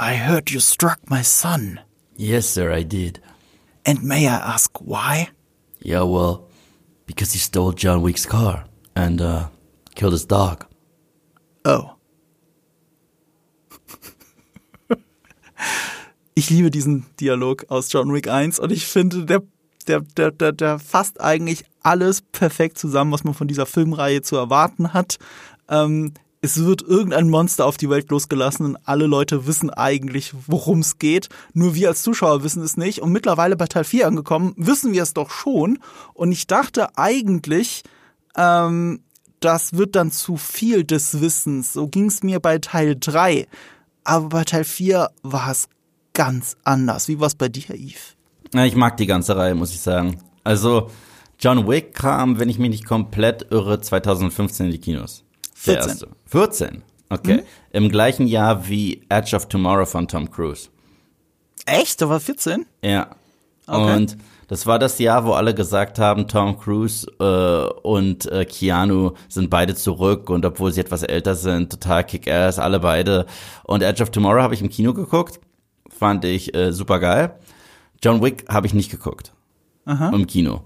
I heard you struck my son. Yes, sir, I did. And may I ask why? Yeah, well, because he stole John Wick's car and uh, killed his dog. Oh. Ich liebe diesen Dialog aus John Wick 1 und ich finde, der, der, der, der, der fasst eigentlich alles perfekt zusammen, was man von dieser Filmreihe zu erwarten hat. Ähm, es wird irgendein Monster auf die Welt losgelassen und alle Leute wissen eigentlich, worum es geht. Nur wir als Zuschauer wissen es nicht. Und mittlerweile bei Teil 4 angekommen, wissen wir es doch schon. Und ich dachte eigentlich, ähm, das wird dann zu viel des Wissens. So ging es mir bei Teil 3. Aber bei Teil 4 war es ganz anders. Wie war es bei dir, Yves? Ich mag die ganze Reihe, muss ich sagen. Also, John Wick kam, wenn ich mich nicht komplett irre, 2015 in die Kinos. Der 14. erste. 14? Okay. Mhm. Im gleichen Jahr wie Edge of Tomorrow von Tom Cruise. Echt? Da war 14? Ja. Okay. Und das war das Jahr, wo alle gesagt haben, Tom Cruise äh, und äh, Keanu sind beide zurück und obwohl sie etwas älter sind, total kick-ass, alle beide. Und Edge of Tomorrow habe ich im Kino geguckt, fand ich äh, super geil. John Wick habe ich nicht geguckt im Kino.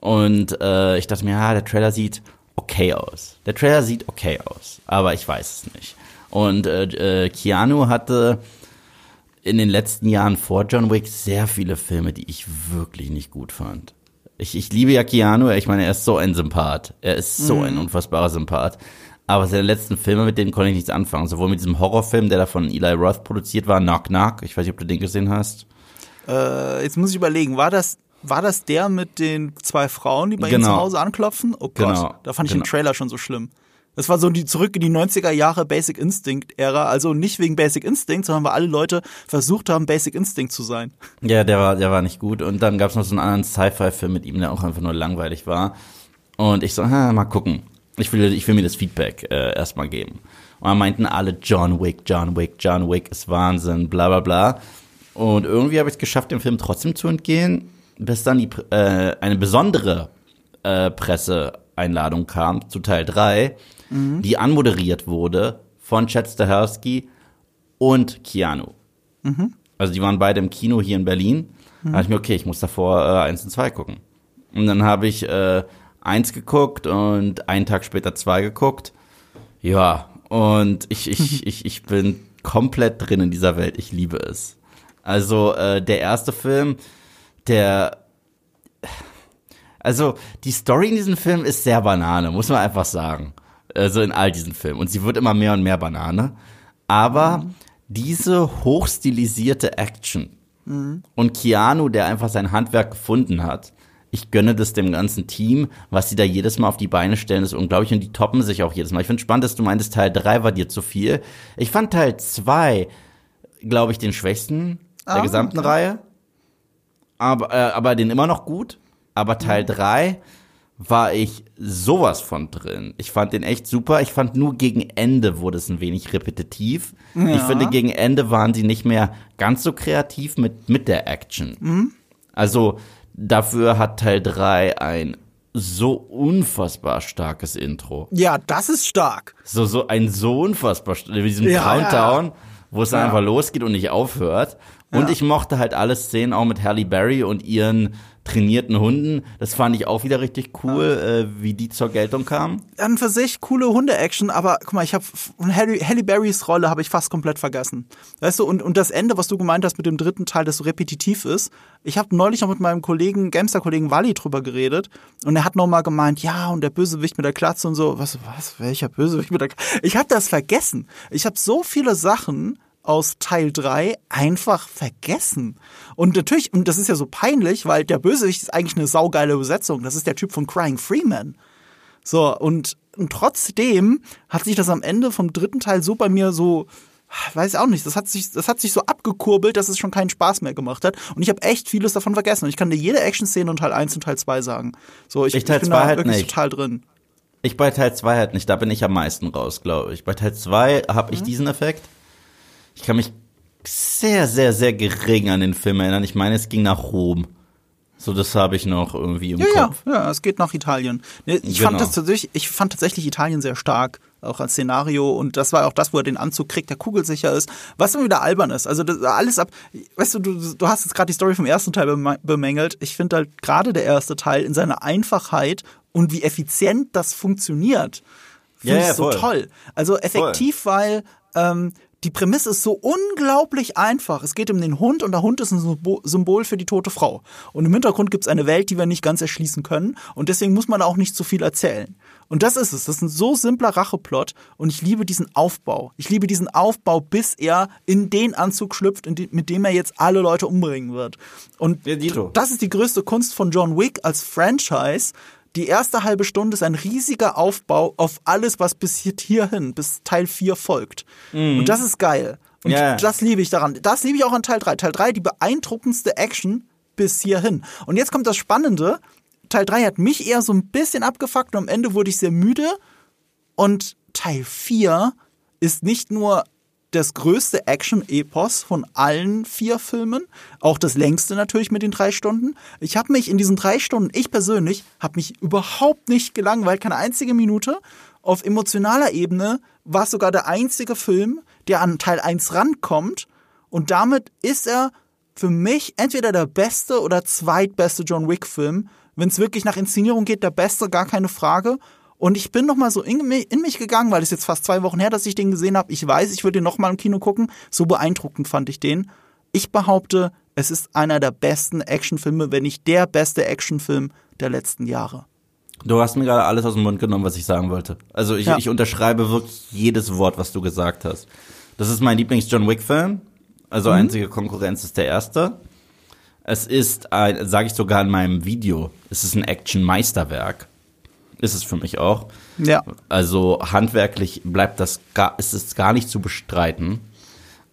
Und äh, ich dachte mir, ja, der Trailer sieht okay aus. Der Trailer sieht okay aus, aber ich weiß es nicht. Und äh, äh, Keanu hatte in den letzten Jahren vor John Wick sehr viele Filme, die ich wirklich nicht gut fand. Ich, ich liebe ja Keanu, ich meine, er ist so ein Sympath. Er ist so ein unfassbarer Sympath. Aber seine letzten Filme, mit denen konnte ich nichts anfangen. Sowohl mit diesem Horrorfilm, der da von Eli Roth produziert war, Knock Knock. Ich weiß nicht, ob du den gesehen hast. Äh, jetzt muss ich überlegen, war das, war das der mit den zwei Frauen, die bei ihm Genau. zu Hause anklopfen? Oh Gott, Genau. da fand ich den Genau. Trailer schon so schlimm. Das war so die zurück in die 90er Jahre Basic Instinct Ära, also nicht wegen Basic Instinct, sondern weil alle Leute versucht haben, Basic Instinct zu sein. Ja, der war, der war nicht gut. Und dann gab es noch so einen anderen Sci-Fi-Film mit ihm, der auch einfach nur langweilig war. Und ich so, ha, mal gucken. Ich will, ich will mir das Feedback äh, erstmal geben. Und dann meinten alle, John Wick, John Wick, John Wick ist Wahnsinn, bla bla bla. Und irgendwie habe ich es geschafft, dem Film trotzdem zu entgehen, bis dann die, äh, eine besondere äh, Presseeinladung kam zu Teil 3, die anmoderiert wurde von Chad Stahelski und Keanu. Also die waren beide im Kino hier in Berlin. Da dachte ich mir, okay, ich muss davor äh, eins und zwei gucken. Und dann habe ich äh, eins geguckt und einen Tag später zwei geguckt. Ja, und ich, ich, ich, ich bin komplett drin in dieser Welt. Ich liebe es. Also äh, der erste Film, der also die Story in diesem Film ist sehr Banane, muss man einfach sagen. Also in all diesen Filmen. Und sie wird immer mehr und mehr Banane. Aber diese hochstilisierte Action und Keanu, der einfach sein Handwerk gefunden hat, ich gönne das dem ganzen Team, was sie da jedes Mal auf die Beine stellen, ist unglaublich und die toppen sich auch jedes Mal. Ich finde spannend, dass du meintest, Teil 3 war dir zu viel. Ich fand Teil 2, glaube ich, den schwächsten der Ah, gesamten okay. Reihe. Aber, äh, aber den immer noch gut. Aber Teil 3 war ich sowas von drin. Ich fand den echt super. Ich fand nur gegen Ende wurde es ein wenig repetitiv. Ich finde, gegen Ende waren sie nicht mehr ganz so kreativ mit, mit der Action. Also dafür hat Teil 3 ein so unfassbar starkes Intro. Ja, das ist stark. So, so ein so unfassbar, mit diesem Ja, Countdown, wo es dann Ja. einfach losgeht und nicht aufhört. Und ich mochte halt alle Szenen auch mit Halle Berry und ihren trainierten Hunden. Das fand ich auch wieder richtig cool, äh, wie die zur Geltung kamen. An für sich coole Hunde-Action, aber guck mal, ich habe Harry, Halle Berrys Rolle habe ich fast komplett vergessen. Weißt du, und, und das Ende, was du gemeint hast mit dem dritten Teil, das so repetitiv ist. Ich habe neulich noch mit meinem Kollegen, Gamester-Kollegen Wally drüber geredet und er hat noch mal gemeint, ja, und der Bösewicht mit der Klatze und so. Was, was, welcher Bösewicht mit der Klatze? Ich habe das vergessen. Ich habe so viele Sachen aus Teil 3 einfach vergessen. Und natürlich, und das ist ja so peinlich, weil der Bösewicht ist eigentlich eine saugeile Besetzung. Das ist der Typ von Crying Freeman. So, und, und trotzdem hat sich das am Ende vom dritten Teil so bei mir so, weiß ich auch nicht, das hat sich, das hat sich so abgekurbelt, dass es schon keinen Spaß mehr gemacht hat. Und ich habe echt vieles davon vergessen. Und ich kann dir jede Action-Szene und Teil 1 und Teil 2 sagen. So, ich, Ich Teil bin zwei da halt wirklich nicht. total drin. Ich bei Teil 2 halt nicht, da bin ich am meisten raus, glaube ich. Bei Teil 2 habe Mhm. ich diesen Effekt. Ich kann mich sehr, sehr, sehr gering an den Film erinnern. Ich meine, es ging nach Rom. So, das habe ich noch irgendwie im Ja, Kopf. ja, ja, es geht nach Italien. Nee, Ich Genau. fand das tatsächlich, ich fand tatsächlich Italien sehr stark, auch als Szenario und das war auch das, wo er den Anzug kriegt, der kugelsicher ist, was immer wieder albern ist. Also das, alles ab, weißt du, du, du hast jetzt gerade die Story vom ersten Teil bemängelt. Ich finde halt gerade der erste Teil in seiner Einfachheit und wie effizient das funktioniert, finde Ja, ich ja, so voll. toll. Also effektiv, weil ähm, die Prämisse ist so unglaublich einfach. Es geht um den Hund und der Hund ist ein Symbo- Symbol für die tote Frau. Und im Hintergrund gibt es eine Welt, die wir nicht ganz erschließen können. Und deswegen muss man auch nicht zu viel erzählen. Und das ist es. Das ist ein so simpler Racheplot. Und ich liebe diesen Aufbau. Ich liebe diesen Aufbau, bis er in den Anzug schlüpft, mit dem er jetzt alle Leute umbringen wird. Und Ja, das ist die größte Kunst von John Wick als Franchise. Die erste halbe Stunde ist ein riesiger Aufbau auf alles, was bis hierhin, bis Teil 4 folgt. Und das ist geil. Und Mhm. Ja. das liebe ich daran. Das liebe ich auch an Teil 3. Teil 3, die beeindruckendste Action bis hierhin. Und jetzt kommt das Spannende. Teil 3 hat mich eher so ein bisschen abgefuckt und am Ende wurde ich sehr müde. Und Teil 4 ist nicht nur das größte Action-Epos von allen vier Filmen, auch das längste natürlich mit den drei Stunden. Ich habe mich in diesen drei Stunden, ich persönlich, habe mich überhaupt nicht gelangweilt, keine einzige Minute. Auf emotionaler Ebene war es sogar der einzige Film, der an Teil 1 rankommt. Und damit ist er für mich entweder der beste oder zweitbeste John Wick-Film. Wenn es wirklich nach Inszenierung geht, der beste, gar keine Frage. Und ich bin noch mal so in, in mich gegangen, weil es jetzt fast zwei Wochen her, dass ich den gesehen habe. Ich weiß, ich würde den noch mal im Kino gucken. So beeindruckend fand ich den. Ich behaupte, es ist einer der besten Actionfilme, wenn nicht der beste Actionfilm der letzten Jahre. Du hast mir gerade alles aus dem Mund genommen, was ich sagen wollte. Also ich, Ja. ich unterschreibe wirklich jedes Wort, was du gesagt hast. Das ist mein Lieblings-John Wick-Film. Also Mhm. einzige Konkurrenz ist der erste. Es ist, ein, sage ich sogar in meinem Video, es ist ein Action-Meisterwerk. Ist es für mich auch. Ja. Also handwerklich bleibt das gar, ist es gar nicht zu bestreiten.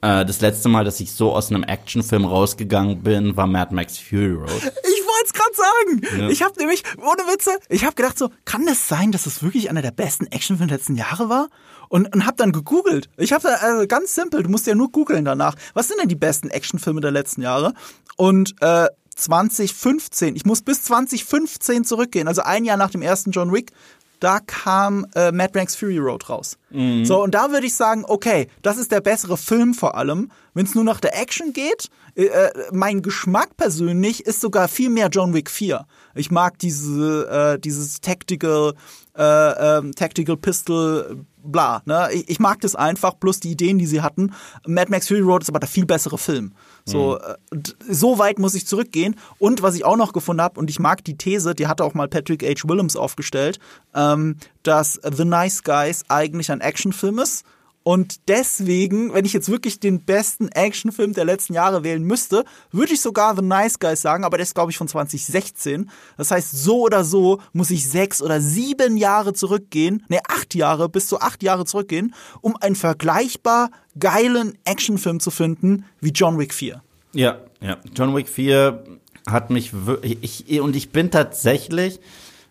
Äh, das letzte Mal, dass ich so aus einem Actionfilm rausgegangen bin, war Mad Max Fury Road. Ich wollte es gerade sagen. Ich habe nämlich, ohne Witze, ich habe gedacht so, kann das sein, dass es wirklich einer der besten Actionfilme der letzten Jahre war? Und, und habe dann gegoogelt. Ich habe da also ganz simpel, du musst ja nur googeln danach. Was sind denn die besten Actionfilme der letzten Jahre? Und äh, 2015, ich muss bis 2015 zurückgehen, also ein Jahr nach dem ersten John Wick, da kam äh, Mad Max Fury Road raus. So, und da würde ich sagen, okay, das ist der bessere Film vor allem. Wenn es nur nach der Action geht, äh, äh, mein Geschmack persönlich ist sogar viel mehr John Wick 4. Ich mag diese, äh, dieses Tactical, äh, ähm, Tactical Pistol, bla. Ne? Ich, ich mag das einfach, plus die Ideen, die sie hatten. Mad Max Fury Road ist aber der viel bessere Film. So, äh, d- so weit muss ich zurückgehen. Und was ich auch noch gefunden habe, und ich mag die These, die hatte auch mal Patrick H. Willems aufgestellt, ähm, dass The Nice Guys eigentlich ein Actionfilm ist. Und deswegen, wenn ich jetzt wirklich den besten Actionfilm der letzten Jahre wählen müsste, würde ich sogar The Nice Guys sagen, aber der ist, glaube ich, von 2016. Das heißt, so oder so muss ich sechs oder sieben Jahre zurückgehen, ne, acht Jahre, bis zu acht Jahre zurückgehen, um einen vergleichbar geilen Actionfilm zu finden wie John Wick 4. Ja, ja. John Wick 4 hat mich wirklich, ich, und ich bin tatsächlich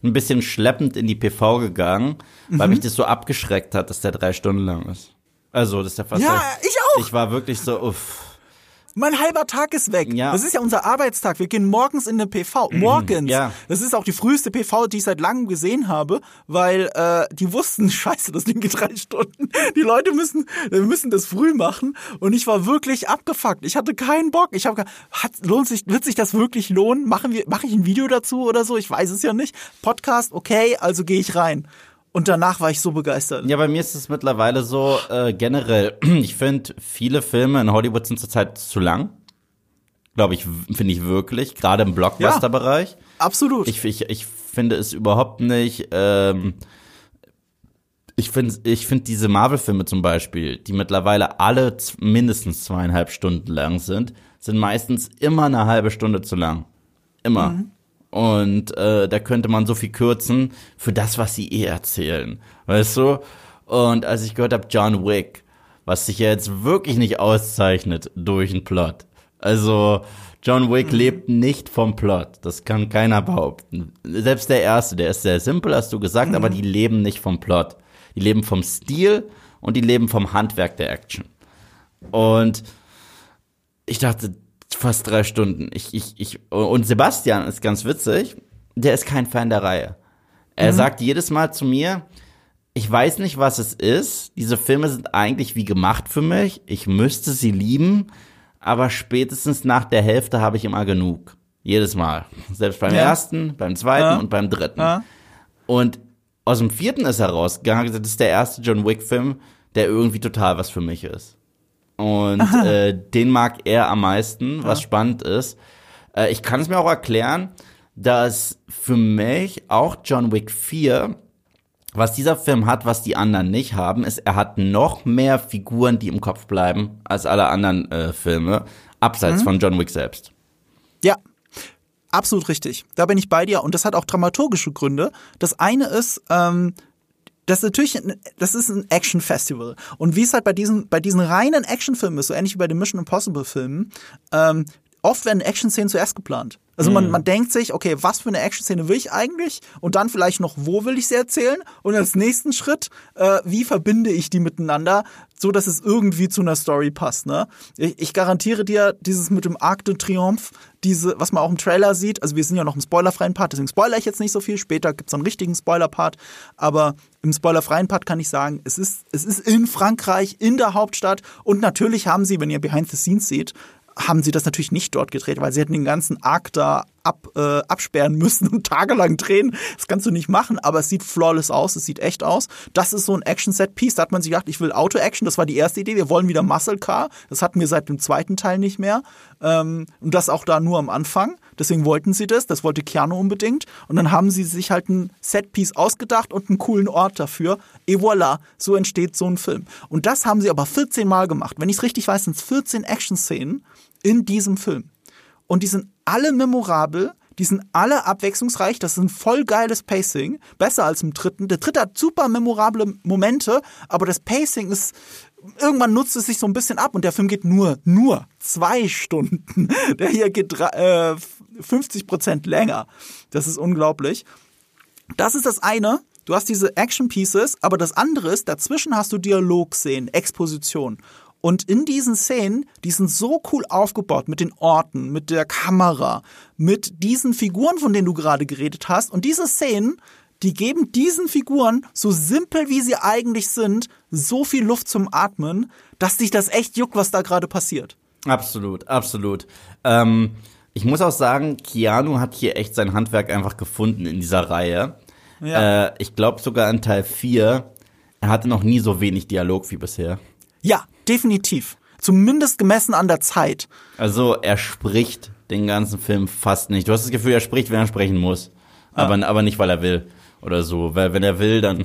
ein bisschen schleppend in die PV gegangen, Mhm. weil mich das so abgeschreckt hat, dass der drei Stunden lang ist. Also, das ist ja fast. Ja, ich auch. Ich war wirklich so, uff. Mein halber Tag ist weg. Ja. Das ist ja unser Arbeitstag. Wir gehen morgens in eine PV. Morgens. Ja. Das ist auch die früheste PV, die ich seit langem gesehen habe, weil äh, die wussten, scheiße, das Ding geht drei Stunden. Die Leute müssen, wir müssen das früh machen. Und ich war wirklich abgefuckt. Ich hatte keinen Bock. Ich habe hat lohnt sich, wird sich das wirklich lohnen? Machen wir, mache ich ein Video dazu oder so? Ich weiß es ja nicht. Podcast, okay, also gehe ich rein. Und danach war ich so begeistert. Ja, bei mir ist es mittlerweile so, äh, generell, ich finde, viele Filme in Hollywood sind zurzeit zu lang. Glaube ich, finde ich wirklich, gerade im Blockbuster-Bereich. Absolut. Ich, ich, ich finde es überhaupt nicht. Ähm, ich finde ich find diese Marvel-Filme zum Beispiel, die mittlerweile alle mindestens zweieinhalb Stunden lang sind, sind meistens immer eine halbe Stunde zu lang. Immer. Und äh, da könnte man so viel kürzen für das, was sie eh erzählen. Weißt du? Und als ich gehört habe, John Wick, was sich ja jetzt wirklich nicht auszeichnet durch einen Plot. Also, John Wick lebt nicht vom Plot. Das kann keiner behaupten. Selbst der erste, der ist sehr simpel, hast du gesagt, aber die leben nicht vom Plot. Die leben vom Stil und die leben vom Handwerk der Action. Und ich dachte, fast drei Stunden. Ich, ich, ich, und Sebastian ist ganz witzig, der ist kein Fan der Reihe. Er mhm. sagt jedes Mal zu mir, ich weiß nicht, was es ist. Diese Filme sind eigentlich wie gemacht für mich. Ich müsste sie lieben, aber spätestens nach der Hälfte habe ich immer genug. Jedes Mal. Selbst beim ja. ersten, beim zweiten ja. und beim dritten. Ja. Und aus dem vierten ist er rausgegangen. Das ist der erste John Wick-Film, der irgendwie total was für mich ist. Und äh, den mag er am meisten, was spannend ist. Äh, ich kann es mir auch erklären, dass für mich auch John Wick 4 was dieser Film hat, was die anderen nicht haben, ist, er hat noch mehr Figuren, die im Kopf bleiben, als alle anderen äh, Filme, abseits mhm. von John Wick selbst. Ja, absolut richtig. Da bin ich bei dir. Und das hat auch dramaturgische Gründe. Das eine ist, ähm, das ist natürlich, das ist ein Action-Festival. Und wie es halt bei diesen, bei diesen reinen Actionfilmen ist, so ähnlich wie bei den Mission Impossible-Filmen, ähm, oft werden Action-Szenen zuerst geplant. Also man, mhm. man denkt sich, okay, was für eine Action-Szene will ich eigentlich? Und dann vielleicht noch, wo will ich sie erzählen? Und als nächsten Schritt, äh, wie verbinde ich die miteinander, so dass es irgendwie zu einer Story passt. Ne? Ich, ich garantiere dir, dieses mit dem Arc de Triomphe, diese, was man auch im Trailer sieht, also wir sind ja noch im spoilerfreien Part, deswegen spoiler ich jetzt nicht so viel. Später gibt's einen richtigen Spoiler-Part. Aber im spoilerfreien Part kann ich sagen, es ist, es ist in Frankreich, in der Hauptstadt. Und natürlich haben sie, wenn ihr Behind the Scenes seht, haben sie das natürlich nicht dort gedreht, weil sie hätten den ganzen Arc da ab, äh, absperren müssen und tagelang drehen. Das kannst du nicht machen, aber es sieht flawless aus, es sieht echt aus. Das ist so ein Action-Set-Piece. Da hat man sich gedacht, ich will Auto-Action, das war die erste Idee. Wir wollen wieder Muscle Car. Das hatten wir seit dem zweiten Teil nicht mehr. Ähm, und das auch da nur am Anfang. Deswegen wollten sie das. Das wollte Keanu unbedingt. Und dann haben sie sich halt ein Set-Piece ausgedacht und einen coolen Ort dafür. Et voilà, so entsteht so ein Film. Und das haben sie aber 14 Mal gemacht. Wenn ich es richtig weiß, sind es 14 Action-Szenen in diesem Film. Und die sind alle memorabel, die sind alle abwechslungsreich, das ist ein voll geiles Pacing, besser als im dritten. Der dritte hat super memorable Momente, aber das Pacing ist, irgendwann nutzt es sich so ein bisschen ab und der Film geht nur, nur zwei Stunden. Der hier geht äh, 50 Prozent länger. Das ist unglaublich. Das ist das eine. Du hast diese Action Pieces, aber das andere ist, dazwischen hast du Dialogszenen, Exposition. Und in diesen Szenen, die sind so cool aufgebaut mit den Orten, mit der Kamera, mit diesen Figuren, von denen du gerade geredet hast. Und diese Szenen, die geben diesen Figuren, so simpel wie sie eigentlich sind, so viel Luft zum Atmen, dass dich das echt juckt, was da gerade passiert. Absolut, absolut. Ähm, ich muss auch sagen, Keanu hat hier echt sein Handwerk einfach gefunden in dieser Reihe. Ja. Äh, ich glaube sogar in Teil 4, er hatte noch nie so wenig Dialog wie bisher. Ja, definitiv. Zumindest gemessen an der Zeit. Also er spricht den ganzen Film fast nicht. Du hast das Gefühl, er spricht, wenn er sprechen muss. Ja. Aber, aber nicht, weil er will oder so. Weil wenn er will, dann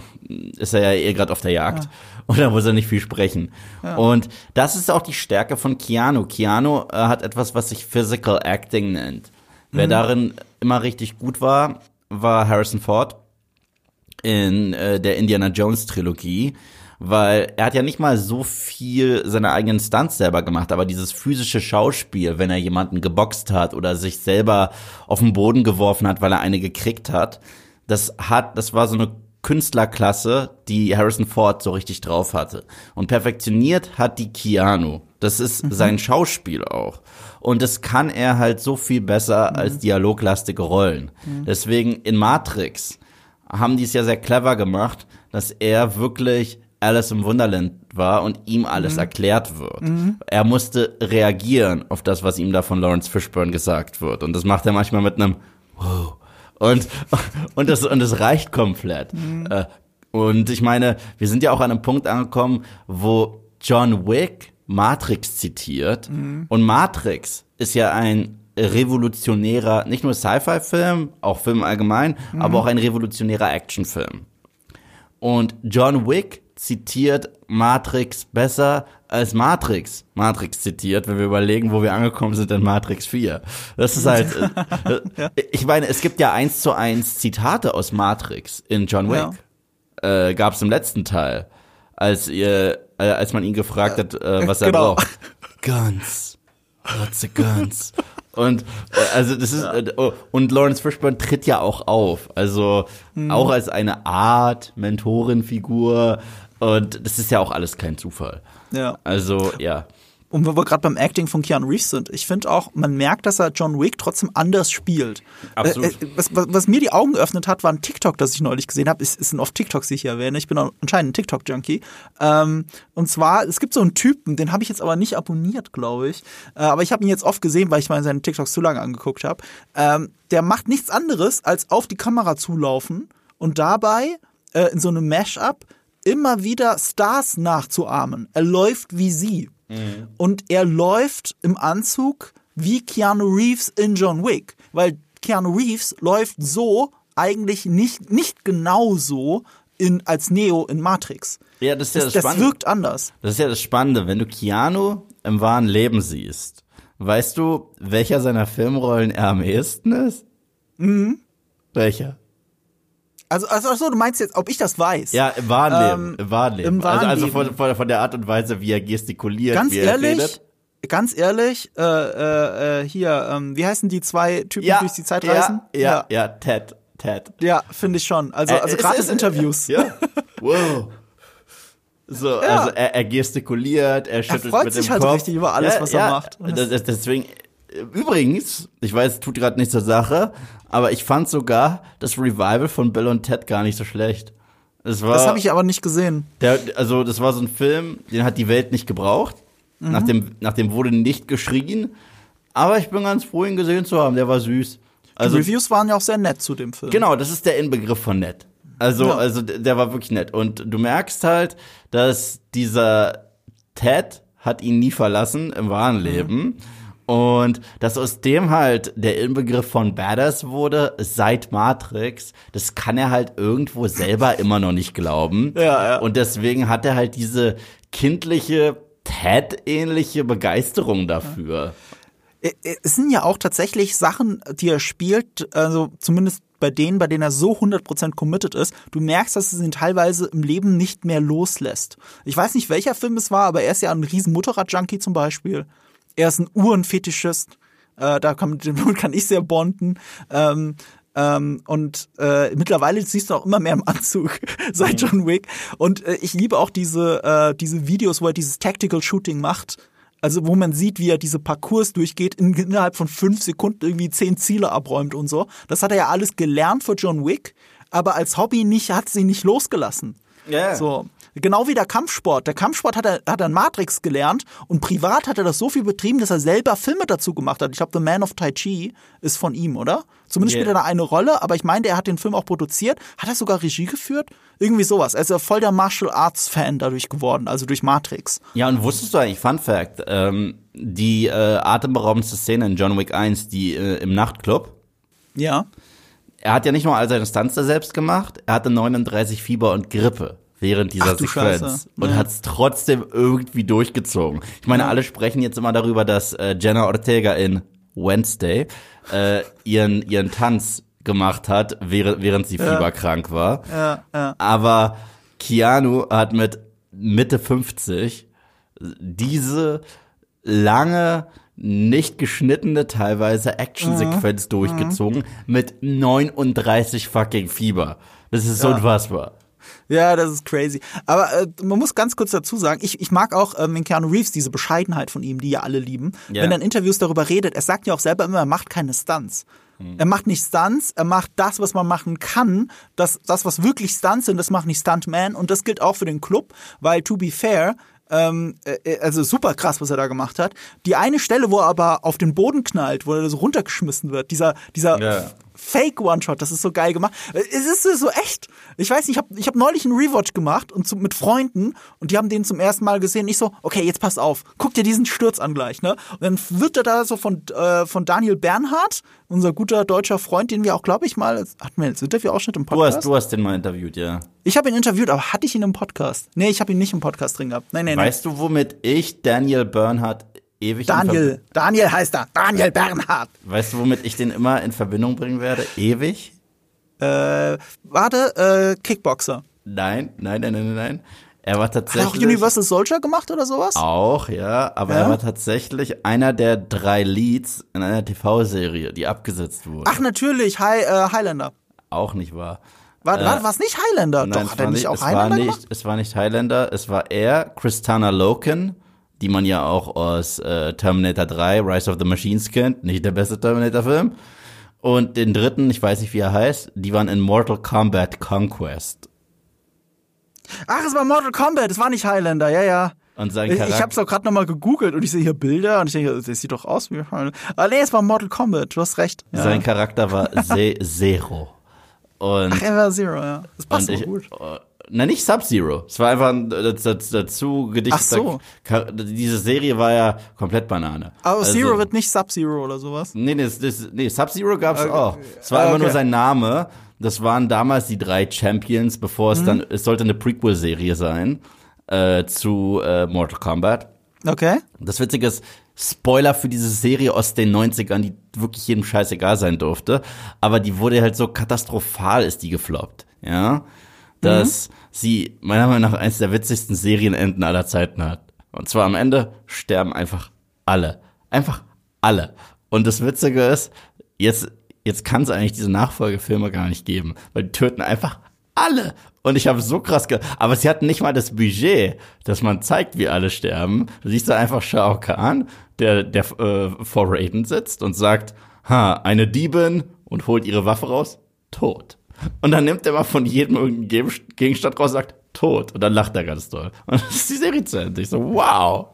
ist er ja eh gerade auf der Jagd. Ja. Und dann muss er nicht viel sprechen. Ja. Und das ist auch die Stärke von Keanu. Keanu äh, hat etwas, was sich Physical Acting nennt. Mhm. Wer darin immer richtig gut war, war Harrison Ford in äh, der Indiana Jones Trilogie weil er hat ja nicht mal so viel seine eigenen Stunts selber gemacht, aber dieses physische Schauspiel, wenn er jemanden geboxt hat oder sich selber auf den Boden geworfen hat, weil er eine gekriegt hat, das hat, das war so eine Künstlerklasse, die Harrison Ford so richtig drauf hatte. Und perfektioniert hat die Keanu. Das ist mhm. sein Schauspiel auch. Und das kann er halt so viel besser mhm. als dialoglastige Rollen. Mhm. Deswegen in Matrix haben die es ja sehr clever gemacht, dass er wirklich Alice im Wunderland war und ihm alles mhm. erklärt wird. Mhm. Er musste reagieren auf das, was ihm da von Lawrence Fishburne gesagt wird. Und das macht er manchmal mit einem Wow. Und, und, das, und das reicht komplett. Mhm. Äh, und ich meine, wir sind ja auch an einem Punkt angekommen, wo John Wick Matrix zitiert. Mhm. Und Matrix ist ja ein revolutionärer, nicht nur Sci-Fi-Film, auch Film allgemein, mhm. aber auch ein revolutionärer Actionfilm. Und John Wick zitiert Matrix besser als Matrix Matrix zitiert, wenn wir überlegen, wo wir angekommen sind in Matrix 4. Das ist halt, äh, ja. ich meine, es gibt ja eins zu eins Zitate aus Matrix in John Wick. Ja. Äh, Gab es im letzten Teil, als ihr, äh, als man ihn gefragt hat, äh, was er genau. braucht. Guns. Lots of guns. Und äh, also das ist äh, oh, und Lawrence Fishburne tritt ja auch auf, also mhm. auch als eine Art Mentorenfigur und das ist ja auch alles kein Zufall. Ja. Also, ja. und wenn wir gerade beim Acting von Keanu Reeves sind, ich finde auch, man merkt, dass er John Wick trotzdem anders spielt. Absolut. Äh, äh, was, was, was mir die Augen geöffnet hat, war ein TikTok, das ich neulich gesehen habe. Es, es sind oft TikToks, die ich hier erwähne. Ich bin anscheinend ein TikTok-Junkie. Ähm, und zwar, es gibt so einen Typen, den habe ich jetzt aber nicht abonniert, glaube ich. Äh, aber ich habe ihn jetzt oft gesehen, weil ich mal seine TikToks zu lange angeguckt habe. Ähm, der macht nichts anderes, als auf die Kamera zulaufen und dabei äh, in so einem Mash-up immer wieder Stars nachzuahmen. Er läuft wie sie. Und er läuft im Anzug wie Keanu Reeves in John Wick. Weil Keanu Reeves läuft so eigentlich nicht, nicht genau so in, als Neo in Matrix. Ja, das ist ja Das, das, das Spannende. wirkt anders. Das ist ja das Spannende. Wenn du Keanu im wahren Leben siehst, weißt du, welcher seiner Filmrollen er am ehesten ist? Mhm. Welcher? Also, also ach so, du meinst jetzt, ob ich das weiß? Ja, im wahren Ähm. Im wahren Leben. im wahren also also von, von, der Art und Weise, wie er gestikuliert, Ganz wie er ehrlich, redet. ganz ehrlich, äh, äh, äh, hier, ähm, wie heißen die zwei Typen, die durch die Zeit reisen? Ja, ja, ja, Ted. Ted. Ja, finde ich schon. Also, Äh, also gratis ist- Interviews. Ja. Wow. So, also er, er gestikuliert, er schüttelt freut mit sich dem halt Kopf. richtig über alles, ja, was er ja, macht. Und Das, das, deswegen, übrigens, ich weiß, es tut gerade nicht zur Sache, aber ich fand sogar das Revival von Bill und Ted gar nicht so schlecht. War, Das habe ich aber nicht gesehen. der, also das war so ein Film, den hat die Welt nicht gebraucht. Mhm. Nach, dem, nach dem wurde nicht geschrien. Aber ich bin ganz froh, ihn gesehen zu haben. Der war süß. Also die Reviews waren ja auch sehr nett zu dem Film. Genau, das ist der Inbegriff von nett. Also, Ja. also der war wirklich nett. Und du merkst halt, dass dieser Ted hat ihn nie verlassen im wahren Mhm. Und dass aus dem halt der Inbegriff von Badass wurde seit Matrix, das kann er halt irgendwo selber immer noch nicht glauben. Ja, ja. Und deswegen hat er halt diese kindliche, Ted-ähnliche Begeisterung dafür. Äh, äh, Es sind ja auch tatsächlich Sachen, die er spielt, also zumindest bei denen, bei denen er so 100% committed ist. Du merkst, dass es ihn teilweise im Leben nicht mehr loslässt. Ich weiß nicht, welcher Film es war, aber er ist ja ein riesen Motorrad-Junkie zum Beispiel. Er ist ein Uhrenfetischist. Äh, da kann, kann ich sehr bonden. Ähm, ähm, und äh, mittlerweile siehst du auch immer mehr im Anzug seit John Wick. Und äh, ich liebe auch diese, äh, diese Videos, wo er dieses Tactical Shooting macht. Also wo man sieht, wie er diese Parcours durchgeht, in, innerhalb von fünf Sekunden irgendwie zehn Ziele abräumt und so. Das hat er ja alles gelernt für John Wick, aber als Hobby nicht, hat sie nicht losgelassen. Ja. So. Genau wie der Kampfsport. Der Kampfsport hat er, hat er in Matrix gelernt und privat hat er das so viel betrieben, dass er selber Filme dazu gemacht hat. Ich glaube, The Man of Tai Chi ist von ihm, oder? Zumindest Yeah. spielt er da eine Rolle, aber ich meine, er hat den Film auch produziert. Hat er sogar Regie geführt? Irgendwie sowas. Er ist ja voll der Martial Arts Fan dadurch geworden, also durch Matrix. Ja, und wusstest du eigentlich, Fun Fact, ähm, die äh, atemberaubendste Szene in John Wick 1, die äh, im Nachtclub, Ja. er hat ja nicht nur all seine Stunts da selbst gemacht, er hatte 39 Fieber und Grippe während dieser Ach Sequenz Scheiße. und Ja. hat es trotzdem irgendwie durchgezogen. Ich meine, alle sprechen jetzt immer darüber, dass äh, Jenna Ortega in Wednesday äh, ihren, ihren Tanz gemacht hat, während, während sie fieberkrank war. Ja, ja. Aber Keanu hat mit Mitte 50 diese lange, nicht geschnittene teilweise Actionsequenz durchgezogen mit 39 fucking Fieber. Das ist unfassbar. Ja, das ist crazy. Aber äh, man muss ganz kurz dazu sagen, ich, ich mag auch ähm, in Keanu Reeves diese Bescheidenheit von ihm, die ja alle lieben. Ja. Wenn er in Interviews darüber redet, er sagt ja auch selber immer, er macht keine Stunts. Er macht nicht Stunts, er macht das, was man machen kann. Das, das was wirklich Stunts sind, das macht nicht Stuntman. Und das gilt auch für den Club, weil to be fair, ähm, äh, also super krass, was er da gemacht hat. Die eine Stelle, wo er aber auf den Boden knallt, wo er so runtergeschmissen wird, dieser, dieser Ja. Fake One-Shot, das ist so geil gemacht. Äh, Es ist so echt. Ich weiß nicht, ich habe ich hab neulich einen Rewatch gemacht und zu, mit Freunden und die haben den zum ersten Mal gesehen. Ich so, okay, jetzt pass auf, guck dir diesen Sturz an gleich, ne? Und dann wird er da so von, äh, von Daniel Bernhardt, unser guter deutscher Freund, den wir auch, glaube ich, mal, hatten wir jetzt Interview-Ausschnitt im Du Podcast? hast, du hast den mal interviewt, ja. Ich habe ihn interviewt, aber hatte ich ihn im Podcast? Nee, ich habe ihn nicht im Podcast drin gehabt. Nein, nein, nein. Weißt du, womit ich Daniel Bernhardt ewig Daniel, Daniel heißt er, Daniel Bernhardt. Ver weißt du, womit ich den immer in Verbindung bringen werde? Ewig? Äh, warte, äh, Kickboxer. Nein, nein, nein, nein, nein. Er war Hat er tatsächlich auch Universal Soldier gemacht oder sowas? Auch, ja, aber Ja? er war tatsächlich einer der drei Leads in einer TV-Serie, die abgesetzt wurde. Ach, natürlich, High, äh, Highlander. Auch nicht wahr. War, Äh, war's nicht Highlander? Nein, Doch, es hat er war nicht auch es war Highlander nicht, gemacht? es war nicht Highlander, es war er, Kristana Loken die man ja auch aus äh, Terminator 3, Rise of the Machines kennt, nicht der beste Terminator-Film. Und den dritten, ich weiß nicht, wie er heißt, die waren in Mortal Kombat Conquest. Ach, es war Mortal Kombat, es war nicht Highlander, ja, ja. Und sein Ich, Charakter. ich hab's auch gerade nochmal gegoogelt und ich sehe hier Bilder und ich denke, das sieht doch aus wie Highlander. Aber nee, es war Mortal Kombat, du hast recht. Ja. Sein Charakter war Zero. Und, Ach, er war Zero, ja. Das passt und auch ich, gut. Na, nicht Sub-Zero. Es war einfach ein, dazu gedichteter. Ach so. Diese Serie war ja komplett Banane. Aber Also- Zero wird nicht Sub-Zero oder sowas. Nee, nee, nee Sub-Zero gab's Okay. auch. Es war Ah, immer nur okay. sein Name. Das waren damals die drei Champions, bevor es Mhm. dann, es sollte eine Prequel-Serie sein äh, zu äh, Mortal Kombat. Okay. Das Witzige ist, Spoiler für diese Serie aus den 90ern, die wirklich jedem scheißegal sein durfte. Aber die wurde halt so katastrophal, ist die gefloppt. Ja. Dass sie meiner Meinung nach eines der witzigsten Serienenden aller Zeiten hat. Und zwar am Ende sterben einfach alle. Einfach alle. Und das Witzige ist, jetzt, jetzt kann es eigentlich diese Nachfolgefilme gar nicht geben, weil die töten einfach alle. Und ich habe so krass ge aber sie hatten nicht mal das Budget, dass man zeigt, wie alle sterben. Du siehst da einfach Shao Kahn, der, der äh, vor Raiden sitzt und sagt, ha, eine Diebin und holt ihre Waffe raus, tot. Und dann nimmt er mal von jedem irgendeinen Gegen- Gegenstand raus und sagt, tot. Und dann lacht er ganz doll. Und dann ist die Serie zu Ende. Ich so, wow.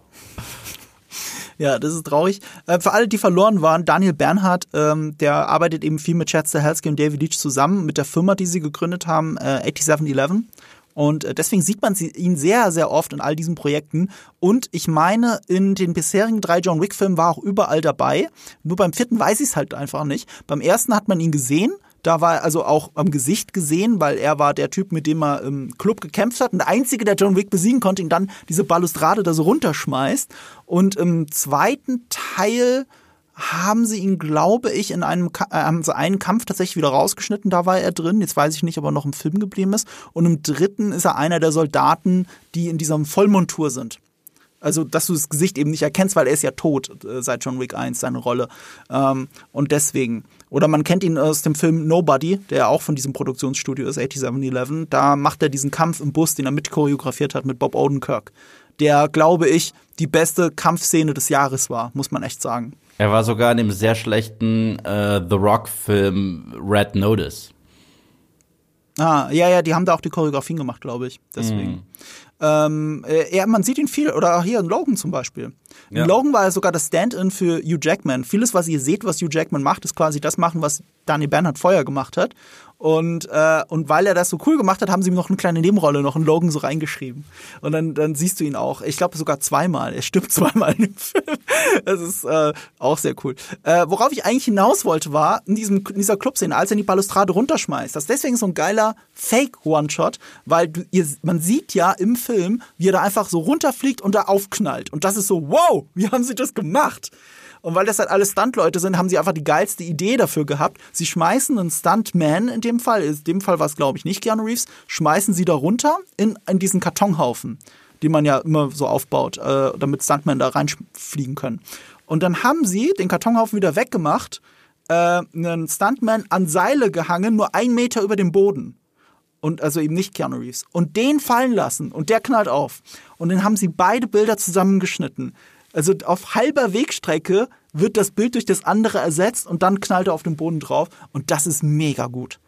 Ja, das ist traurig. Äh, für alle, die verloren waren, Daniel Bernhardt, ähm, der arbeitet eben viel mit Chad Stahelski und David Leach zusammen mit der Firma, die sie gegründet haben, äh, 8711. Und äh, deswegen sieht man ihn sehr, sehr oft in all diesen Projekten. Und ich meine, in den bisherigen drei John Wick-Filmen war er auch überall dabei. Nur beim vierten weiß ich es halt einfach nicht. Beim ersten hat man ihn gesehen. Da war er also auch am Gesicht gesehen, weil er war der Typ, mit dem er im Club gekämpft hat. Und der Einzige, der John Wick besiegen konnte, ihn dann diese Balustrade da so runterschmeißt. Und im zweiten Teil haben sie ihn, glaube ich, in einem äh, haben sie einen Kampf tatsächlich wieder rausgeschnitten, da war er drin. Jetzt weiß ich nicht, ob er noch im Film geblieben ist. Und im dritten ist er einer der Soldaten, die in dieser Vollmontur sind. Also, dass du das Gesicht eben nicht erkennst, weil er ist ja tot äh, seit John Wick 1, seine Rolle. Ähm, und deswegen. Oder man kennt ihn aus dem Film Nobody, der auch von diesem Produktionsstudio ist, 8711. Da macht er diesen Kampf im Bus, den er mit choreografiert hat mit Bob Odenkirk. Der, glaube ich, die beste Kampfszene des Jahres war, muss man echt sagen. Er war sogar in dem sehr schlechten äh, The Rock-Film Red Notice. Ah, ja, ja, die haben da auch die Choreografien gemacht, glaube ich. Deswegen. Ähm, äh, ja, man sieht ihn viel, oder auch hier in Logan zum Beispiel. Ja. Logan war sogar das Stand-in für Hugh Jackman. Vieles, was ihr seht, was Hugh Jackman macht, ist quasi das machen, was Daniel Bernhardt vorher gemacht hat. Und, äh, und weil er das so cool gemacht hat, haben sie ihm noch eine kleine Nebenrolle noch in Logan so reingeschrieben. Und dann, dann siehst du ihn auch. Ich glaube sogar zweimal. Er stirbt zweimal in dem Film. Das ist äh, auch sehr cool. Äh, worauf ich eigentlich hinaus wollte, war in, diesem, in dieser Clubszene, als er die Balustrade runterschmeißt. Das ist deswegen so ein geiler Fake-One-Shot, weil du, ihr, man sieht ja im Film, wie er da einfach so runterfliegt und da aufknallt. Und das ist so, wow, wie haben sie das gemacht? Und weil das halt alles Stuntleute sind, haben sie einfach die geilste Idee dafür gehabt. Sie schmeißen einen Stuntman in dem Fall, in dem Fall war es glaube ich nicht Keanu Reeves, schmeißen sie da runter in, in diesen Kartonhaufen, den man ja immer so aufbaut, äh, damit Stuntmen da reinfliegen können. Und dann haben sie den Kartonhaufen wieder weggemacht, äh, einen Stuntman an Seile gehangen, nur ein Meter über dem Boden und also eben nicht Keanu Reeves und den fallen lassen und der knallt auf und dann haben sie beide Bilder zusammengeschnitten. Also auf halber Wegstrecke wird das Bild durch das andere ersetzt und dann knallt er auf den Boden drauf und das ist mega gut.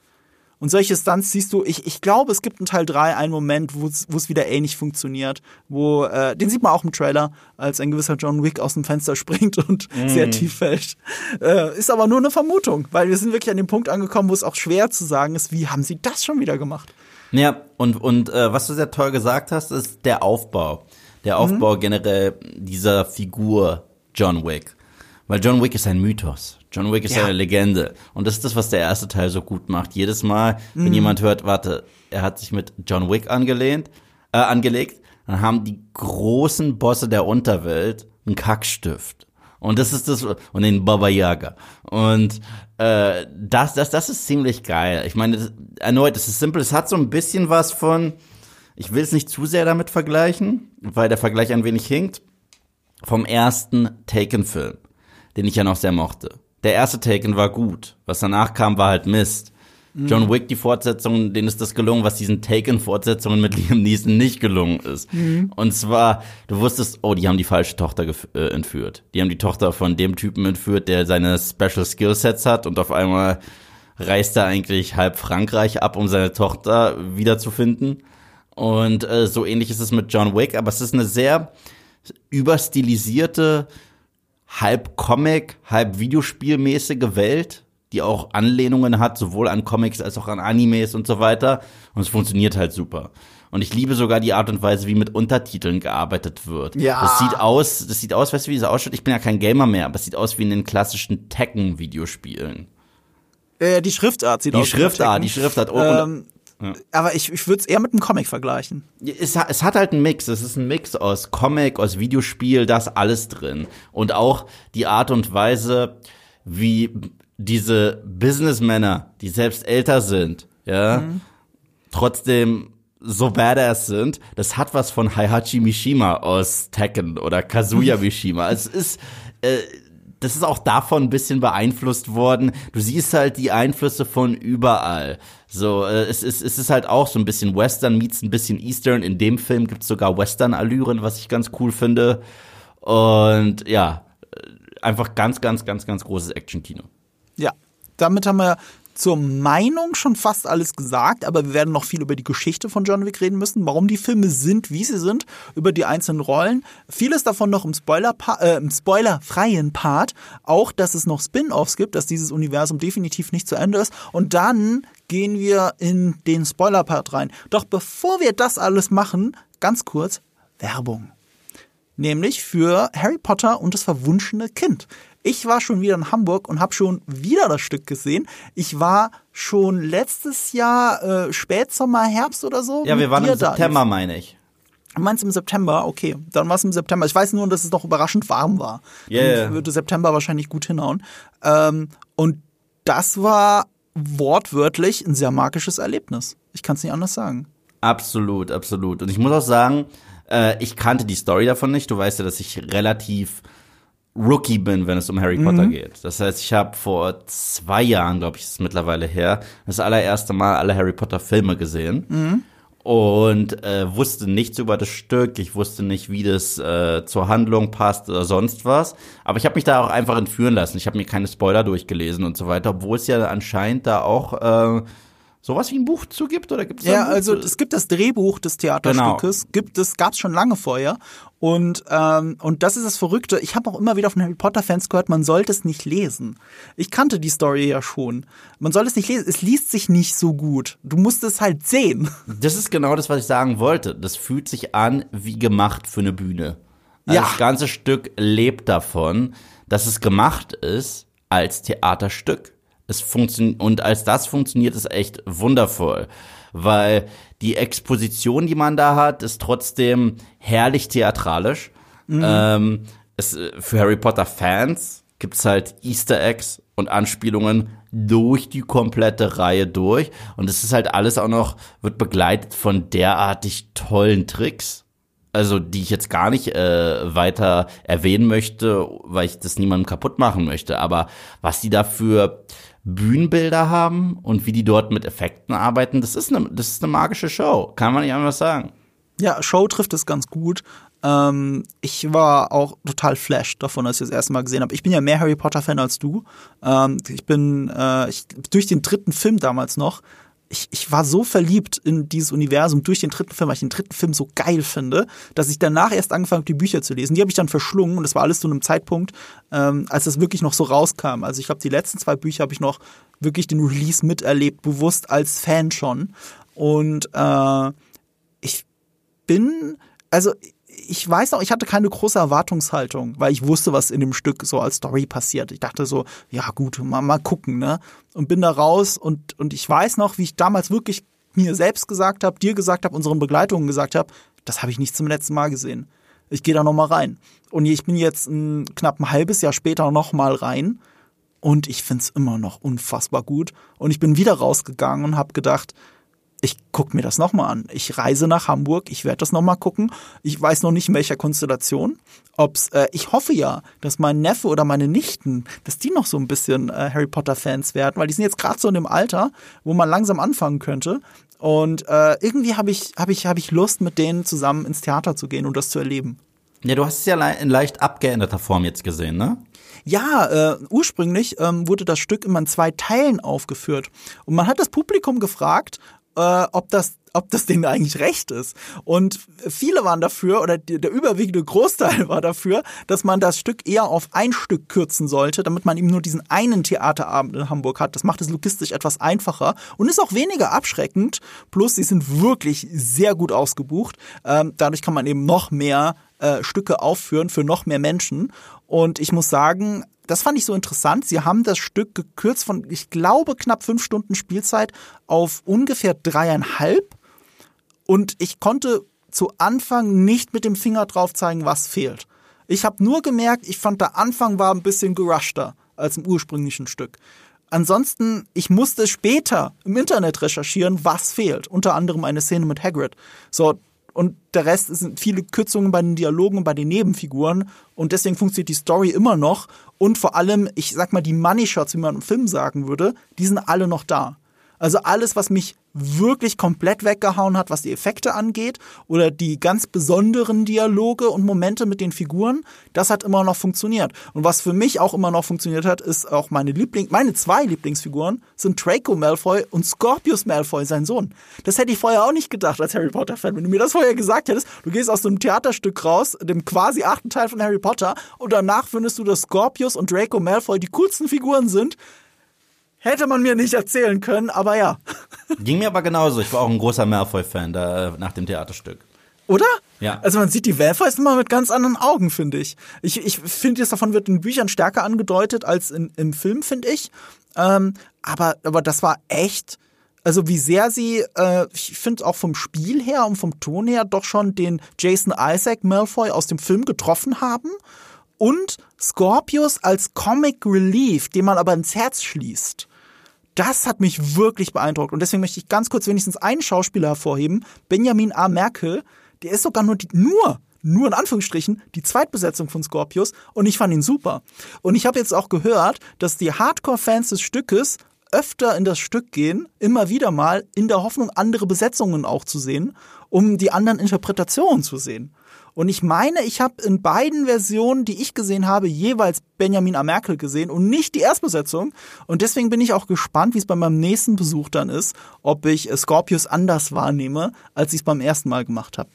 Und solche Stunts siehst du, ich, ich glaube, es gibt in Teil 3 einen Moment, wo es wieder ähnlich funktioniert, wo, äh, den sieht man auch im Trailer, als ein gewisser John Wick aus dem Fenster springt und sehr tief fällt. Äh, ist aber nur eine Vermutung, weil wir sind wirklich an dem Punkt angekommen, wo es auch schwer zu sagen ist, wie haben sie das schon wieder gemacht? Ja, und, und äh, was du sehr toll gesagt hast, ist der Aufbau. Der Aufbau generell dieser Figur John Wick. Weil John Wick ist ein Mythos. John Wick ist Ja. eine Legende. Und das ist das, was der erste Teil so gut macht. Jedes Mal, wenn jemand hört, warte, er hat sich mit John Wick angelehnt, äh, angelegt, dann haben die großen Bosse der Unterwelt einen Kackstift. Und das ist das, und den Baba Yaga. Und äh, das, das, das ist ziemlich geil. Ich meine, das, erneut, es ist simpel, es hat so ein bisschen was von, ich will es nicht zu sehr damit vergleichen, weil der Vergleich ein wenig hinkt, vom ersten Taken-Film, den ich ja noch sehr mochte. Der erste Taken war gut. Was danach kam, war halt Mist. John Wick, die Fortsetzung, denen ist das gelungen, was diesen Taken-Fortsetzungen mit Liam Neeson nicht gelungen ist. Mhm. Und zwar, du wusstest, oh, die haben die falsche Tochter äh, entführt. Die haben die Tochter von dem Typen entführt, der seine Special Skillsets hat und auf einmal reist er eigentlich halb Frankreich ab, um seine Tochter wiederzufinden. Und äh, so ähnlich ist es mit John Wick, aber es ist eine sehr überstilisierte, halb Comic, halb Videospielmäßige Welt, die auch Anlehnungen hat, sowohl an Comics als auch an Animes und so weiter. Und es funktioniert halt super. Und ich liebe sogar die Art und Weise, wie mit Untertiteln gearbeitet wird. Ja. Das sieht aus, das sieht aus, weißt du, wie es ausschaut? Ich bin ja kein Gamer mehr, aber es sieht aus wie in den klassischen Tekken-Videospielen. Äh, die Schriftart sieht Die aus. wie Schriftart, die Schriftart. Ähm, Ja. Aber ich, ich würde es eher mit einem Comic vergleichen. Es, es hat halt einen Mix. Es ist ein Mix aus Comic, aus Videospiel, da ist alles drin. Und auch die Art und Weise, wie diese Businessmänner, die selbst älter sind, ja, trotzdem so badass sind, das hat was von Heihachi Mishima aus Tekken oder Kazuya Mishima. Es ist, äh, das ist auch davon ein bisschen beeinflusst worden. Du siehst halt die Einflüsse von überall. So, äh, es ist, es ist halt auch so ein bisschen Western meets ein bisschen Eastern. In dem Film gibt's sogar Western-Allüren, was ich ganz cool finde. Und ja, äh, einfach ganz, ganz, ganz, ganz großes Action-Kino. Ja, damit haben wir zur Meinung schon fast alles gesagt, aber wir werden noch viel über die Geschichte von John Wick reden müssen, warum die Filme sind, wie sie sind, über die einzelnen Rollen. Vieles davon noch im, Spoiler äh, im spoilerfreien Part. Auch, dass es noch Spin-offs gibt, dass dieses Universum definitiv nicht zu Ende ist. Und dann gehen wir in den Spoiler-Part rein. Doch bevor wir das alles machen, ganz kurz Werbung nämlich für Harry Potter und das verwunschene Kind. Ich war schon wieder in Hamburg und habe schon wieder das Stück gesehen. Ich war schon letztes Jahr äh, Spätsommer, Herbst oder so. Ja, wir waren im. September, meine ich. Du meinst im September? Okay, dann war es im September. Ich weiß nur, dass es noch überraschend warm war. Yeah. Dann würde September wahrscheinlich gut hinhauen. Ähm, und das war wortwörtlich ein sehr magisches Erlebnis. Ich kann es nicht anders sagen. Absolut, absolut. Und ich muss auch sagen, äh, ich kannte die Story davon nicht. Du weißt ja, dass ich relativ Rookie bin, wenn es um Harry Potter geht. Das heißt, ich habe vor zwei Jahren, glaube ich, ist es mittlerweile her, das allererste Mal alle Harry Potter Filme gesehen. Und äh, wusste nichts über das Stück, ich wusste nicht, wie das äh, zur Handlung passt oder sonst was. Aber ich habe mich da auch einfach entführen lassen. Ich habe mir keine Spoiler durchgelesen und so weiter, obwohl es ja anscheinend da auch äh, sowas wie ein Buch zu gibt oder gibt es Ja, also es gibt das Drehbuch des Theaterstückes, gibt es gab's schon lange vorher und ähm, und das ist das Verrückte. Ich habe auch immer wieder von Harry Potter Fans gehört, man sollte es nicht lesen. Ich kannte die Story ja schon. Man soll es nicht lesen. Es liest sich nicht so gut. Du musst es halt sehen. Das ist genau das, was ich sagen wollte. Das fühlt sich an wie gemacht für eine Bühne. Also Ja. Das ganze Stück lebt davon, dass es gemacht ist als Theaterstück. Es funktioniert und als das funktioniert es echt wundervoll, weil die Exposition, die man da hat, ist trotzdem herrlich theatralisch. Ähm, es, für Harry Potter Fans gibt's halt Easter Eggs und Anspielungen durch die komplette Reihe durch und es ist halt alles auch noch wird begleitet von derartig tollen Tricks also die ich jetzt gar nicht äh, weiter erwähnen möchte, weil ich das niemandem kaputt machen möchte. Aber was die da für Bühnenbilder haben und wie die dort mit Effekten arbeiten, das ist eine, das ist eine magische Show. Kann man nicht anders sagen. Ja, Show trifft es ganz gut. Ähm, ich war auch total flashed davon, als ich das erste Mal gesehen habe. Ich bin ja mehr Harry Potter Fan als du. Ähm, ich bin äh, ich, durch den dritten Film damals noch. Ich, ich war so verliebt in dieses Universum durch den dritten Film, weil ich den dritten Film so geil finde, dass ich danach erst angefangen habe, die Bücher zu lesen. Die habe ich dann verschlungen und das war alles zu einem Zeitpunkt, ähm, als das wirklich noch so rauskam. Also ich glaube, die letzten zwei Bücher habe ich noch wirklich den Release miterlebt, bewusst als Fan schon. Und äh, ich bin, also ich weiß noch, ich hatte keine große Erwartungshaltung, weil ich wusste, was in dem Stück so als Story passiert. Ich dachte so, ja gut, mal, mal gucken, ne? Und bin da raus und, und ich weiß noch, wie ich damals wirklich mir selbst gesagt habe, dir gesagt habe, unseren Begleitungen gesagt habe, das habe ich nicht zum letzten Mal gesehen. Ich gehe da noch mal rein. Und ich bin jetzt ein, knapp ein halbes Jahr später noch mal rein und ich find's immer noch unfassbar gut. Und ich bin wieder rausgegangen und habe gedacht, ich guck mir das nochmal an. Ich reise nach Hamburg, ich werde das nochmal gucken. Ich weiß noch nicht in welcher Konstellation. Ob's, äh, ich hoffe ja, dass mein Neffe oder meine Nichten, dass die noch so ein bisschen äh, Harry Potter Fans werden, weil die sind jetzt gerade so in dem Alter, wo man langsam anfangen könnte. Und äh, irgendwie habe ich, hab ich, hab ich Lust, mit denen zusammen ins Theater zu gehen und das zu erleben. Ja, du hast es ja in leicht abgeänderter Form jetzt gesehen, ne? Ja, äh, ursprünglich ähm, wurde das Stück immer in zwei Teilen aufgeführt. Und man hat das Publikum gefragt, äh, ob das ob das denen eigentlich recht ist. Und viele waren dafür, oder der überwiegende Großteil war dafür, dass man das Stück eher auf ein Stück kürzen sollte, damit man eben nur diesen einen Theaterabend in Hamburg hat. Das macht es logistisch etwas einfacher und ist auch weniger abschreckend. Plus, sie sind wirklich sehr gut ausgebucht. Ähm, dadurch kann man eben noch mehr äh, Stücke aufführen für noch mehr Menschen. Und ich muss sagen, das fand ich so interessant. Sie haben das Stück gekürzt von, ich glaube, knapp fünf Stunden Spielzeit auf ungefähr dreieinhalb. Und ich konnte zu Anfang nicht mit dem Finger drauf zeigen, was fehlt. Ich habe nur gemerkt, ich fand der Anfang war ein bisschen gerushter als im ursprünglichen Stück. Ansonsten, ich musste später im Internet recherchieren, was fehlt. Unter anderem eine Szene mit Hagrid. So, und der Rest sind viele Kürzungen bei den Dialogen und bei den Nebenfiguren und deswegen funktioniert die Story immer noch und vor allem, ich sag mal, die Money Shots, wie man im Film sagen würde, die sind alle noch da. Also alles, was mich wirklich komplett weggehauen hat, was die Effekte angeht oder die ganz besonderen Dialoge und Momente mit den Figuren, das hat immer noch funktioniert. Und was für mich auch immer noch funktioniert hat, ist auch meine Liebling, meine zwei Lieblingsfiguren sind Draco Malfoy und Scorpius Malfoy, sein Sohn. Das hätte ich vorher auch nicht gedacht als Harry Potter Fan. Wenn du mir das vorher gesagt hättest, du gehst aus einem Theaterstück raus, dem quasi achten Teil von Harry Potter, und danach findest du, dass Scorpius und Draco Malfoy die coolsten Figuren sind, Hätte man mir nicht erzählen können, aber ja. Ging mir aber genauso. Ich war auch ein großer Malfoy-Fan da, nach dem Theaterstück. Oder? Ja. Also man sieht die Malfoys immer mit ganz anderen Augen, finde ich. Ich, ich finde, davon wird in Büchern stärker angedeutet als in, im Film, finde ich. Ähm, aber, aber das war echt, also wie sehr sie, äh, ich finde auch vom Spiel her und vom Ton her doch schon den Jason Isaac Malfoy aus dem Film getroffen haben und Scorpius als Comic Relief, den man aber ins Herz schließt das hat mich wirklich beeindruckt. Und deswegen möchte ich ganz kurz wenigstens einen Schauspieler hervorheben, Benjamin A. Merkel. Der ist sogar nur, die, nur, nur in Anführungsstrichen, die Zweitbesetzung von Scorpius. Und ich fand ihn super. Und ich habe jetzt auch gehört, dass die Hardcore-Fans des Stückes öfter in das Stück gehen, immer wieder mal, in der Hoffnung, andere Besetzungen auch zu sehen, um die anderen Interpretationen zu sehen. Und ich meine, ich habe in beiden Versionen, die ich gesehen habe, jeweils Benjamin A. Merkel gesehen und nicht die Erstbesetzung. Und deswegen bin ich auch gespannt, wie es bei meinem nächsten Besuch dann ist, ob ich Scorpius anders wahrnehme, als ich es beim ersten Mal gemacht habe.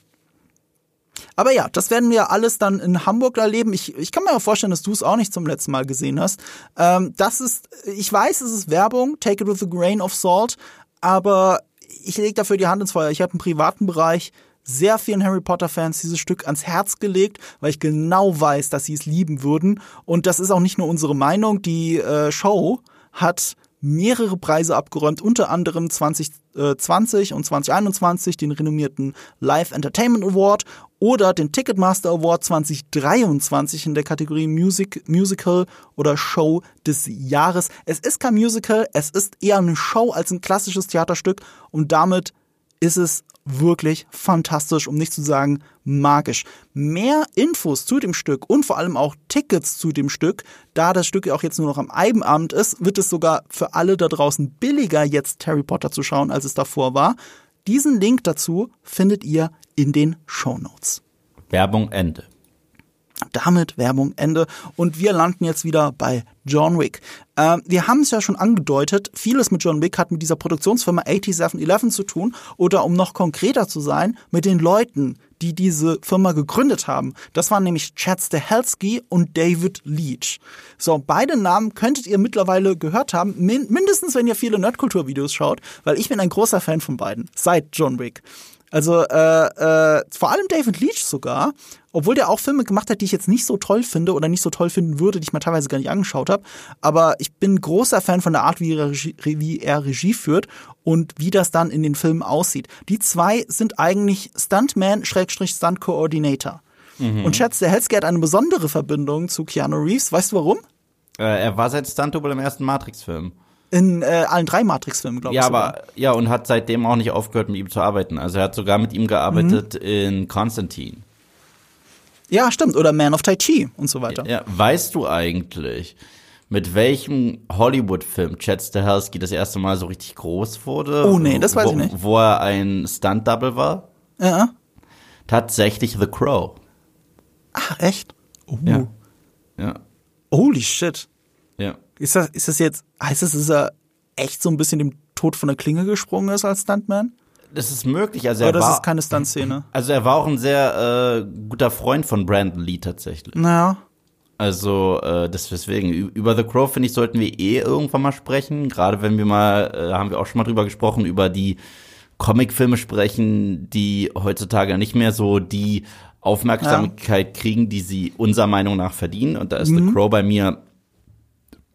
Aber ja, das werden wir alles dann in Hamburg erleben. Ich, ich kann mir auch vorstellen, dass du es auch nicht zum letzten Mal gesehen hast. Ähm, das ist, ich weiß, es ist Werbung, take it with a grain of salt, aber ich lege dafür die Hand ins Feuer. Ich habe einen privaten Bereich, sehr vielen Harry Potter-Fans dieses Stück ans Herz gelegt, weil ich genau weiß, dass sie es lieben würden. Und das ist auch nicht nur unsere Meinung. Die äh, Show hat mehrere Preise abgeräumt, unter anderem 2020 und 2021 den renommierten Live Entertainment Award oder den Ticketmaster Award 2023 in der Kategorie Music, Musical oder Show des Jahres. Es ist kein Musical, es ist eher eine Show als ein klassisches Theaterstück und damit ist es wirklich fantastisch, um nicht zu sagen magisch. Mehr Infos zu dem Stück und vor allem auch Tickets zu dem Stück, da das Stück ja auch jetzt nur noch am Eibenabend ist, wird es sogar für alle da draußen billiger, jetzt Harry Potter zu schauen, als es davor war. Diesen Link dazu findet ihr in den Show Notes. Werbung Ende. Damit Werbung Ende. Und wir landen jetzt wieder bei John Wick. Äh, wir haben es ja schon angedeutet, vieles mit John Wick hat mit dieser Produktionsfirma 8711 zu tun oder um noch konkreter zu sein, mit den Leuten, die diese Firma gegründet haben. Das waren nämlich Chad Stahelski und David Leach. So, beide Namen könntet ihr mittlerweile gehört haben, min mindestens wenn ihr viele Nerdkultur-Videos schaut, weil ich bin ein großer Fan von beiden, seit John Wick. Also äh, äh, vor allem David Leach sogar, obwohl der auch Filme gemacht hat, die ich jetzt nicht so toll finde oder nicht so toll finden würde, die ich mal teilweise gar nicht angeschaut habe. Aber ich bin großer Fan von der Art, wie er, Regie, wie er Regie führt und wie das dann in den Filmen aussieht. Die zwei sind eigentlich Stuntman-Stunt-Coordinator. Mhm. Und Chad Stahelski hat eine besondere Verbindung zu Keanu Reeves. Weißt du warum? Äh, er war seit Stunt-Double im ersten Matrix-Film. In äh, allen drei Matrix-Filmen, glaube ich. Ja, sogar. aber ja, und hat seitdem auch nicht aufgehört, mit ihm zu arbeiten. Also er hat sogar mit ihm gearbeitet in Constantine. Ja, stimmt. Oder Man of Tai Chi und so weiter. Ja, weißt du eigentlich, mit welchem Hollywood-Film Chad Stahelski das erste Mal so richtig groß wurde? Oh, nee, das weiß wo, ich nicht. Wo er ein Stunt-Double war? Ja. Tatsächlich The Crow. Ach, echt? Oh. Ja. Ja. Holy shit. Ja. Ist das, ist das jetzt, heißt das, dass er echt so ein bisschen dem Tod von der Klinge gesprungen ist als Stuntman? Das ist möglich. Also er Oder das war, ist keine Stuntszene? also er war auch ein sehr äh, guter Freund von Brandon Lee tatsächlich. Naja. Also äh, das deswegen über The Crow finde ich sollten wir eh irgendwann mal sprechen. Gerade wenn wir mal äh, haben wir auch schon mal drüber gesprochen über die Comicfilme sprechen, die heutzutage nicht mehr so die Aufmerksamkeit kriegen, die sie unserer Meinung nach verdienen. Und da ist The Crow bei mir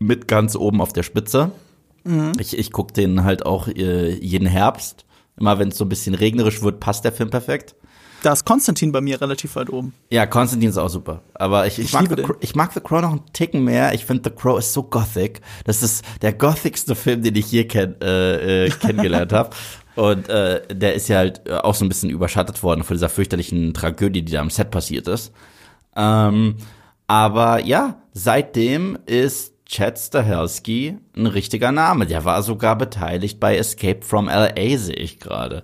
mit ganz oben auf der Spitze. Ich, ich gucke den halt auch äh, jeden Herbst. Immer wenn es so ein bisschen regnerisch wird, passt der Film perfekt. Da ist Konstantin bei mir relativ weit oben. Ja, Konstantin ist auch super. Aber ich, ich, Ich mag, The ich mag The Crow noch einen Ticken mehr. Ich finde The Crow ist so gothic. Das ist der gothigste Film, den ich je kenn, äh, äh, kennengelernt habe. Und äh, der ist ja halt äh, auch so ein bisschen überschattet worden von dieser fürchterlichen Tragödie, die da am Set passiert ist. Ähm, aber ja, seitdem ist Chad Stahelski ein richtiger Name. Der war sogar beteiligt bei Escape from LA, sehe ich gerade.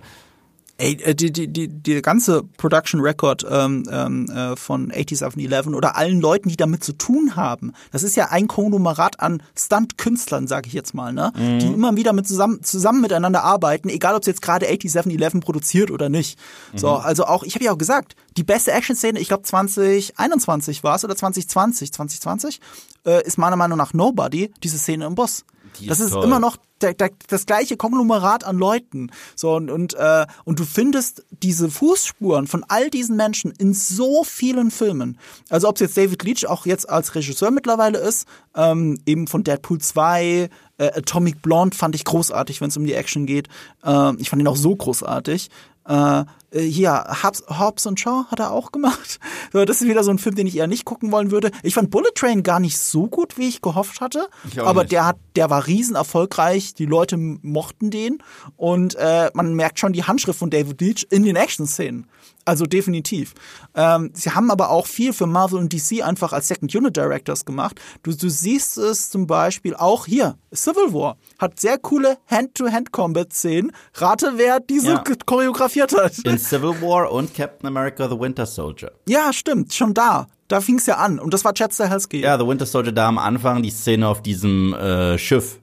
Ey, äh, die, die, die, die ganze Production Record ähm, ähm, äh, von 8711 oder allen Leuten, die damit zu tun haben, das ist ja ein Konglomerat an Stunt-Künstlern, sage ich jetzt mal, ne? Die immer wieder mit zusammen, zusammen miteinander arbeiten, egal ob es jetzt gerade 8711 produziert oder nicht. So, also auch, ich habe ja auch gesagt, die beste Action-Szene, ich glaube 2021 war es oder 2020, 2020, äh, ist meiner Meinung nach Nobody, diese Szene im Bus. Die das ist ist immer noch der, der, das gleiche Konglomerat an Leuten. So, und, und, äh, und du findest diese Fußspuren von all diesen Menschen in so vielen Filmen. Also ob es jetzt David Leach auch jetzt als Regisseur mittlerweile ist, ähm, eben von Deadpool 2, äh, Atomic Blonde fand ich großartig, wenn es um die Action geht. Ähm, ich fand ihn auch so großartig. Äh, äh, hier, Hobbs, Hobbs und Shaw hat er auch gemacht. So, das ist wieder so ein Film, den ich eher nicht gucken wollen würde. Ich fand Bullet Train gar nicht so gut, wie ich gehofft hatte. Ich aber nicht. der hat, der war riesen erfolgreich. Die Leute mochten den und äh, man merkt schon die Handschrift von David Leach in den Action-Szenen. Also definitiv. Ähm, sie haben aber auch viel für Marvel und DC einfach als Second Unit Directors gemacht. Du, du siehst es zum Beispiel auch hier. Civil War hat sehr coole Hand-to-Hand-Combat-Szenen. Rate, wer diese Ja. choreografiert hat. In Civil War und Captain America The Winter Soldier. Ja, stimmt, schon da. Da fing's ja an. Und das war Chad Stahelski. Ja, The Winter Soldier da am Anfang, die Szene auf diesem äh, Schiff,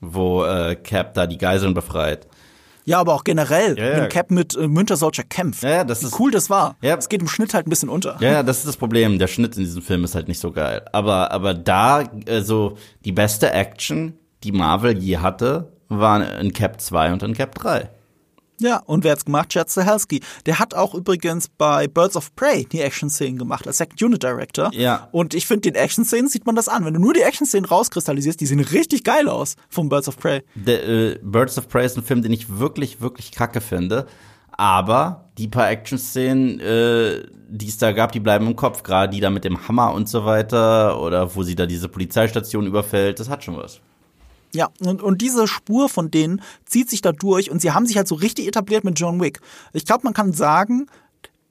wo äh, Cap da die Geiseln befreit. Ja, aber auch generell, Ja, ja. wenn Cap mit äh, Winter Soldier kämpft. Ja, ja, das Wie ist- cool das war. Ja. Es geht im Schnitt halt ein bisschen unter. Ja, ja, das ist das Problem. Der Schnitt in diesem Film ist halt nicht so geil. Aber, aber da, äh, so, die beste Action, die Marvel je hatte, war in Cap 2 und in Cap 3. Ja, und wer hat's gemacht? Chad Stahelski. Der hat auch übrigens bei Birds of Prey die Action-Szenen gemacht, als Second Unit Director. Ja. Und ich finde, den Action-Szenen sieht man das an. Wenn du nur die Action-Szenen rauskristallisierst, die sehen richtig geil aus vom Birds of Prey. Der, äh, Birds of Prey ist ein Film, den ich wirklich, wirklich kacke finde. Aber die paar Action-Szenen, äh, die es da gab, die bleiben im Kopf. Gerade die da mit dem Hammer und so weiter. Oder wo sie da diese Polizeistation überfällt. Das hat schon was. Ja, und, und diese Spur von denen zieht sich da durch und sie haben sich halt so richtig etabliert mit John Wick. Ich glaube, man kann sagen,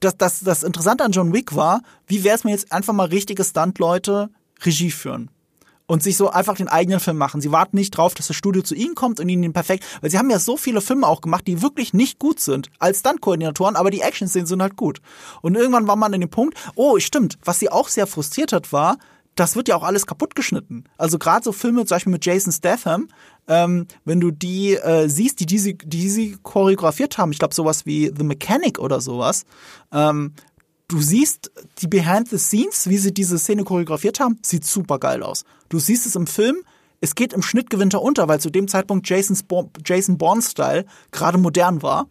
dass, dass das Interessante an John Wick war, wie wäre es mir jetzt einfach mal richtige Stunt-Leute Regie führen? Und sich so einfach den eigenen Film machen. Sie warten nicht drauf, dass das Studio zu ihnen kommt und ihnen den perfekt, weil sie haben ja so viele Filme auch gemacht, die wirklich nicht gut sind als Stunt-Koordinatoren, aber die Action-Szenen sind halt gut. Und irgendwann war man in dem Punkt, oh, stimmt, was sie auch sehr frustriert hat, war, das wird ja auch alles kaputt geschnitten. Also gerade so Filme, zum Beispiel mit Jason Statham, ähm, wenn du die äh, siehst, die, die, sie, die sie choreografiert haben, ich glaube sowas wie The Mechanic oder sowas, ähm, du siehst die Behind the Scenes, wie sie diese Szene choreografiert haben, sieht super geil aus. Du siehst es im Film, es geht im Schnittgewinter unter, weil zu dem Zeitpunkt Jason's Bo Jason Bourne-Style gerade modern war.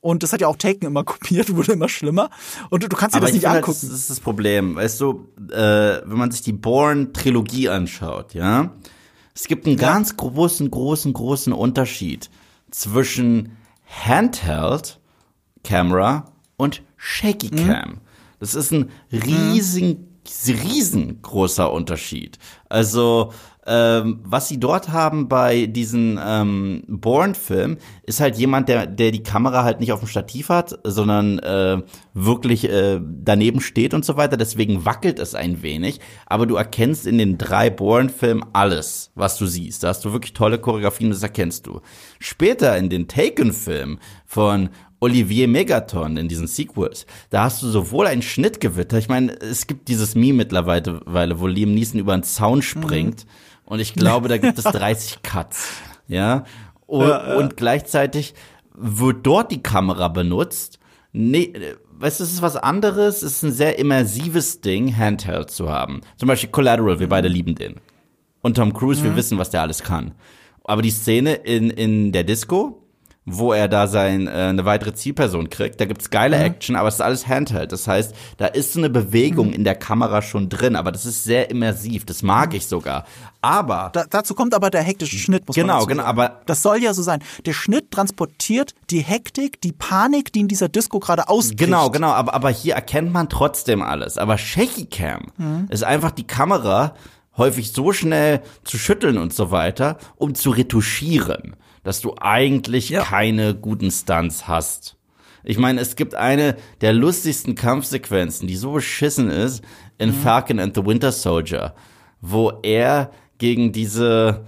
Und das hat ja auch Taken immer kopiert, wurde immer schlimmer. Und du, du kannst dir das ich nicht halt, angucken. das ist das Problem. Weißt du, äh, wenn man sich die Bourne-Trilogie anschaut, ja, es gibt einen ganz großen, großen, großen Unterschied zwischen Handheld Camera und Shaky Cam. Das ist ein riesen riesengroßer Unterschied. Also ähm, was sie dort haben bei diesen ähm, Bourne-Film ist halt jemand, der, der die Kamera halt nicht auf dem Stativ hat, sondern äh, wirklich äh, daneben steht und so weiter. Deswegen wackelt es ein wenig. Aber du erkennst in den drei Bourne-Filmen alles, was du siehst. Da hast du wirklich tolle Choreografien, das erkennst du. Später in den Taken-Filmen von Olivier Megaton in diesen Sequels. Da hast du sowohl ein Schnittgewitter, ich meine, es gibt dieses Meme mittlerweile, wo Liam Neeson über einen Zaun springt. Mhm und ich glaube, da gibt es 30 Cuts. Ja. Und, ja, ja. und gleichzeitig wird dort die Kamera benutzt. Nee, weißt du, es ist was anderes. Es ist ein sehr immersives Ding, Handheld zu haben. Zum Beispiel Collateral, wir beide lieben den. Und Tom Cruise, mhm. wir wissen, was der alles kann. Aber die Szene in, in der Disco, wo er da sein, äh, eine weitere Zielperson kriegt. Da gibt's geile mhm. Action, aber es ist alles Handheld. Das heißt, da ist so eine Bewegung mhm. in der Kamera schon drin, aber das ist sehr immersiv. Das mag mhm. ich sogar. Aber da, dazu kommt aber der hektische Schnitt, muss genau, man Genau, genau, aber das soll ja so sein. Der Schnitt transportiert die Hektik, die Panik, die in dieser Disco gerade ausbricht. Genau, genau, aber aber hier erkennt man trotzdem alles. Aber Shaky Cam mhm. ist einfach die Kamera häufig so schnell zu schütteln und so weiter, um zu retuschieren dass du eigentlich ja. keine guten Stunts hast. Ich meine, es gibt eine der lustigsten Kampfsequenzen, die so beschissen ist, in mhm. Falcon and the Winter Soldier, wo er gegen diese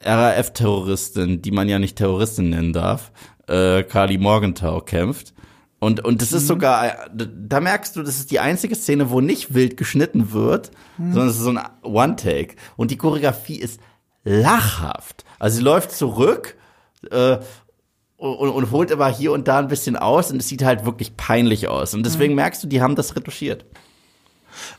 RAF-Terroristin, die man ja nicht Terroristin nennen darf, äh, Carly Morgenthau kämpft. Und, und das ist mhm. sogar, da merkst du, das ist die einzige Szene, wo nicht wild geschnitten wird, mhm. sondern es ist so ein One-Take. Und die Choreografie ist lachhaft. Also sie läuft zurück äh, und, und, holt aber hier und da ein bisschen aus und es sieht halt wirklich peinlich aus. Und deswegen mhm. merkst du, die haben das retuschiert.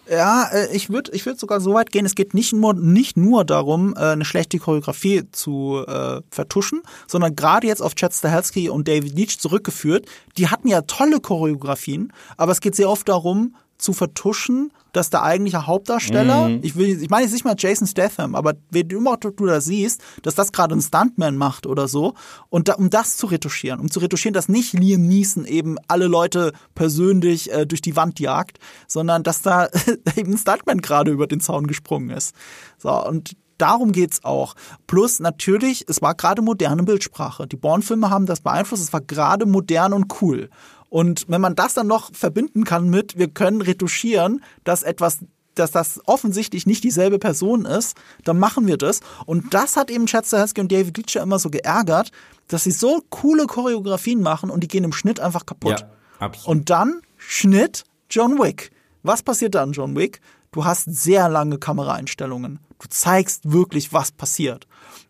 Ja, äh, ich würde ich würd sogar so weit gehen, es geht nicht nur, nicht nur darum, äh, eine schlechte Choreografie zu äh, vertuschen, sondern gerade jetzt auf Chad Stahelski und David Leach zurückgeführt, die hatten ja tolle Choreografien, aber es geht sehr oft darum, zu vertuschen, dass der eigentliche Hauptdarsteller, mhm. ich will, ich meine jetzt nicht mal Jason Statham, aber wie du immer du da siehst, dass das gerade ein Stuntman macht oder so, und da, um das zu retuschieren, um zu retuschieren, dass nicht Liam Neeson eben alle Leute persönlich äh, durch die Wand jagt, sondern dass da eben ein Stuntman gerade über den Zaun gesprungen ist. So, und darum geht's auch. Plus natürlich, es war gerade moderne Bildsprache. Die Born-Filme haben das beeinflusst, es war gerade modern und cool. Und wenn man das dann noch verbinden kann mit, wir können retuschieren, dass etwas dass das offensichtlich nicht dieselbe Person ist, dann machen wir das. Und das hat eben Chad Stahelski und David Leitcher immer so geärgert, dass sie so coole Choreografien machen und die gehen im Schnitt einfach kaputt. Ja, absolut. Und dann Schnitt John Wick. Was passiert dann, John Wick? Du hast sehr lange Kameraeinstellungen. Du zeigst wirklich, was passiert.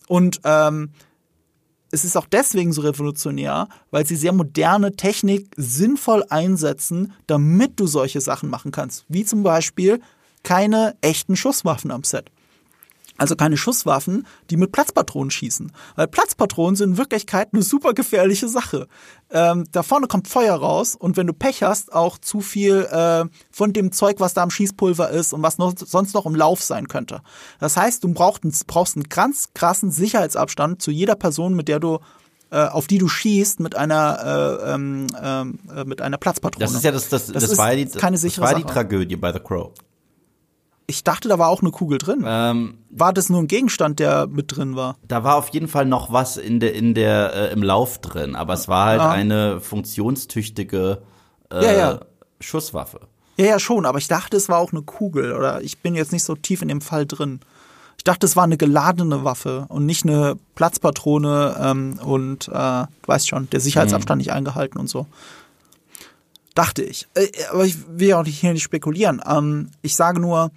Und ähm, es ist auch deswegen so revolutionär, weil sie sehr moderne Technik sinnvoll einsetzen, damit du solche Sachen machen kannst. Wie zum Beispiel keine echten Schusswaffen am Set. Also keine Schusswaffen, die mit Platzpatronen schießen. Weil Platzpatronen sind in Wirklichkeit eine super gefährliche Sache. Ähm, da vorne kommt Feuer raus und wenn du Pech hast, auch zu viel äh, von dem Zeug, was da am Schießpulver ist und was noch, sonst noch im Lauf sein könnte. Das heißt, du brauchst, brauchst einen ganz krassen Sicherheitsabstand zu jeder Person, mit der du äh, auf die du schießt mit einer äh, ähm, äh, mit einer Platzpatrone. Das ist ja das das, das, das war die, keine sichere das war die Tragödie bei The Crow. Ich dachte, da war auch eine Kugel drin. Ähm, war das nur ein Gegenstand, der mit drin war? Da war auf jeden Fall noch was in der, in der, äh, im Lauf drin, aber es war halt ah. eine funktionstüchtige äh, ja, ja. Schusswaffe. Ja, ja, schon, aber ich dachte, es war auch eine Kugel oder ich bin jetzt nicht so tief in dem Fall drin. Ich dachte, es war eine geladene Waffe und nicht eine Platzpatrone ähm, und äh, du weißt schon, der Sicherheitsabstand mhm. nicht eingehalten und so. Dachte ich. Äh, aber ich will ja auch nicht hier nicht spekulieren. Ähm, ich sage nur,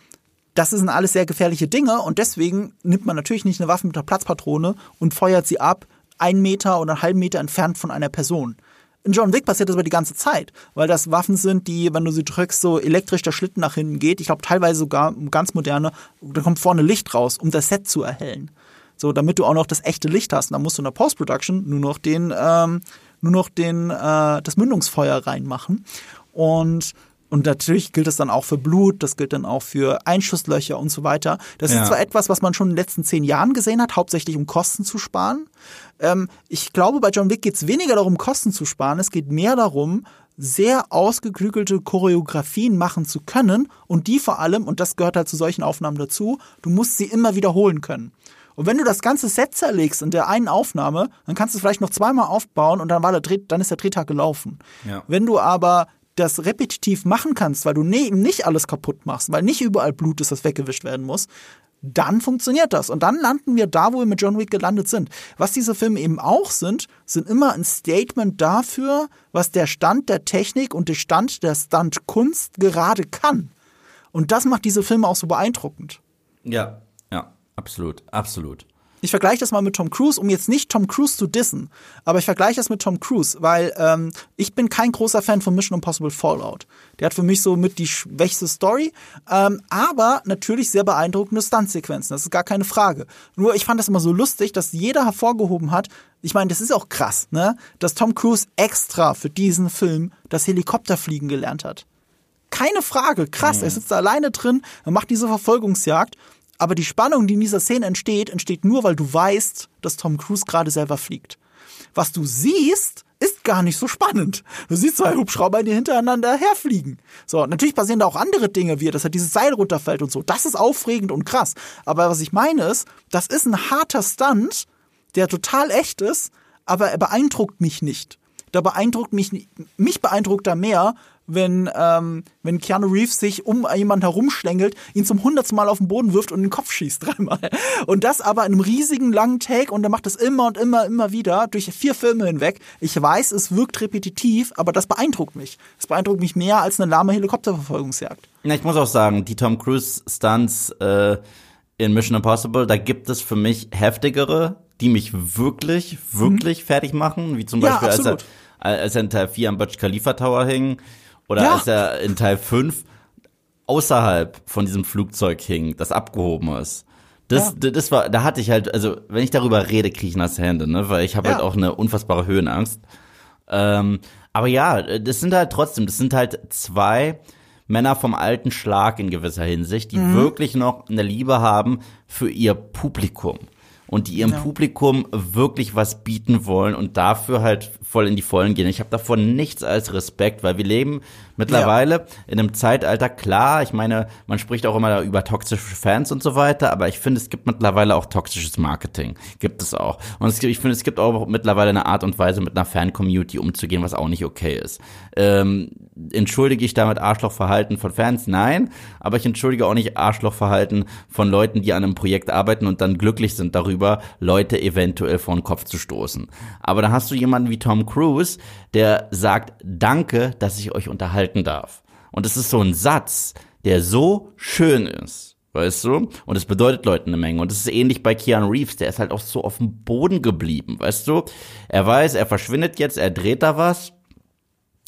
das sind alles sehr gefährliche Dinge und deswegen nimmt man natürlich nicht eine Waffe mit einer Platzpatrone und feuert sie ab, einen Meter oder einen halben Meter entfernt von einer Person. In John Wick passiert das aber die ganze Zeit, weil das Waffen sind, die, wenn du sie drückst, so elektrisch der Schlitten nach hinten geht. Ich glaube teilweise sogar ganz moderne, da kommt vorne Licht raus, um das Set zu erhellen. So, damit du auch noch das echte Licht hast. Und dann musst du in der Post-Production nur noch den, ähm, nur noch den, äh, das Mündungsfeuer reinmachen. Und und natürlich gilt das dann auch für Blut, das gilt dann auch für Einschusslöcher und so weiter. Das ja. ist zwar etwas, was man schon in den letzten zehn Jahren gesehen hat, hauptsächlich um Kosten zu sparen. Ähm, ich glaube, bei John Wick geht es weniger darum, Kosten zu sparen. Es geht mehr darum, sehr ausgeklügelte Choreografien machen zu können und die vor allem, und das gehört halt zu solchen Aufnahmen dazu, du musst sie immer wiederholen können. Und wenn du das ganze Set zerlegst in der einen Aufnahme, dann kannst du es vielleicht noch zweimal aufbauen und dann, war der Dreh, dann ist der Drehtag gelaufen. Ja. Wenn du aber das repetitiv machen kannst, weil du ne, eben nicht alles kaputt machst, weil nicht überall Blut ist, das weggewischt werden muss, dann funktioniert das. Und dann landen wir da, wo wir mit John Wick gelandet sind. Was diese Filme eben auch sind, sind immer ein Statement dafür, was der Stand der Technik und der Stand der Stuntkunst gerade kann. Und das macht diese Filme auch so beeindruckend. Ja, ja, absolut, absolut. Ich vergleiche das mal mit Tom Cruise, um jetzt nicht Tom Cruise zu dissen, aber ich vergleiche das mit Tom Cruise, weil ähm, ich bin kein großer Fan von Mission Impossible Fallout. Der hat für mich so mit die schwächste Story, ähm, aber natürlich sehr beeindruckende Stuntsequenzen, das ist gar keine Frage. Nur ich fand das immer so lustig, dass jeder hervorgehoben hat, ich meine, das ist auch krass, ne, dass Tom Cruise extra für diesen Film das Helikopterfliegen gelernt hat. Keine Frage, krass, er sitzt da alleine drin, er macht diese Verfolgungsjagd aber die Spannung, die in dieser Szene entsteht, entsteht nur, weil du weißt, dass Tom Cruise gerade selber fliegt. Was du siehst, ist gar nicht so spannend. Du siehst zwei Hubschrauber, die hintereinander herfliegen. So, natürlich passieren da auch andere Dinge, wie dass halt dieses Seil runterfällt und so. Das ist aufregend und krass. Aber was ich meine ist, das ist ein harter Stunt, der total echt ist, aber er beeindruckt mich nicht. Da beeindruckt mich, mich beeindruckt da mehr, wenn, ähm, wenn Keanu Reeves sich um jemanden herumschlängelt, ihn zum hundertsten Mal auf den Boden wirft und den Kopf schießt dreimal. Und das aber in einem riesigen langen Take und er macht das immer und immer, immer wieder durch vier Filme hinweg. Ich weiß, es wirkt repetitiv, aber das beeindruckt mich. Es beeindruckt mich mehr als eine lahme Helikopterverfolgungsjagd. Ja, ich muss auch sagen, die Tom Cruise Stunts äh, in Mission Impossible, da gibt es für mich heftigere, die mich wirklich, wirklich mhm. fertig machen, wie zum Beispiel ja, als, er, als er in Teil 4 am Burj Khalifa Tower hing oder ja. als er in Teil 5 außerhalb von diesem Flugzeug hing, das abgehoben ist. Das, ja. das war, da hatte ich halt, also wenn ich darüber rede, kriege ich nasse Hände, ne? Weil ich habe ja. halt auch eine unfassbare Höhenangst. Ähm, aber ja, das sind halt trotzdem, das sind halt zwei Männer vom alten Schlag in gewisser Hinsicht, die mhm. wirklich noch eine Liebe haben für ihr Publikum und die ihrem ja. Publikum wirklich was bieten wollen und dafür halt voll in die Vollen gehen. Ich habe davon nichts als Respekt, weil wir leben mittlerweile ja. in einem Zeitalter, klar, ich meine, man spricht auch immer über toxische Fans und so weiter, aber ich finde, es gibt mittlerweile auch toxisches Marketing. Gibt es auch. Und es ich finde, es gibt auch mittlerweile eine Art und Weise, mit einer Fan-Community umzugehen, was auch nicht okay ist. Ähm, entschuldige ich damit Arschlochverhalten von Fans? Nein, aber ich entschuldige auch nicht Arschlochverhalten von Leuten, die an einem Projekt arbeiten und dann glücklich sind darüber, Leute eventuell vor den Kopf zu stoßen. Aber da hast du jemanden wie Tom Cruise, der sagt, danke, dass ich euch unterhalten darf. Und es ist so ein Satz, der so schön ist. Weißt du? Und es bedeutet Leuten eine Menge. Und es ist ähnlich bei Keanu Reeves, der ist halt auch so auf dem Boden geblieben, weißt du? Er weiß, er verschwindet jetzt, er dreht da was.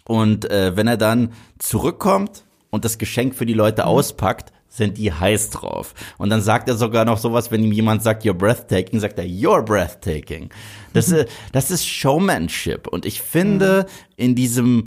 Und äh, wenn er dann zurückkommt und das Geschenk für die Leute auspackt, sind die heiß drauf. Und dann sagt er sogar noch sowas, wenn ihm jemand sagt, you're breathtaking, sagt er, you're breathtaking. Das, mhm. ist, das ist Showmanship. Und ich finde, mhm. in diesem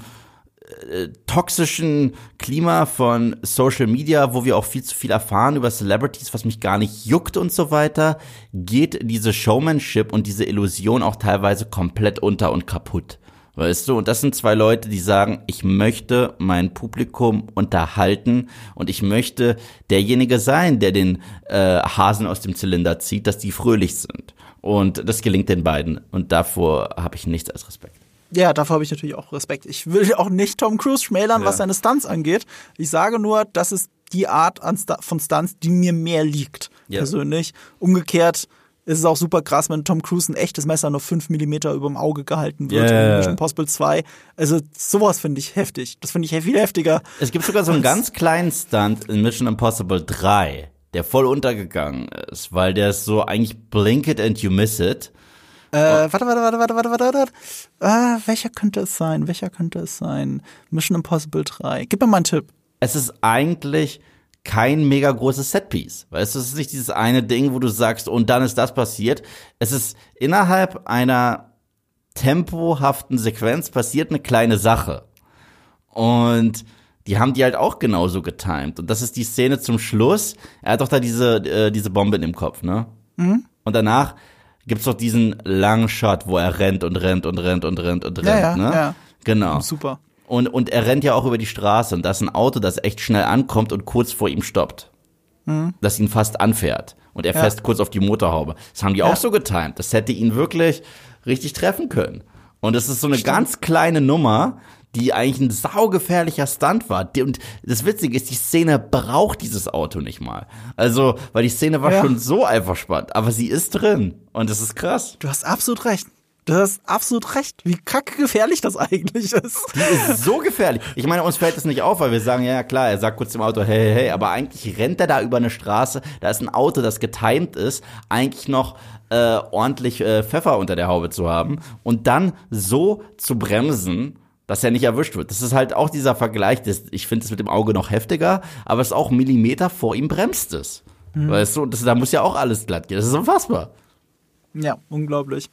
äh, toxischen Klima von Social Media, wo wir auch viel zu viel erfahren über Celebrities, was mich gar nicht juckt und so weiter, geht diese Showmanship und diese Illusion auch teilweise komplett unter und kaputt. Weißt du, und das sind zwei Leute, die sagen, ich möchte mein Publikum unterhalten und ich möchte derjenige sein, der den äh, Hasen aus dem Zylinder zieht, dass die fröhlich sind. Und das gelingt den beiden. Und davor habe ich nichts als Respekt. Ja, davor habe ich natürlich auch Respekt. Ich will auch nicht Tom Cruise schmälern, ja. was seine Stunts angeht. Ich sage nur, das ist die Art von Stunts, die mir mehr liegt, ja. persönlich. Umgekehrt es ist auch super krass, wenn Tom Cruise ein echtes Messer noch fünf Millimeter über dem Auge gehalten wird yeah. in Mission Impossible 2. Also sowas finde ich heftig. Das finde ich viel heftiger. Es gibt sogar so einen ganz kleinen Stunt in Mission Impossible 3, der voll untergegangen ist, weil der ist so eigentlich blink it and you miss it. Äh, warte, warte, warte, warte, warte, warte, warte. Äh, welcher könnte es sein? Welcher könnte es sein? Mission Impossible 3. Gib mir mal einen Tipp. Es ist eigentlich kein mega großes Setpiece. Weißt du, es ist nicht dieses eine Ding, wo du sagst, und dann ist das passiert. Es ist innerhalb einer tempohaften Sequenz passiert eine kleine Sache. Und die haben die halt auch genauso getimed. Und das ist die Szene zum Schluss. Er hat doch da diese, äh, diese Bombe in dem Kopf, ne? Mhm. Und danach gibt's doch diesen langen Shot, wo er rennt und rennt und rennt und rennt und rennt, ja, ja, ne? Ja. Genau. Super. Und, und er rennt ja auch über die Straße und da ist ein Auto, das echt schnell ankommt und kurz vor ihm stoppt. Das ihn fast anfährt. Und er Ja. fährt kurz auf die Motorhaube. Das haben die Ja. auch so getimt. Das hätte ihn wirklich richtig treffen können. Und es ist so eine ganz kleine Nummer, die eigentlich ein saugefährlicher Stunt war. Und das Witzige ist, die Szene braucht dieses Auto nicht mal. Also, weil die Szene war Ja. schon so einfach spannend. Aber sie ist drin. Und das ist krass. Du hast absolut recht. Du hast absolut recht, wie kacke gefährlich das eigentlich ist. Die ist so gefährlich. Ich meine, uns fällt es nicht auf, weil wir sagen, ja, klar, er sagt kurz dem Auto, hey, hey, hey, aber eigentlich rennt er da über eine Straße, da ist ein Auto, das getimed ist, eigentlich noch äh, ordentlich äh, Pfeffer unter der Haube zu haben und dann so zu bremsen, dass er nicht erwischt wird. Das ist halt auch dieser Vergleich, das, ich finde es mit dem Auge noch heftiger, aber es ist auch Millimeter vor ihm bremst es. Weißt du, das, da muss ja auch alles glatt gehen. Das ist unfassbar. Ja, unglaublich.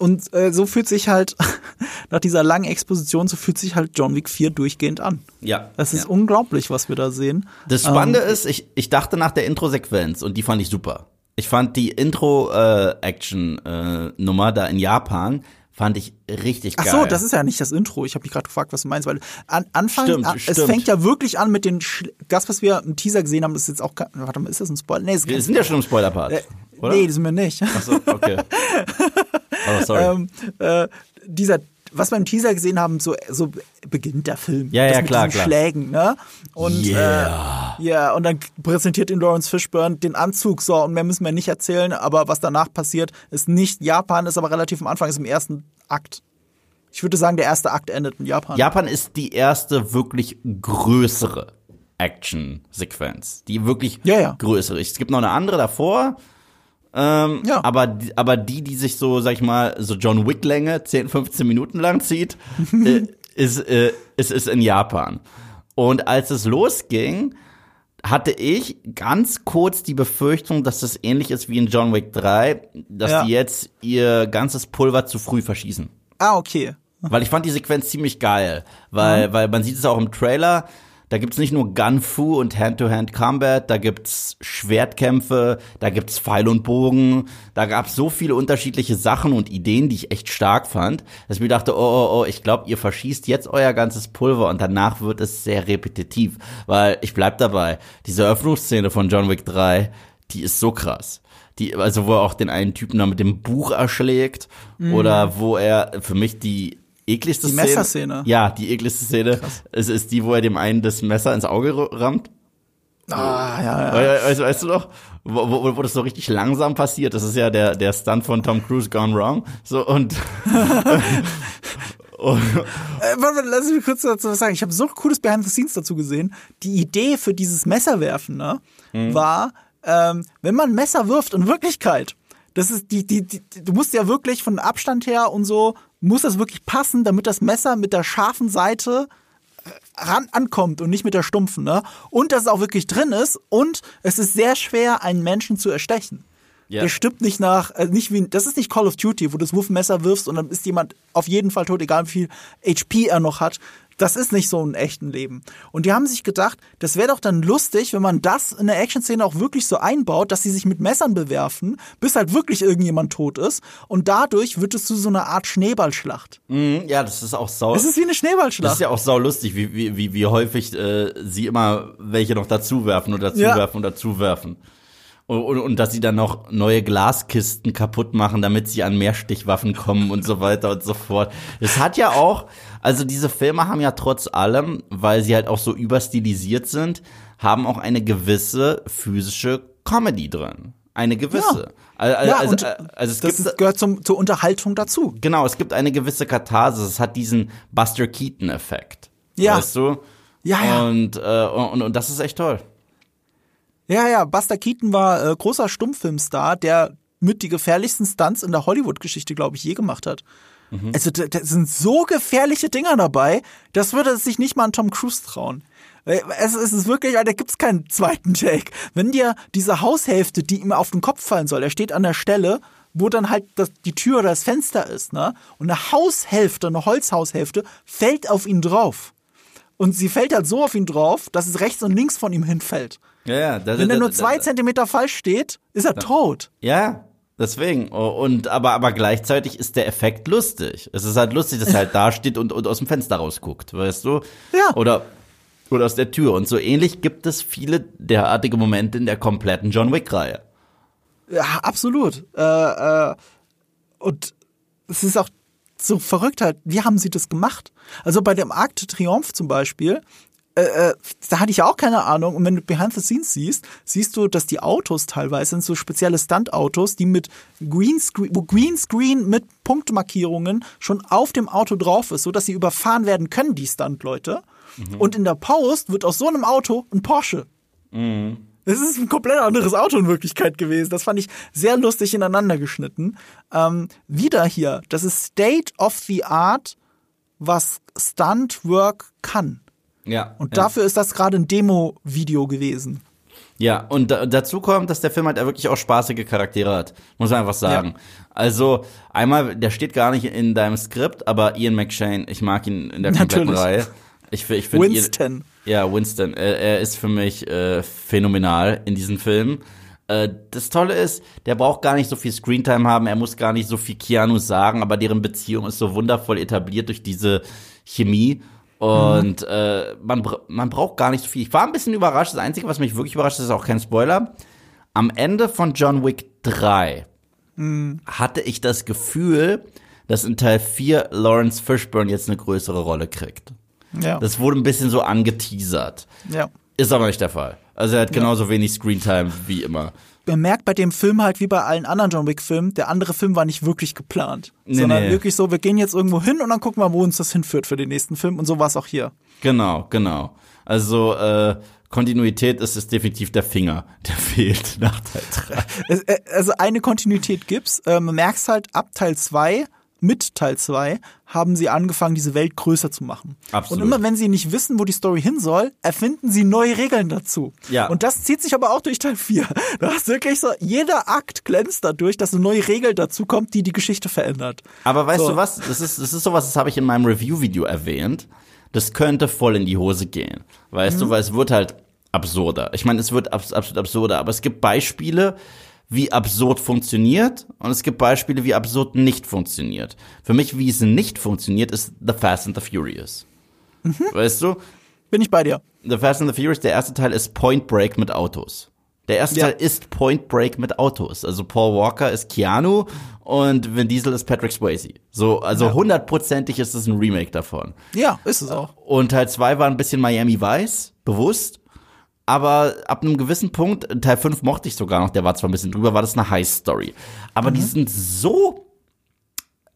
Und äh, so fühlt sich halt, nach dieser langen Exposition, so fühlt sich halt John Wick 4 durchgehend an. Ja. Das ist ja. unglaublich, was wir da sehen. Das Spannende Ähm, ist, ich, ich dachte nach der Intro-Sequenz und die fand ich super. Ich fand die Intro-Action-Nummer da in Japan fand ich richtig Ach geil. so, das ist ja nicht das Intro. Ich habe mich gerade gefragt, was du meinst, weil an Anfang, Stimmt, an, es stimmt. fängt ja wirklich an mit den, Sch das, was wir im Teaser gesehen haben, das ist jetzt auch, kein- warte mal, ist das ein Spoiler? Nee, ist Wir kein sind ja schon im Spoiler-Part. Äh, oder? Nee, das sind wir nicht. Ach so, okay. Oh, sorry. ähm, äh, dieser, was wir im Teaser gesehen haben, so, so beginnt der Film. Ja, ja, mit klar, klar. Schlägen, ne? Und, Yeah. äh, ja, und dann präsentiert ihn Lawrence Fishburne den Anzug, so, und mehr müssen wir nicht erzählen, aber was danach passiert, ist nicht Japan, ist aber relativ am Anfang, ist im ersten Akt. Ich würde sagen, der erste Akt endet in Japan. Japan ist die erste wirklich größere Action-Sequenz. Die wirklich Ja, ja. größere. Es gibt noch eine andere davor. Ähm, Ja. aber, die- aber die, die sich so, sag ich mal, so John Wick-Länge 10, 15 Minuten lang zieht, äh, ist, äh, ist, ist in Japan. Und als es losging, hatte ich ganz kurz die Befürchtung, dass das ähnlich ist wie in John Wick 3, dass Ja. die jetzt ihr ganzes Pulver zu früh verschießen. Ah, okay. Weil ich fand die Sequenz ziemlich geil. Weil, weil man sieht es auch im Trailer. Da gibt's nicht nur Gunfu und Hand-to-Hand-Combat, da gibt's Schwertkämpfe, da gibt's Pfeil und Bogen. Da gab's so viele unterschiedliche Sachen und Ideen, die ich echt stark fand, dass ich mir dachte, oh, oh, oh, ich glaube, ihr verschießt jetzt euer ganzes Pulver und danach wird es sehr repetitiv. Weil ich bleib dabei, diese Eröffnungsszene von John Wick 3, die ist so krass. Die, also wo er auch den einen Typen da mit dem Buch erschlägt oder wo er für mich die ekligste Die Szene. Messerszene. Ja, die ekligste Szene. Es ist die, wo er dem einen das Messer ins Auge rammt. Ah, ja, ja. We- Weißt, weißt du noch? Wo, wo, wo das so richtig langsam passiert. Das ist ja der, der Stunt von Tom Cruise Gone Wrong. So und, und Äh, warte, warte, lass mich kurz dazu was sagen. Ich habe so cooles Behind the Scenes dazu gesehen. Die Idee für dieses Messerwerfen ne, Mhm. war, ähm, wenn man Messer wirft, in Wirklichkeit, das ist die, die, die, du musst ja wirklich von Abstand her und so, muss das wirklich passen, damit das Messer mit der scharfen Seite äh, ran ankommt und nicht mit der stumpfen, ne? Und dass es auch wirklich drin ist und es ist sehr schwer, einen Menschen zu erstechen. Ja. Der stirbt nicht nach, äh, nicht wie, das ist nicht Call of Duty, wo du das Wurfmesser wirfst und dann ist jemand auf jeden Fall tot, egal wie viel HP er noch hat. Das ist nicht so im echten Leben. Und die haben sich gedacht, das wäre doch dann lustig, wenn man das in der Action-Szene auch wirklich so einbaut, dass sie sich mit Messern bewerfen, bis halt wirklich irgendjemand tot ist. Und dadurch wird es zu so einer Art Schneeballschlacht. Mhm, ja, das ist auch sau. Es ist wie eine Das Schneeballschlacht. ist ja auch sau lustig, wie, wie, wie, wie häufig äh, sie immer welche noch dazuwerfen und dazuwerfen und dazuwerfen. Und, und, und dass sie dann noch neue Glaskisten kaputt machen, damit sie an Mehrstichwaffen kommen und so weiter und so fort. Es hat ja auch, also diese Filme haben ja trotz allem, weil sie halt auch so überstilisiert sind, haben auch eine gewisse physische Comedy drin. Eine gewisse. Also, ja, also, und also es das gibt gehört zum, zur Unterhaltung dazu. Genau, es gibt eine gewisse Katharsis. Es hat diesen Buster Keaton-Effekt. Ja. Weißt du? Ja, ja. Und, äh, und, und das ist echt toll. Ja, ja, Buster Keaton war äh, großer Stummfilmstar, der mit die gefährlichsten Stunts in der Hollywood-Geschichte, glaube ich, je gemacht hat. Also da, da sind so gefährliche Dinger dabei, das würde sich nicht mal an Tom Cruise trauen. Äh, Es, es ist wirklich, da gibt's keinen zweiten Take. Wenn dir diese Haushälfte, die ihm auf den Kopf fallen soll, er steht an der Stelle, wo dann halt das, die Tür oder das Fenster ist, ne? Und eine Haushälfte, eine Holzhaushälfte, fällt auf ihn drauf. Und sie fällt halt so auf ihn drauf, dass es rechts und links von ihm hinfällt. Ja, ja. Da, Wenn da, er nur da- zwei da- Zentimeter falsch steht, ist er tot. Ja, Deswegen, und aber, aber gleichzeitig ist der Effekt lustig. Es ist halt lustig, dass er halt da steht und, und aus dem Fenster rausguckt, weißt du? Ja. Oder, oder aus der Tür. Und so ähnlich gibt es viele derartige Momente in der kompletten John Wick-Reihe. Ja, absolut. Äh, äh, und es ist auch so verrückt halt, wie haben sie das gemacht? Also bei dem Arc de Triomphe zum Beispiel, äh, äh, da hatte ich ja auch keine Ahnung. Und wenn du Behind the Scenes siehst, siehst du, dass die Autos teilweise sind so spezielle Stunt-Autos, die mit Greenscreen, wo Greenscreen mit Punktmarkierungen schon auf dem Auto drauf ist, so dass sie überfahren werden können, die Stunt-Leute. Mhm. Und in der Post wird aus so einem Auto ein Porsche. Mhm. Das ist ein komplett anderes Auto in Wirklichkeit gewesen. Das fand ich sehr lustig ineinander geschnitten. Ähm, wieder hier, das ist State of the Art, was Stunt-Work kann. Ja. Und dafür ist das gerade ein Demo-Video gewesen. Ja, und da, dazu kommt, dass der Film halt wirklich auch spaßige Charaktere hat. Muss man einfach sagen. Ja. Also, einmal, der steht gar nicht in deinem Skript, aber Ian McShane, ich mag ihn in der kompletten Natürlich. Reihe. Ich, ich find Winston. Ian, ja, Winston. Er, er ist für mich äh, phänomenal in diesem Film. Äh, das Tolle ist, der braucht gar nicht so viel Screentime haben, er muss gar nicht so viel Keanu sagen, aber deren Beziehung ist so wundervoll etabliert durch diese Chemie. Und mhm. äh, man, man braucht gar nicht so viel. Ich war ein bisschen überrascht. Das Einzige, was mich wirklich überrascht, ist auch kein Spoiler. Am Ende von John Wick 3 mhm. hatte ich das Gefühl, dass in Teil 4 Lawrence Fishburne jetzt eine größere Rolle kriegt. Ja. Das wurde ein bisschen so angeteasert. Ja. Ist aber nicht der Fall. Also er hat genauso ja. wenig Screentime wie immer man merkt bei dem Film halt wie bei allen anderen John Wick-Filmen, der andere Film war nicht wirklich geplant. Nee, sondern nee. wirklich so, wir gehen jetzt irgendwo hin und dann gucken wir, wo uns das hinführt für den nächsten Film. Und so war es auch hier. Genau, genau. Also, äh, Kontinuität ist es definitiv der Finger, der fehlt nach Teil 3. Äh, also eine Kontinuität gibt's. Äh, man merkt halt ab Teil 2 mit Teil 2 haben sie angefangen, diese Welt größer zu machen. Absolut. Und immer wenn sie nicht wissen, wo die Story hin soll, erfinden sie neue Regeln dazu. Ja. Und das zieht sich aber auch durch Teil 4. Du hast wirklich so, jeder Akt glänzt dadurch, dass eine neue Regel dazu kommt, die die Geschichte verändert. Aber weißt so. du was? Das ist, das ist sowas, das habe ich in meinem Review-Video erwähnt. Das könnte voll in die Hose gehen. Weißt mhm. du, weil es wird halt absurder. Ich meine, es wird absolut absurder, aber es gibt Beispiele, wie absurd funktioniert und es gibt Beispiele, wie absurd nicht funktioniert. Für mich, wie es nicht funktioniert, ist The Fast and the Furious. Mhm. Weißt du? Bin ich bei dir. The Fast and the Furious, der erste Teil ist Point Break mit Autos. Der erste ja. Teil ist Point Break mit Autos. Also Paul Walker ist Keanu und Vin Diesel ist Patrick Swayze. So, also hundertprozentig ist es ein Remake davon. Ja, ist es auch. Und Teil 2 war ein bisschen Miami Vice, bewusst aber ab einem gewissen Punkt, Teil 5 mochte ich sogar noch, der war zwar ein bisschen drüber, war das eine High-Story. Aber mhm. die sind so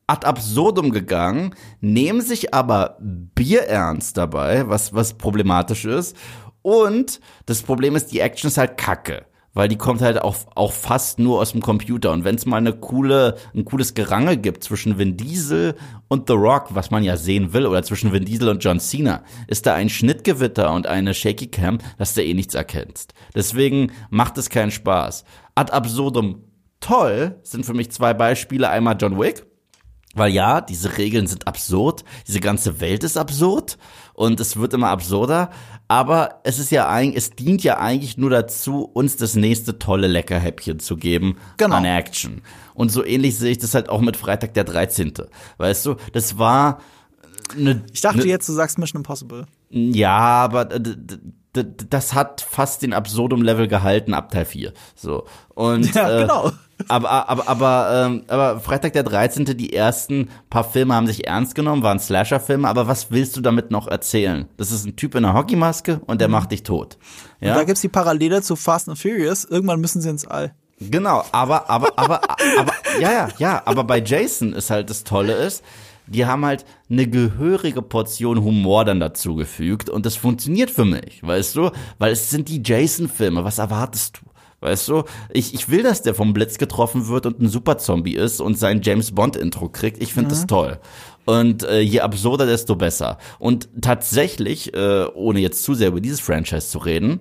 ad absurdum gegangen, nehmen sich aber bierernst dabei, was, was problematisch ist. Und das Problem ist, die Action ist halt kacke weil die kommt halt auch, auch fast nur aus dem Computer. Und wenn es mal eine coole, ein cooles Gerange gibt zwischen Vin Diesel und The Rock, was man ja sehen will, oder zwischen Vin Diesel und John Cena, ist da ein Schnittgewitter und eine Shaky Cam, dass du eh nichts erkennst. Deswegen macht es keinen Spaß. Ad absurdum toll sind für mich zwei Beispiele. Einmal John Wick, weil ja, diese Regeln sind absurd, diese ganze Welt ist absurd und es wird immer absurder. Aber es ist ja eigentlich, es dient ja eigentlich nur dazu, uns das nächste tolle Leckerhäppchen zu geben genau. an Action. Und so ähnlich sehe ich das halt auch mit Freitag der 13. Weißt du, das war eine. Ich dachte ne, jetzt, du sagst Mission Impossible. Ja, aber das hat fast den Absurdum-Level gehalten ab Teil 4. So. Und, ja, genau. Aber, aber, aber, ähm, aber Freitag der 13. die ersten paar Filme haben sich ernst genommen, waren Slasher-Filme, aber was willst du damit noch erzählen? Das ist ein Typ in einer Hockeymaske und der mhm. macht dich tot. Ja? Und da gibt's die Parallele zu Fast and Furious, irgendwann müssen sie ins All. Genau, aber, aber, aber, aber, ja, ja, ja, aber bei Jason ist halt das Tolle ist, die haben halt eine gehörige Portion Humor dann dazugefügt und das funktioniert für mich, weißt du? Weil es sind die Jason-Filme, was erwartest du? Weißt du, ich, ich will, dass der vom Blitz getroffen wird und ein Super-Zombie ist und sein James Bond-Intro kriegt. Ich finde mhm. das toll. Und äh, je absurder, desto besser. Und tatsächlich, äh, ohne jetzt zu sehr über dieses Franchise zu reden,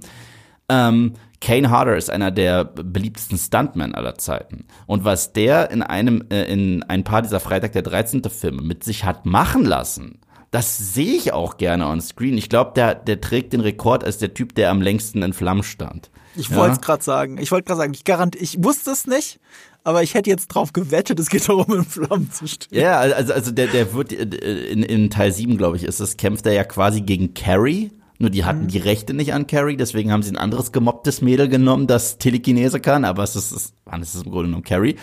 ähm, Kane Harder ist einer der beliebtesten Stuntmen aller Zeiten. Und was der in einem, äh, in ein paar dieser Freitag der 13. Filme mit sich hat machen lassen, das sehe ich auch gerne on screen. Ich glaube, der, der trägt den Rekord als der Typ, der am längsten in Flammen stand. Ich wollte es gerade sagen. Ich wollte gerade sagen, ich garant, ich wusste es nicht, aber ich hätte jetzt drauf gewettet, es geht darum, in Flammen zu stehen. Ja, also, also der, der wird äh, in, in Teil 7, glaube ich, ist es, kämpft er ja quasi gegen Carrie. Nur die hatten mhm. die Rechte nicht an Carrie, deswegen haben sie ein anderes gemobbtes Mädel genommen, das Telekinese kann, aber es ist, es ist im Grunde genommen Carrie.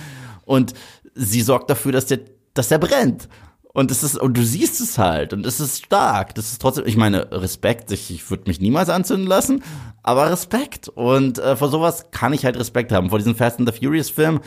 Und sie sorgt dafür, dass der, dass der brennt. Und es ist, und du siehst es halt, und es ist stark. Das ist trotzdem, ich meine, Respekt, ich, ich würde mich niemals anzünden lassen, aber Respekt. Und äh, vor sowas kann ich halt Respekt haben. Vor diesem Fast and the Furious Film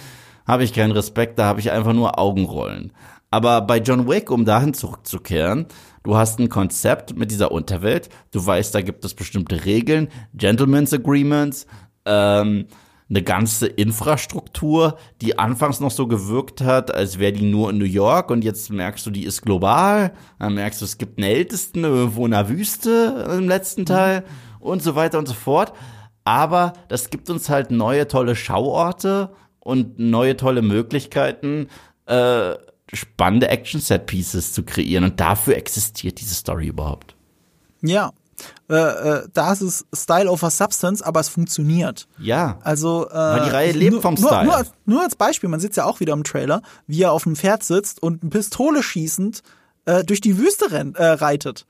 habe ich keinen Respekt, da habe ich einfach nur Augenrollen. Aber bei John Wick, um dahin zurückzukehren, du hast ein Konzept mit dieser Unterwelt, du weißt, da gibt es bestimmte Regeln, Gentleman's Agreements, ähm, eine ganze Infrastruktur, die anfangs noch so gewirkt hat, als wäre die nur in New York und jetzt merkst du, die ist global. Dann merkst du, es gibt einen Ältesten irgendwo in der Wüste im letzten Teil und so weiter und so fort. Aber das gibt uns halt neue tolle Schauorte und neue tolle Möglichkeiten, äh, spannende Action-Set-Pieces zu kreieren. Und dafür existiert diese Story überhaupt. Ja, äh, äh, da ist es Style over Substance, aber es funktioniert. Ja. Also äh, Weil die Reihe lebt vom nur, Style. Nur, als, nur als Beispiel, man sitzt ja auch wieder im Trailer, wie er auf einem Pferd sitzt und eine Pistole schießend äh, durch die Wüste rennt, äh, reitet.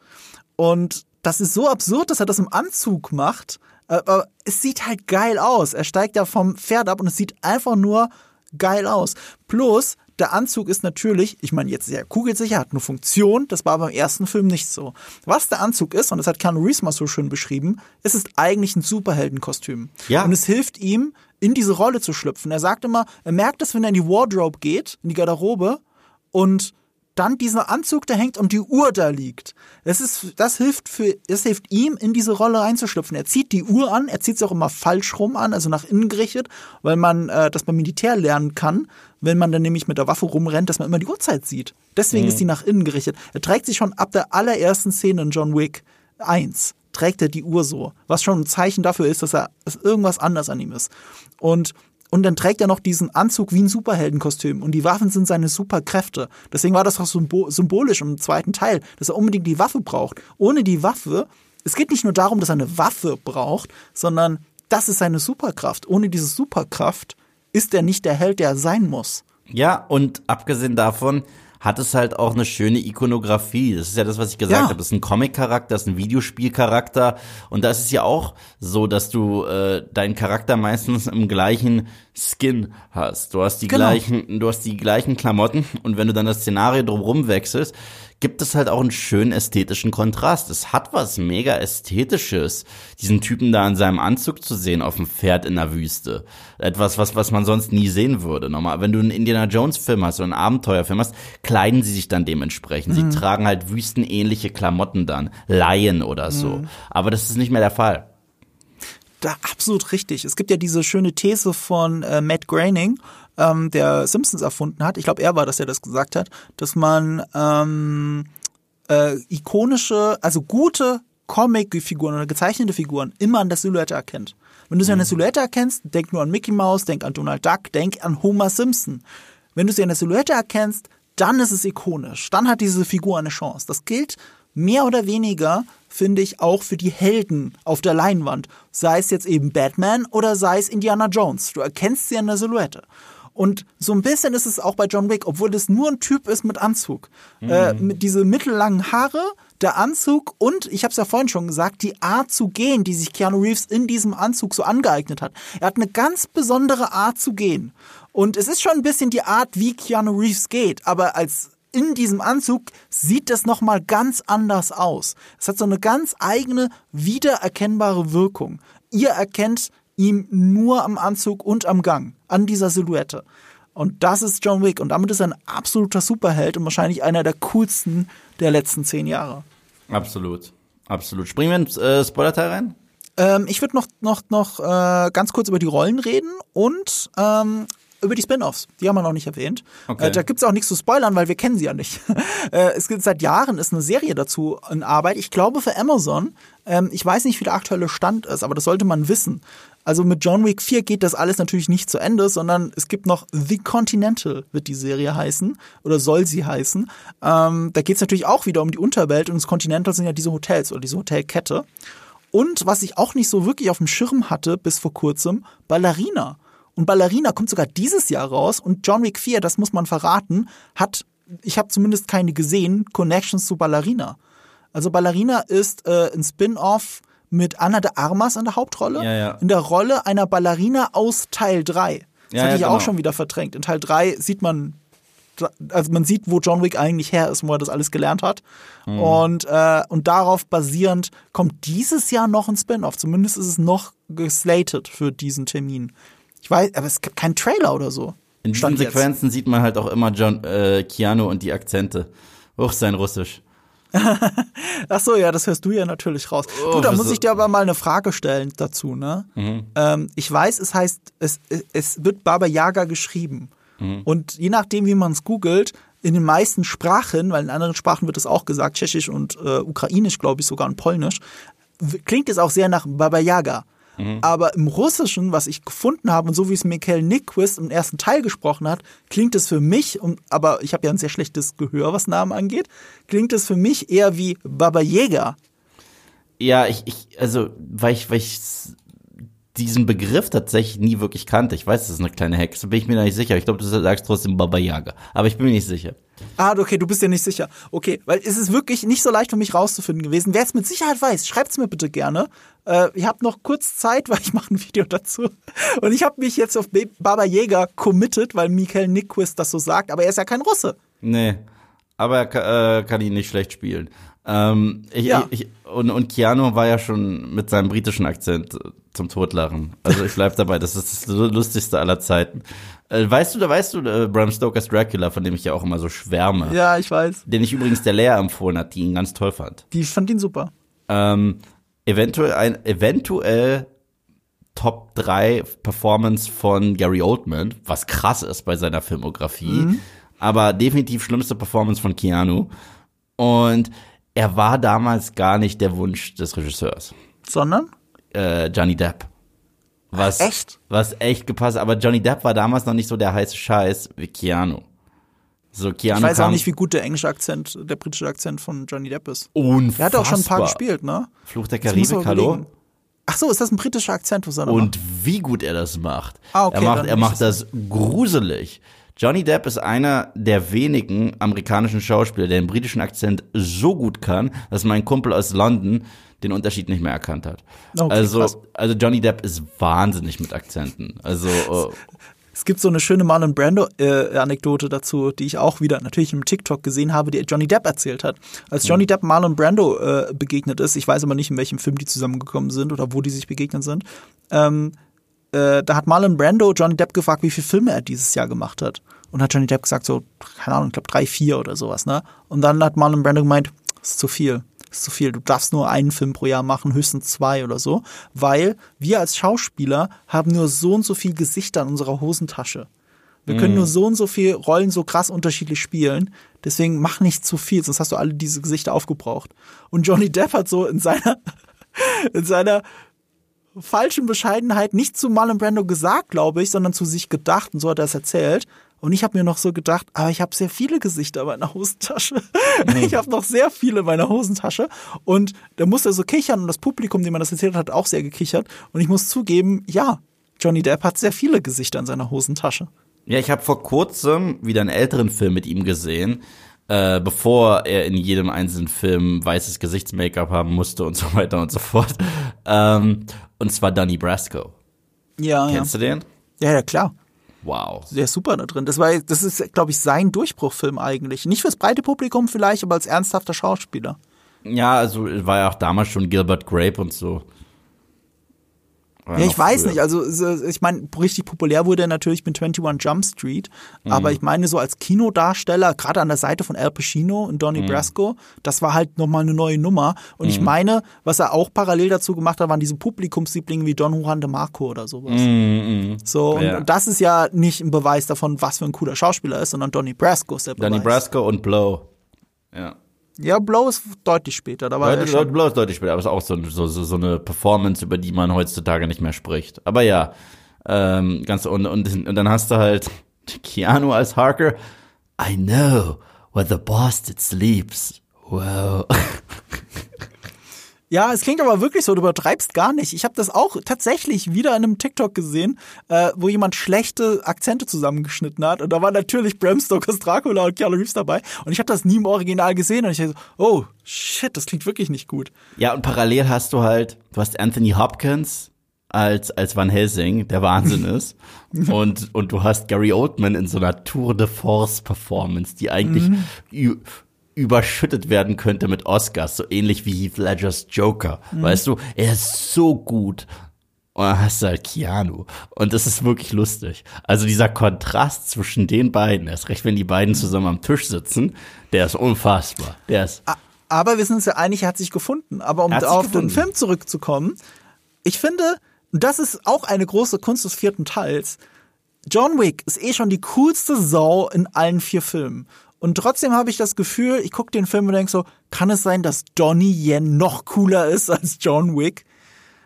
Und das ist so absurd, dass er das im Anzug macht. Äh, aber es sieht halt geil aus. Er steigt ja vom Pferd ab und es sieht einfach nur geil aus. Plus, der Anzug ist natürlich, ich meine jetzt sehr kugelsicher, hat eine Funktion, das war beim ersten Film nicht so. Was der Anzug ist, und das hat Keanu Reeves mal so schön beschrieben, es ist eigentlich ein Superheldenkostüm. Ja. Und es hilft ihm, in diese Rolle zu schlüpfen. Er sagt immer, er merkt es, wenn er in die Wardrobe geht, in die Garderobe, und dann dieser Anzug da hängt und die Uhr da liegt. Das ist, das hilft für, das hilft ihm, in diese Rolle reinzuschlüpfen. Er zieht die Uhr an, er zieht sie auch immer falsch rum an, also nach innen gerichtet, weil man äh, das beim Militär lernen kann, wenn man dann nämlich mit der Waffe rumrennt, dass man immer die Uhrzeit sieht. Deswegen mhm. ist die nach innen gerichtet. Er trägt sie schon ab der allerersten Szene in John Wick 1 trägt er die Uhr so, was schon ein Zeichen dafür ist, dass er dass irgendwas anders an ihm ist. Und und dann trägt er noch diesen Anzug wie ein Superheldenkostüm. Und die Waffen sind seine Superkräfte. Deswegen war das auch symbolisch im zweiten Teil, dass er unbedingt die Waffe braucht. Ohne die Waffe, es geht nicht nur darum, dass er eine Waffe braucht, sondern das ist seine Superkraft. Ohne diese Superkraft ist er nicht der Held, der er sein muss. Ja, und abgesehen davon, hat es halt auch eine schöne Ikonografie. Das ist ja das, was ich gesagt ja. habe. Das ist ein Comic-Charakter, das ist ein Videospiel-Charakter. Und da ist es ja auch so, dass du äh, deinen Charakter meistens im gleichen Skin hast. Du hast die genau. gleichen, du hast die gleichen Klamotten und wenn du dann das Szenario drumherum wechselst, gibt es halt auch einen schönen ästhetischen Kontrast. Es hat was mega ästhetisches, diesen Typen da in seinem Anzug zu sehen auf dem Pferd in der Wüste. Etwas, was, was man sonst nie sehen würde. Nochmal, wenn du einen Indiana Jones Film hast oder einen Abenteuerfilm hast, kleiden sie sich dann dementsprechend. Mhm. Sie tragen halt wüstenähnliche Klamotten dann, Laien oder so. Mhm. Aber das ist nicht mehr der Fall. Da absolut richtig. Es gibt ja diese schöne These von äh, Matt Groening, ähm, der Simpsons erfunden hat, ich glaube, er war das, der das gesagt hat, dass man ähm, äh, ikonische, also gute Comic-Figuren oder gezeichnete Figuren immer an der Silhouette erkennt. Wenn du sie an der mhm. Silhouette erkennst, denk nur an Mickey Mouse, denk an Donald Duck, denk an Homer Simpson. Wenn du sie an der Silhouette erkennst, dann ist es ikonisch. Dann hat diese Figur eine Chance. Das gilt mehr oder weniger, finde ich, auch für die Helden auf der Leinwand. Sei es jetzt eben Batman oder sei es Indiana Jones. Du erkennst sie an der Silhouette. Und so ein bisschen ist es auch bei John Wick, obwohl das nur ein Typ ist mit Anzug. Mhm. Äh, mit diese mittellangen Haare, der Anzug und, ich habe es ja vorhin schon gesagt, die Art zu gehen, die sich Keanu Reeves in diesem Anzug so angeeignet hat. Er hat eine ganz besondere Art zu gehen. Und es ist schon ein bisschen die Art, wie Keanu Reeves geht, aber als in diesem Anzug sieht es nochmal ganz anders aus. Es hat so eine ganz eigene, wiedererkennbare Wirkung. Ihr erkennt ihm nur am Anzug und am Gang, an dieser Silhouette. Und das ist John Wick. Und damit ist er ein absoluter Superheld und wahrscheinlich einer der coolsten der letzten zehn Jahre. Absolut. Absolut. Springen wir ins äh, Spoiler-Teil rein? Ähm, ich würde noch, noch, noch äh, ganz kurz über die Rollen reden und ähm, über die Spin-offs. Die haben wir noch nicht erwähnt. Okay. Äh, da gibt's auch nichts zu spoilern, weil wir kennen sie ja nicht. äh, es gibt seit Jahren ist eine Serie dazu in Arbeit. Ich glaube für Amazon. Ähm, ich weiß nicht, wie der aktuelle Stand ist, aber das sollte man wissen. Also mit John Wick 4 geht das alles natürlich nicht zu Ende, sondern es gibt noch The Continental, wird die Serie heißen, oder soll sie heißen. Ähm, da geht's natürlich auch wieder um die Unterwelt und das Continental sind ja diese Hotels oder diese Hotelkette. Und was ich auch nicht so wirklich auf dem Schirm hatte bis vor kurzem, Ballerina. Und Ballerina kommt sogar dieses Jahr raus und John Wick 4, das muss man verraten, hat, ich habe zumindest keine gesehen, Connections zu Ballerina. Also Ballerina ist äh, ein Spin-off mit Anna de Armas in der Hauptrolle. Ja, ja. In der Rolle einer Ballerina aus Teil 3. Das Ja, hatte ja, ich auch genau. schon wieder verdrängt. In Teil 3 sieht man, also man sieht, wo John Wick eigentlich her ist, wo er das alles gelernt hat. Mhm. Und, äh, und darauf basierend kommt dieses Jahr noch ein Spin-off. Zumindest ist es noch geslated für diesen Termin. Ich weiß, aber es gibt keinen Trailer oder so. In diesen Stand jetzt. Sequenzen sieht man halt auch immer John, äh, Keanu und die Akzente. Hoch sein Russisch. Ach so, ja, das hörst du ja natürlich raus. Oh, du, da muss ich dir aber mal eine Frage stellen dazu, ne? Mhm. Ähm, ich weiß, es heißt, es, es wird Baba Yaga geschrieben. Mhm. Und je nachdem, wie man es googelt, in den meisten Sprachen, weil in anderen Sprachen wird es auch gesagt, Tschechisch und äh, Ukrainisch, glaube ich, sogar und Polnisch, klingt es auch sehr nach Baba Yaga. Mhm. Aber im Russischen, was ich gefunden habe und so wie es Mikhail Nyquist im ersten Teil gesprochen hat, klingt es für mich, und, aber ich habe ja ein sehr schlechtes Gehör, was Namen angeht, klingt es für mich eher wie Baba Yaga. Ja, ich, ich, also, weil ich, weil ich diesen Begriff tatsächlich nie wirklich kannte. Ich weiß, das ist eine kleine Hexe, bin ich mir da nicht sicher. Ich glaube, du sagst trotzdem Baba Yaga. Aber ich bin mir nicht sicher. Ah, okay, du bist dir nicht sicher. Okay, weil es ist wirklich nicht so leicht für mich rauszufinden gewesen. Wer es mit Sicherheit weiß, schreibt's mir bitte gerne. Äh, ich habe noch kurz Zeit, weil ich mache ein Video dazu. Und ich habe mich jetzt auf Baba Jäger committed, weil Michael Nyquist das so sagt, aber er ist ja kein Russe. Nee. Aber er äh, kann ihn nicht schlecht spielen. Ähm, ich, Ja. ich, und, und Keanu war ja schon mit seinem britischen Akzent zum Totlachen. Also ich bleib dabei, das ist das lustigste aller Zeiten. Äh, weißt du, da weißt du, äh, Bram Stokers Dracula, von dem ich ja auch immer so schwärme, Ja, ich weiß. den ich übrigens der Lea empfohlen hat, die ihn ganz toll fand. Die fand ihn super. Ähm, eventuell ein, eventuell Top 3 Performance von Gary Oldman, was krass ist bei seiner Filmografie, aber definitiv schlimmste Performance von Keanu. Und er war damals gar nicht der Wunsch des Regisseurs, Sondern? äh, Johnny Depp. Was Echt? Was echt gepasst, aber Johnny Depp war damals noch nicht so der heiße Scheiß wie Keanu. So Keanu Ich weiß auch nicht, wie gut der englische Akzent, der britische Akzent von Johnny Depp ist. unfassbar. Er hat auch schon ein paar gespielt, ne? Fluch der Karibik, hallo? Ach so, ist das ein britischer Akzent, was er Und wie gut er das macht. Ah, okay, er macht, er macht das gruselig. Johnny Depp ist einer der wenigen amerikanischen Schauspieler, der den britischen Akzent so gut kann, dass mein Kumpel aus London den Unterschied nicht mehr erkannt hat. Okay, also, krass. also Johnny Depp ist wahnsinnig mit Akzenten. Also äh, Es gibt so eine schöne Marlon Brando-Anekdote dazu, die ich auch wieder natürlich im TikTok gesehen habe, die Johnny Depp erzählt hat. Als Johnny Depp Marlon Brando äh, begegnet ist, ich weiß aber nicht, in welchem Film die zusammengekommen sind oder wo die sich begegnet sind, ähm, äh, da hat Marlon Brando Johnny Depp gefragt, wie viele Filme er dieses Jahr gemacht hat. Und hat Johnny Depp gesagt, so, keine Ahnung, ich glaube drei, vier oder sowas, ne? Und dann hat Marlon Brando gemeint, das ist zu viel. Das ist zu viel. Du darfst nur einen Film pro Jahr machen, höchstens zwei oder so. Weil wir als Schauspieler haben nur so und so viel Gesichter in unserer Hosentasche. Wir können nur so und so viel Rollen so krass unterschiedlich spielen. Deswegen mach nicht zu viel, sonst hast du alle diese Gesichter aufgebraucht. Und Johnny Depp hat so in seiner, in seiner falschen Bescheidenheit nicht zu Marlon Brando gesagt, glaube ich, sondern zu sich gedacht und so hat er es erzählt. Und ich habe mir noch so gedacht, aber ich habe sehr viele Gesichter in meiner Hosentasche. Ich habe noch sehr viele in meiner Hosentasche. Und da musste er so kichern und das Publikum, dem man das erzählt hat, hat auch sehr gekichert. Und ich muss zugeben, ja, Johnny Depp hat sehr viele Gesichter in seiner Hosentasche. Ja, ich habe vor kurzem wieder einen älteren Film mit ihm gesehen, äh, bevor er in jedem einzelnen Film weißes Gesichtsmake-up haben musste und so weiter und so fort. Ähm, und zwar Donnie Brasco. Ja, ja. Kennst du den? Ja, ja, klar. Wow. Der ist super da drin. Das, war, das ist, glaube ich, sein Durchbruchfilm eigentlich. Nicht fürs breite Publikum vielleicht, aber als ernsthafter Schauspieler. Ja, also war ja auch damals schon Gilbert Grape und so. Ja, noch ich weiß früher. nicht. Also, so- ich meine, richtig populär wurde er natürlich mit 21 Jump Street. Aber Mhm. ich meine, so als Kinodarsteller, gerade an der Seite von Al Pacino und Donnie Mhm. Brasco, das war halt nochmal eine neue Nummer. Und ich meine, was er auch parallel dazu gemacht hat, waren diese Publikumslieblinge wie Don Juan de Marco oder sowas. So, und Mhm, Ja. das ist ja nicht ein Beweis davon, was für ein cooler Schauspieler er ist, sondern Donnie Brasco ist der Beweis. Donnie Brasco und Blow. Ja. Ja, Blow ist deutlich später. Da war Leute, Blow ist deutlich später, aber es ist auch so, so, so, so eine Performance, über die man heutzutage nicht mehr spricht. Aber ja, ähm, ganz und, und, und dann hast du halt Keanu als Harker. I know where the bastard sleeps. Wow. Ja, es klingt aber wirklich so, du übertreibst gar nicht. Ich habe das auch tatsächlich wieder in einem TikTok gesehen, äh, wo jemand schlechte Akzente zusammengeschnitten hat. Und da war natürlich Bram Stokers Dracula und Keanu Reeves dabei. Und ich habe das nie im Original gesehen. Und ich dachte so, oh, shit, das klingt wirklich nicht gut. Ja, und parallel hast du halt, du hast Anthony Hopkins als, als Van Helsing, der Wahnsinn ist. und, und du hast Gary Oldman in so einer Tour de Force Performance, die eigentlich mhm überschüttet werden könnte mit Oscars, so ähnlich wie Heath Ledgers Joker. Mhm. Weißt du, er ist so gut. Und dann hast du halt Keanu. Und das ist wirklich lustig. Also dieser Kontrast zwischen den beiden, erst recht, wenn die beiden zusammen am Tisch sitzen, der ist unfassbar. Der ist. Aber wir sind uns ja einig, er hat sich gefunden. Aber um auf gefunden. den Film zurückzukommen, ich finde, das ist auch eine große Kunst des vierten Teils. John Wick ist eh schon die coolste Sau in allen vier Filmen. Und trotzdem habe ich das Gefühl, ich gucke den Film und denke so, kann es sein, dass Donnie Yen noch cooler ist als John Wick?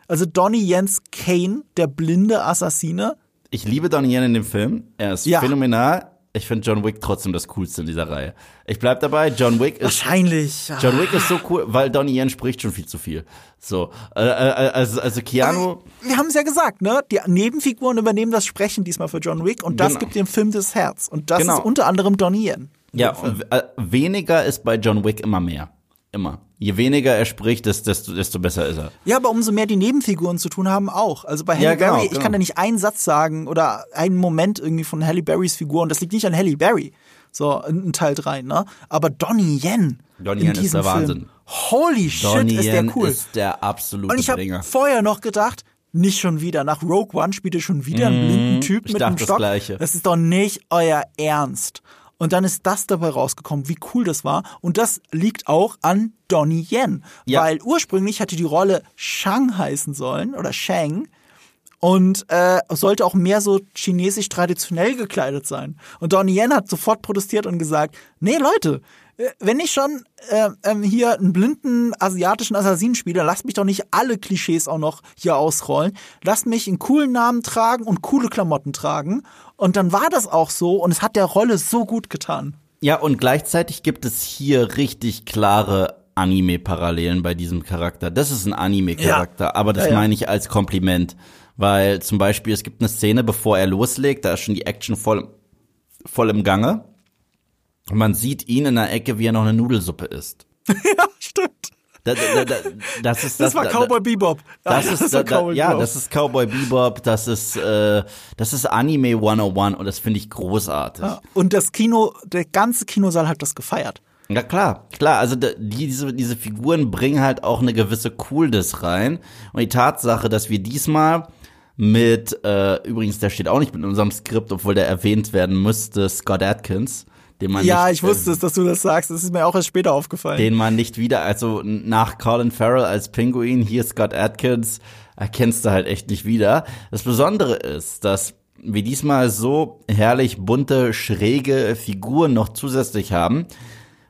Also Donnie Jens Kane, der blinde Assassine. Ich liebe Donnie Yen in dem Film. Er ist ja. phänomenal. Ich finde John Wick trotzdem das Coolste in dieser Reihe. Ich bleib dabei, John Wick ist. Wahrscheinlich. John Wick ist so cool, weil Donnie Yen spricht schon viel zu viel. So, äh, äh, also, also Keanu. Aber wir haben es ja gesagt, ne? Die Nebenfiguren übernehmen das Sprechen diesmal für John Wick und das genau. gibt dem Film das Herz. Und das genau. ist unter anderem Donnie Yen. Ja, äh, weniger ist bei John Wick immer mehr. Immer. Je weniger er spricht, desto, desto besser ist er. Ja, aber umso mehr die Nebenfiguren zu tun haben auch. Also bei Halle ja, genau, Berry, ich genau. kann da nicht einen Satz sagen oder einen Moment irgendwie von Halle Berrys Figur und das liegt nicht an Halle Berry. So, in Teil 3, ne? Aber Donnie Yen. Donnie Yen ist der Film, Wahnsinn. Holy shit, Donnie ist der cool. ist der absolute Und ich habe vorher noch gedacht, nicht schon wieder. Nach Rogue One spielt ihr schon wieder einen blinden mhm. Typ ich mit einem Stock. Das, Gleiche. das ist doch nicht euer Ernst. Und dann ist das dabei rausgekommen, wie cool das war. Und das liegt auch an Donnie Yen. Ja. Weil ursprünglich hatte die Rolle Shang heißen sollen oder Shang und äh, sollte auch mehr so chinesisch traditionell gekleidet sein. Und Donnie Yen hat sofort protestiert und gesagt, nee Leute, äh, wenn ich schon äh, ähm, hier einen blinden asiatischen Assassinen spiele, lasst mich doch nicht alle Klischees auch noch hier ausrollen. Lasst mich einen coolen Namen tragen und coole Klamotten tragen. Und dann war das auch so und es hat der Rolle so gut getan. Ja, und gleichzeitig gibt es hier richtig klare Anime-Parallelen bei diesem Charakter. Das ist ein Anime-Charakter, ja. aber das ja, ja. meine ich als Kompliment. Weil zum Beispiel, es gibt eine Szene, bevor er loslegt, da ist schon die Action voll, voll im Gange. Und man sieht ihn in der Ecke, wie er noch eine Nudelsuppe isst. ja, stimmt. Da, da, da, das ist das, das war Cowboy Bebop. Das, das ist Cowboy ja, das ist Cowboy Bebop. Das ist äh, das ist Anime 101 und das finde ich großartig. Ja, und das Kino, der ganze Kinosaal hat das gefeiert. Ja klar, klar. Also die, diese diese Figuren bringen halt auch eine gewisse Coolness rein und die Tatsache, dass wir diesmal mit äh, übrigens, der steht auch nicht mit in unserem Skript, obwohl der erwähnt werden müsste, Scott Atkins den man ja, nicht, ich wusste es, dass du das sagst. Das ist mir auch erst später aufgefallen. Den man nicht wieder, also nach Colin Farrell als Pinguin, hier Scott Atkins, erkennst du halt echt nicht wieder. Das Besondere ist, dass wir diesmal so herrlich bunte, schräge Figuren noch zusätzlich haben,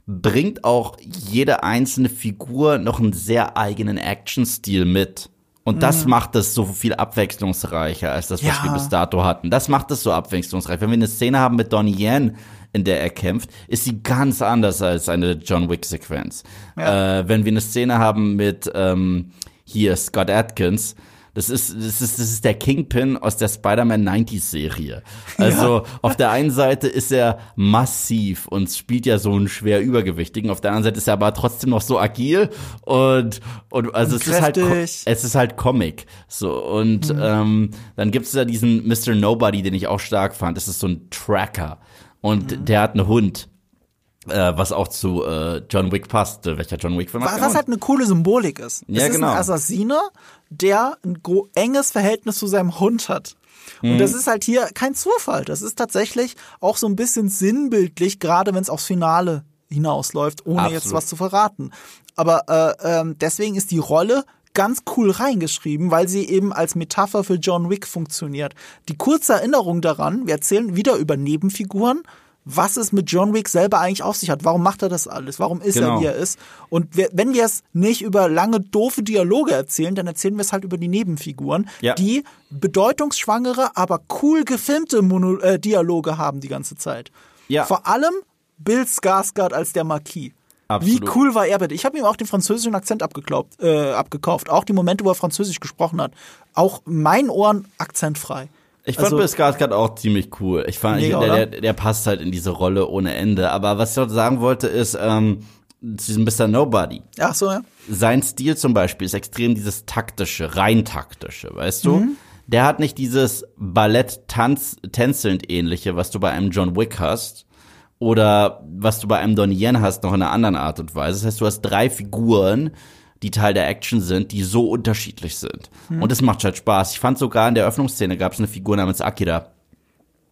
bringt auch jede einzelne Figur noch einen sehr eigenen Action-Stil mit. Und das mhm. macht es so viel abwechslungsreicher als das, was ja. wir bis dato hatten. Das macht es so abwechslungsreich. Wenn wir eine Szene haben mit Donnie Yen, in der er kämpft, ist sie ganz anders als eine John Wick-Sequenz. Ja. Äh, wenn wir eine Szene haben mit ähm, hier Scott Atkins, das ist, das ist, das ist der Kingpin aus der Spider-Man 90s Serie. Also ja. auf der einen Seite ist er massiv und spielt ja so einen schwer übergewichtigen. Auf der anderen Seite ist er aber trotzdem noch so agil und, und also und es ist halt, es ist halt Comic. So und mhm. ähm, dann gibt es da diesen Mr. Nobody, den ich auch stark fand. Das ist so ein Tracker und mhm. der hat einen Hund. Äh, was auch zu äh, John Wick passt. Welcher John Wick-Film Was, was halt eine coole Symbolik ist. Ja, es ist genau. ein Assassiner, der ein enges Verhältnis zu seinem Hund hat. Und mhm. das ist halt hier kein Zufall. Das ist tatsächlich auch so ein bisschen sinnbildlich, gerade wenn es aufs Finale hinausläuft, ohne Absolut. jetzt was zu verraten. Aber äh, ähm, deswegen ist die Rolle ganz cool reingeschrieben, weil sie eben als Metapher für John Wick funktioniert. Die kurze Erinnerung daran, wir erzählen wieder über Nebenfiguren, was es mit John Wick selber eigentlich auf sich hat. Warum macht er das alles? Warum ist genau. er, wie er ist? Und wir, wenn wir es nicht über lange, doofe Dialoge erzählen, dann erzählen wir es halt über die Nebenfiguren, ja. die bedeutungsschwangere, aber cool gefilmte Mono äh, Dialoge haben die ganze Zeit. Ja. Vor allem Bill Skarsgård als der Marquis. Absolut. Wie cool war er bitte? Ich habe ihm auch den französischen Akzent abgeklaubt, äh, abgekauft. Auch die Momente, wo er Französisch gesprochen hat. Auch meinen Ohren akzentfrei. Ich fand Also- Bill Skarsgård auch ziemlich cool. Ich fand, Mega, der, der, der passt halt in diese Rolle ohne Ende. Aber was ich noch sagen wollte, ist, ähm, zu diesem Mr. Nobody. Ach so, ja. Sein Stil zum Beispiel ist extrem dieses taktische, rein taktische, weißt du? Der hat nicht dieses Ballett-Tänzelnd ähnliche, was du bei einem John Wick hast. Oder was du bei einem Donnie Yen hast, noch in einer anderen Art und Weise. Das heißt, du hast drei Figuren, die Teil der Action sind, die so unterschiedlich sind. Und es macht halt Spaß. Ich fand sogar in der Öffnungsszene gab es eine Figur namens Akira.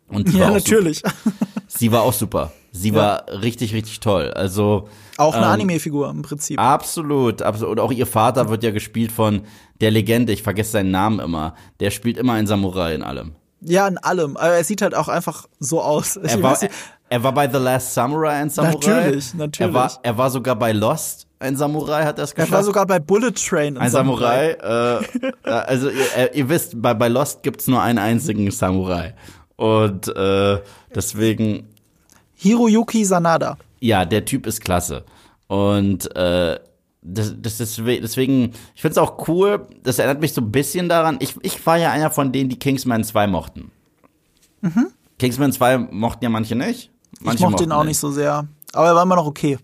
Und Ja, natürlich. Sie war auch super. Sie war richtig, richtig toll. Also Auch eine ähm, Anime-Figur im Prinzip. Absolut, absolut. Und auch ihr Vater wird ja gespielt von der Legende, ich vergesse seinen Namen immer. Der spielt immer einen Samurai in allem. Ja, in allem. Aber er sieht halt auch einfach so aus. Er war, nicht- er war bei The Last Samurai ein Samurai. Natürlich, natürlich. Er war, er war sogar bei Lost ein Samurai, hat er es er geschafft. war sogar bei Bullet Train. in ein Samurai. Äh, äh, also ihr, ihr wisst, bei, bei Lost gibt's nur einen einzigen Samurai. Und äh, deswegen Hiroyuki Sanada. ja, der Typ ist klasse. Und äh, das, das deswegen, deswegen ich finde es auch cool, das erinnert mich so ein bisschen daran, ich, ich war ja einer von denen, die Kingsman 2 mochten. Kingsman 2 mochten ja manche nicht. Manche Mhm. ich mochte ihn auch nicht so sehr. Aber er war immer noch okay.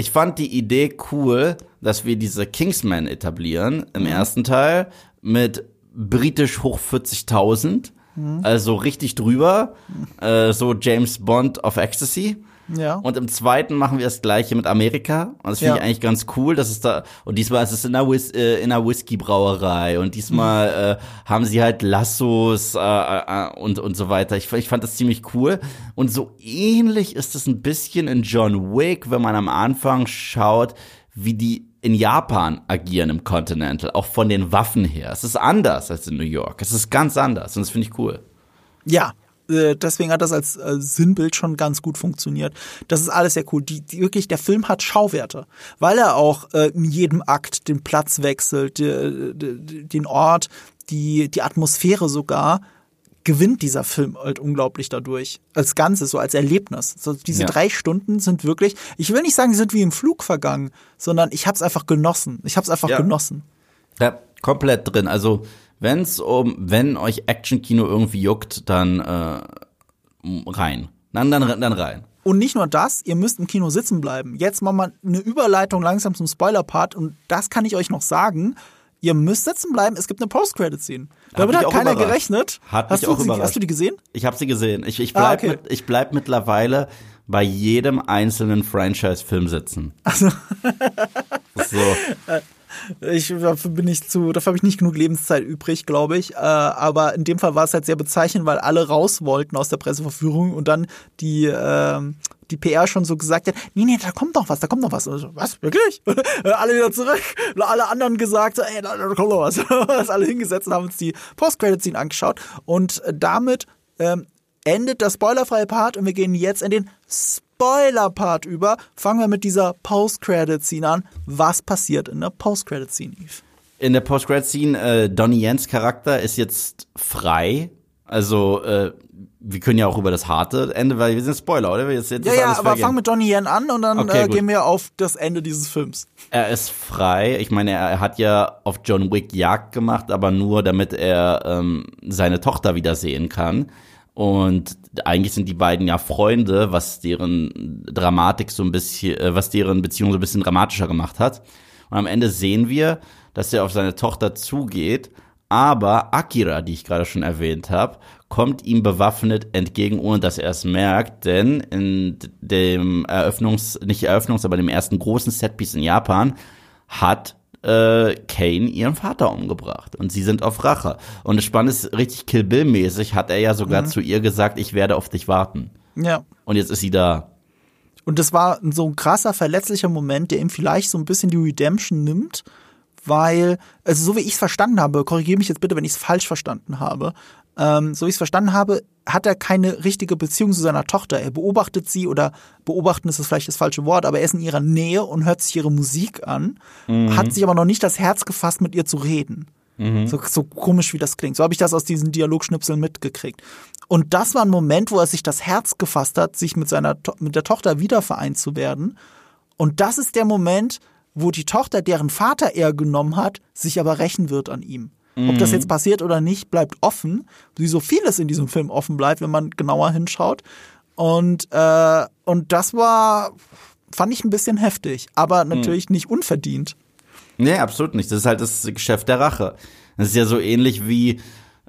Ich fand die Idee cool, dass wir diese Kingsman etablieren im Mhm. ersten Teil mit britisch hoch 40.000, Mhm. also richtig drüber, äh, so James Bond of Ecstasy. Ja. Und im zweiten machen wir das gleiche mit Amerika. Und das finde ich Ja. eigentlich ganz cool, dass es da, und diesmal ist es in einer, Whis äh, in einer Whisky-Brauerei und diesmal Mhm. äh, haben sie halt Lassos äh, äh, und, und so weiter. Ich, ich fand das ziemlich cool. Und so ähnlich ist es ein bisschen in John Wick, wenn man am Anfang schaut, wie die in Japan agieren im Continental, auch von den Waffen her. Es ist anders als in New York. Es ist ganz anders und das finde ich cool. Ja, äh, deswegen hat das als äh, Sinnbild schon ganz gut funktioniert. Das ist alles sehr cool. Die, die, wirklich, der Film hat Schauwerte, weil er auch äh, in jedem Akt den Platz wechselt, die, die, den Ort, die, die Atmosphäre sogar gewinnt dieser Film halt unglaublich dadurch. Als Ganzes, so als Erlebnis. So diese Ja. drei Stunden sind wirklich, ich will nicht sagen, sie sind wie im Flug vergangen, sondern ich hab's einfach genossen. Ich hab's einfach Ja. genossen. Ja, komplett drin. Also, wenn's um, wenn euch Actionkino irgendwie juckt, dann äh, rein. Dann, dann, dann rein. Und nicht nur das, ihr müsst im Kino sitzen bleiben. Jetzt machen wir eine Überleitung langsam zum Spoiler-Part und das kann ich euch noch sagen. Ihr müsst sitzen bleiben, es gibt eine Post-Credit-Scene. Damit hat keiner überrascht. gerechnet. Hat hast, mich du auch sie, hast du die gesehen? Ich habe sie gesehen. Ich, ich, Ah, bleib okay. mit, ich bleib mittlerweile bei jedem einzelnen Franchise-Film sitzen. so. Ich, dafür bin ich zu, dafür habe ich nicht genug Lebenszeit übrig, glaube ich. Äh, aber in dem Fall war es halt sehr bezeichnend, weil alle raus wollten aus der Presseverführung und dann die, ähm, die PR schon so gesagt hat, nee, nee, da kommt noch was, da kommt noch was. So, was, wirklich? alle wieder zurück. Und alle anderen gesagt, ey, da, da kommt noch was. Was alle hingesetzt und haben uns die Post-Credit-Scene angeschaut. Und äh, damit ähm, endet der spoilerfreie Part und wir gehen jetzt in den Spoiler-Part über. Fangen wir mit dieser Post-Credit-Scene an. Was passiert in der Post-Credit-Scene, Eve? In der Post-Credit-Scene, äh, Donnie Jens Charakter ist jetzt frei. Also, äh, wir können ja auch über das harte Ende, weil wir sind Spoiler, oder? Jetzt, jetzt Ja, ja, aber vergeben. fang mit Donnie Yen an und dann Okay, äh, gehen wir auf das Ende dieses Films. Er ist frei. Ich meine, er hat ja auf John Wick Jagd gemacht, aber nur, damit er ähm, seine Tochter wiedersehen kann. Und eigentlich sind die beiden ja Freunde, was deren Dramatik so ein bisschen, äh, was deren Beziehung so ein bisschen dramatischer gemacht hat. Und am Ende sehen wir, dass er auf seine Tochter zugeht, aber Akira, die ich gerade schon erwähnt habe, kommt ihm bewaffnet entgegen, ohne dass er es merkt, denn in dem Eröffnungs, nicht Eröffnungs, aber dem ersten großen Setpiece in Japan hat äh, Kane ihren Vater umgebracht und sie sind auf Rache. Und das Spannende ist, richtig Kill Bill-mäßig hat er ja sogar zu ihr gesagt, ich werde auf dich warten. Ja. Und jetzt ist sie da. Und das war so ein krasser, verletzlicher Moment, der ihm vielleicht so ein bisschen die Redemption nimmt, weil, also so wie ich es verstanden habe, korrigiere mich jetzt bitte, wenn ich es falsch verstanden habe, ähm, so wie ich es verstanden habe, hat er keine richtige Beziehung zu seiner Tochter. Er beobachtet sie oder beobachten ist das vielleicht das falsche Wort, aber er ist in ihrer Nähe und hört sich ihre Musik an, hat sich aber noch nicht das Herz gefasst, mit ihr zu reden. So, so komisch, wie das klingt. So habe ich das aus diesen Dialogschnipseln mitgekriegt. Und das war ein Moment, wo er sich das Herz gefasst hat, sich mit seiner mit der Tochter wieder vereint zu werden. Und das ist der Moment, wo die Tochter, deren Vater er genommen hat, sich aber rächen wird an ihm. Ob das jetzt passiert oder nicht, bleibt offen, wie so vieles in diesem Film offen bleibt, wenn man genauer hinschaut. Und, äh, und das war, fand ich ein bisschen heftig, aber natürlich nicht unverdient. Nee, absolut nicht. Das ist halt das Geschäft der Rache. Das ist ja so ähnlich wie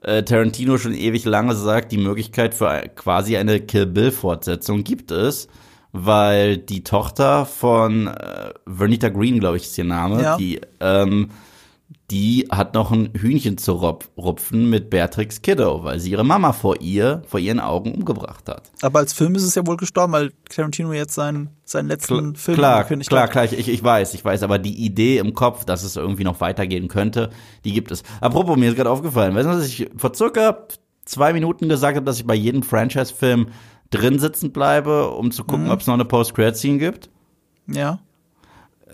äh, Tarantino schon ewig lange sagt, die Möglichkeit für quasi eine Kill Bill Fortsetzung gibt es, weil die Tochter von äh, Vernita Green, glaube ich, ist ihr Name, Ja. die ähm, die hat noch ein Hühnchen zu rupf- rupfen mit Beatrix Kiddo, weil sie ihre Mama vor ihr, vor ihren Augen umgebracht hat. Aber als Film ist es ja wohl gestorben, weil Tarantino jetzt seinen, seinen letzten Film klar, angekündigt klar, hat. klar, ich, ich weiß, ich weiß, aber die Idee im Kopf, dass es irgendwie noch weitergehen könnte, die gibt es. Apropos, mir ist gerade aufgefallen, weißt du, was ich vor circa zwei Minuten gesagt habe, dass ich bei jedem Franchise-Film drin sitzen bleibe, um zu Mhm. gucken, ob es noch eine Post-Credit-Scene gibt? Ja.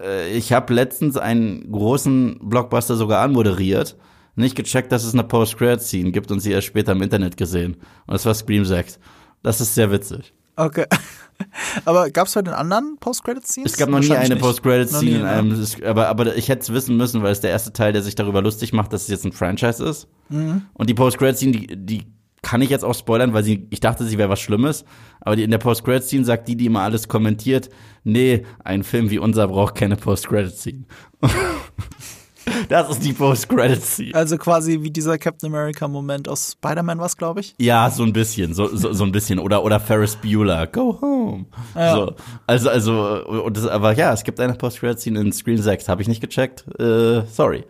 Äh, Ich habe letztens einen großen Blockbuster sogar anmoderiert, nicht gecheckt, dass es eine Post-Credit-Scene gibt und sie erst später im Internet gesehen. Und das war Scream 6. Das ist sehr witzig. Okay. Aber gab es bei den anderen Post-Credit-Scenes? Es gab noch nie eine. Post-Credit-Scene in einem, ne? es- aber, aber ich hätte es wissen müssen, weil es der erste Teil, der sich darüber lustig macht, dass es jetzt ein Franchise ist. Mhm. Und die Post-Credit-Scene, die, die kann ich jetzt auch spoilern, weil sie, ich dachte, sie wäre was Schlimmes. Aber die, in der Post-Credit-Scene sagt die, die immer alles kommentiert, nee, ein Film wie unser braucht keine Post-Credit-Scene. das ist die Post-Credit-Scene. Also quasi wie dieser Captain America-Moment aus Spider-Man was, glaube ich. Ja, so ein bisschen, so, so, so ein bisschen. Oder, oder Ferris Bueller, go home. So, also, also, und das, aber ja, es gibt eine Post-Credit-Scene in Screen 6, habe ich nicht gecheckt, äh, sorry.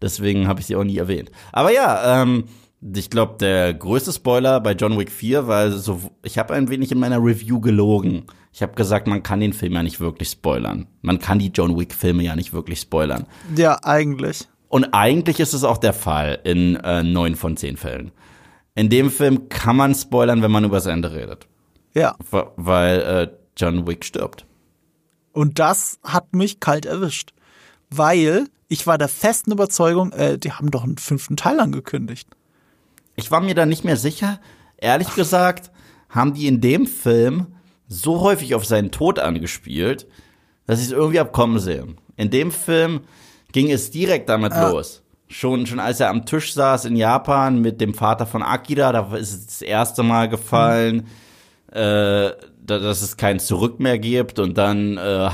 Deswegen habe ich sie auch nie erwähnt. Aber ja, ähm, ich glaube, der größte Spoiler bei John Wick 4 war so, ich habe ein wenig in meiner Review gelogen. Ich habe gesagt, man kann den Film ja nicht wirklich spoilern. Man kann die John Wick-Filme ja nicht wirklich spoilern. Ja, eigentlich. Und eigentlich ist es auch der Fall in äh, neun von zehn Fällen. In dem Film kann man spoilern, wenn man über das Ende redet. Ja. Wa- Weil äh, John Wick stirbt. Und das hat mich kalt erwischt. Weil ich war der festen Überzeugung, äh, die haben doch einen fünften Teil angekündigt. Ich war mir da nicht mehr sicher. Ehrlich gesagt, haben die in dem Film so häufig auf seinen Tod angespielt, dass ich es irgendwie abkommen sehe. In dem Film ging es direkt damit los. Schon, schon als er am Tisch saß in Japan mit dem Vater von Akira, da ist es das erste Mal gefallen, äh, da- dass es kein Zurück mehr gibt. Und dann, äh,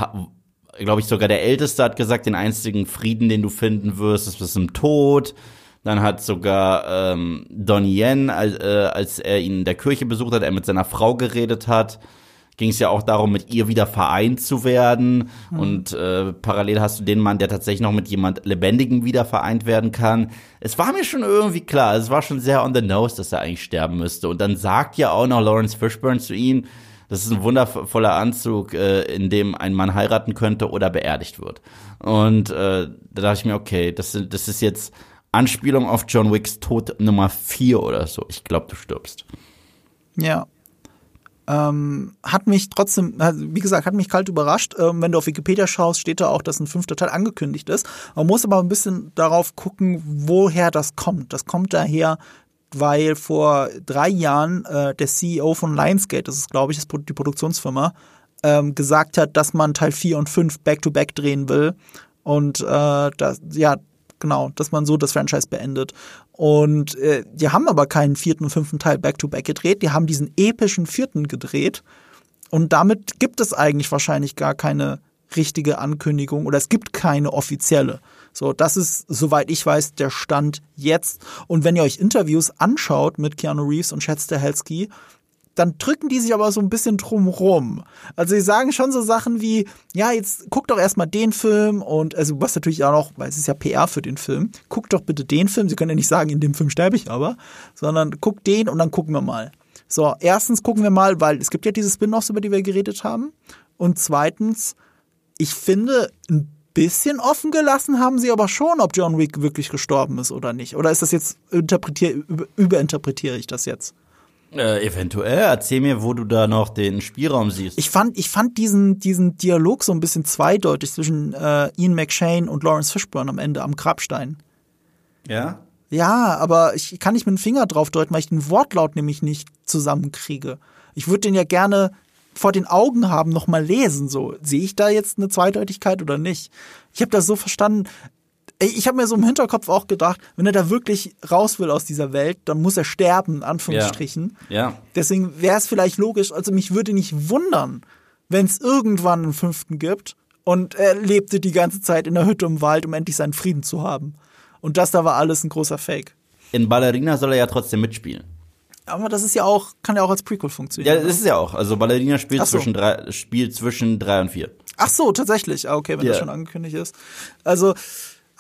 glaube ich, sogar der Älteste hat gesagt, den einzigen Frieden, den du finden wirst, ist bis zum Tod. Dann hat sogar ähm, Donnie Yen, als, äh, als er ihn in der Kirche besucht hat, er mit seiner Frau geredet hat, ging es ja auch darum, mit ihr wieder vereint zu werden. Und äh, parallel hast du den Mann, der tatsächlich noch mit jemand Lebendigem wieder vereint werden kann. Es war mir schon irgendwie klar, es war schon sehr on the nose, dass er eigentlich sterben müsste. Und dann sagt ja auch noch Lawrence Fishburne zu ihm, das ist ein wundervoller Anzug, äh, in dem ein Mann heiraten könnte oder beerdigt wird. Und äh, da dachte ich mir, okay, das, sind- das ist jetzt Anspielung auf John Wicks Tod Nummer 4 oder so. Ich glaube, du stirbst. Ja. Ähm, hat mich trotzdem, wie gesagt, hat mich kalt überrascht. Ähm, wenn du auf Wikipedia schaust, steht da auch, dass ein fünfter Teil angekündigt ist. Man muss aber ein bisschen darauf gucken, woher das kommt. Das kommt daher, weil vor drei Jahren äh, der CEO von Lionsgate, das ist, glaube ich, die Produktionsfirma, ähm, gesagt hat, dass man Teil 4 und 5 back-to-back drehen will. Und äh, das, ja, genau, dass man so das Franchise beendet. Und äh, die haben aber keinen vierten und fünften Teil back-to-back gedreht, die haben diesen epischen vierten gedreht. Und damit gibt es eigentlich wahrscheinlich gar keine richtige Ankündigung oder es gibt keine offizielle. So, das ist, soweit ich weiß, der Stand jetzt. Und wenn ihr euch Interviews anschaut mit Keanu Reeves und Chad Stahelski, dann drücken die sich aber so ein bisschen drum rum. Also sie sagen schon so Sachen wie, ja, jetzt guck doch erstmal den Film und also was natürlich auch noch, weil es ist ja PR für den Film, guck doch bitte den Film. Sie können ja nicht sagen, in dem Film sterbe ich aber, sondern guck den und dann gucken wir mal. So, erstens gucken wir mal, weil es gibt ja diese Spin-offs, über die wir geredet haben. Und zweitens, ich finde, ein bisschen offen gelassen haben sie aber schon, ob John Wick wirklich gestorben ist oder nicht. Oder ist das jetzt, interpretier, über, überinterpretiere ich das jetzt? Äh, eventuell. Erzähl mir, wo du da noch den Spielraum siehst. Ich fand, ich fand diesen, diesen Dialog so ein bisschen zweideutig zwischen äh, Ian McShane und Lawrence Fishburne am Ende am Grabstein. ja? Ja, aber ich kann nicht mit dem Finger drauf deuten, weil ich den Wortlaut nämlich nicht zusammenkriege. Ich würde den ja gerne vor den Augen haben, noch mal lesen. So sehe ich da jetzt eine Zweideutigkeit oder nicht? Ich habe das so verstanden. Ich habe mir so im Hinterkopf auch gedacht, wenn er da wirklich raus will aus dieser Welt, dann muss er sterben, in Anführungsstrichen. Ja. ja. Deswegen wäre es vielleicht logisch, also mich würde nicht wundern, wenn es irgendwann einen fünften gibt und er lebte die ganze Zeit in der Hütte im Wald, um endlich seinen Frieden zu haben. Und das da war alles ein großer Fake. In Ballerina soll er ja trotzdem mitspielen. Aber das ist ja auch, kann ja auch als Prequel funktionieren. Ja, das ist ja auch. Also Ballerina spielt, so. zwischen, drei, spielt zwischen drei und vier. Ach so, tatsächlich. Ah, okay, wenn yeah. das schon angekündigt ist. Also,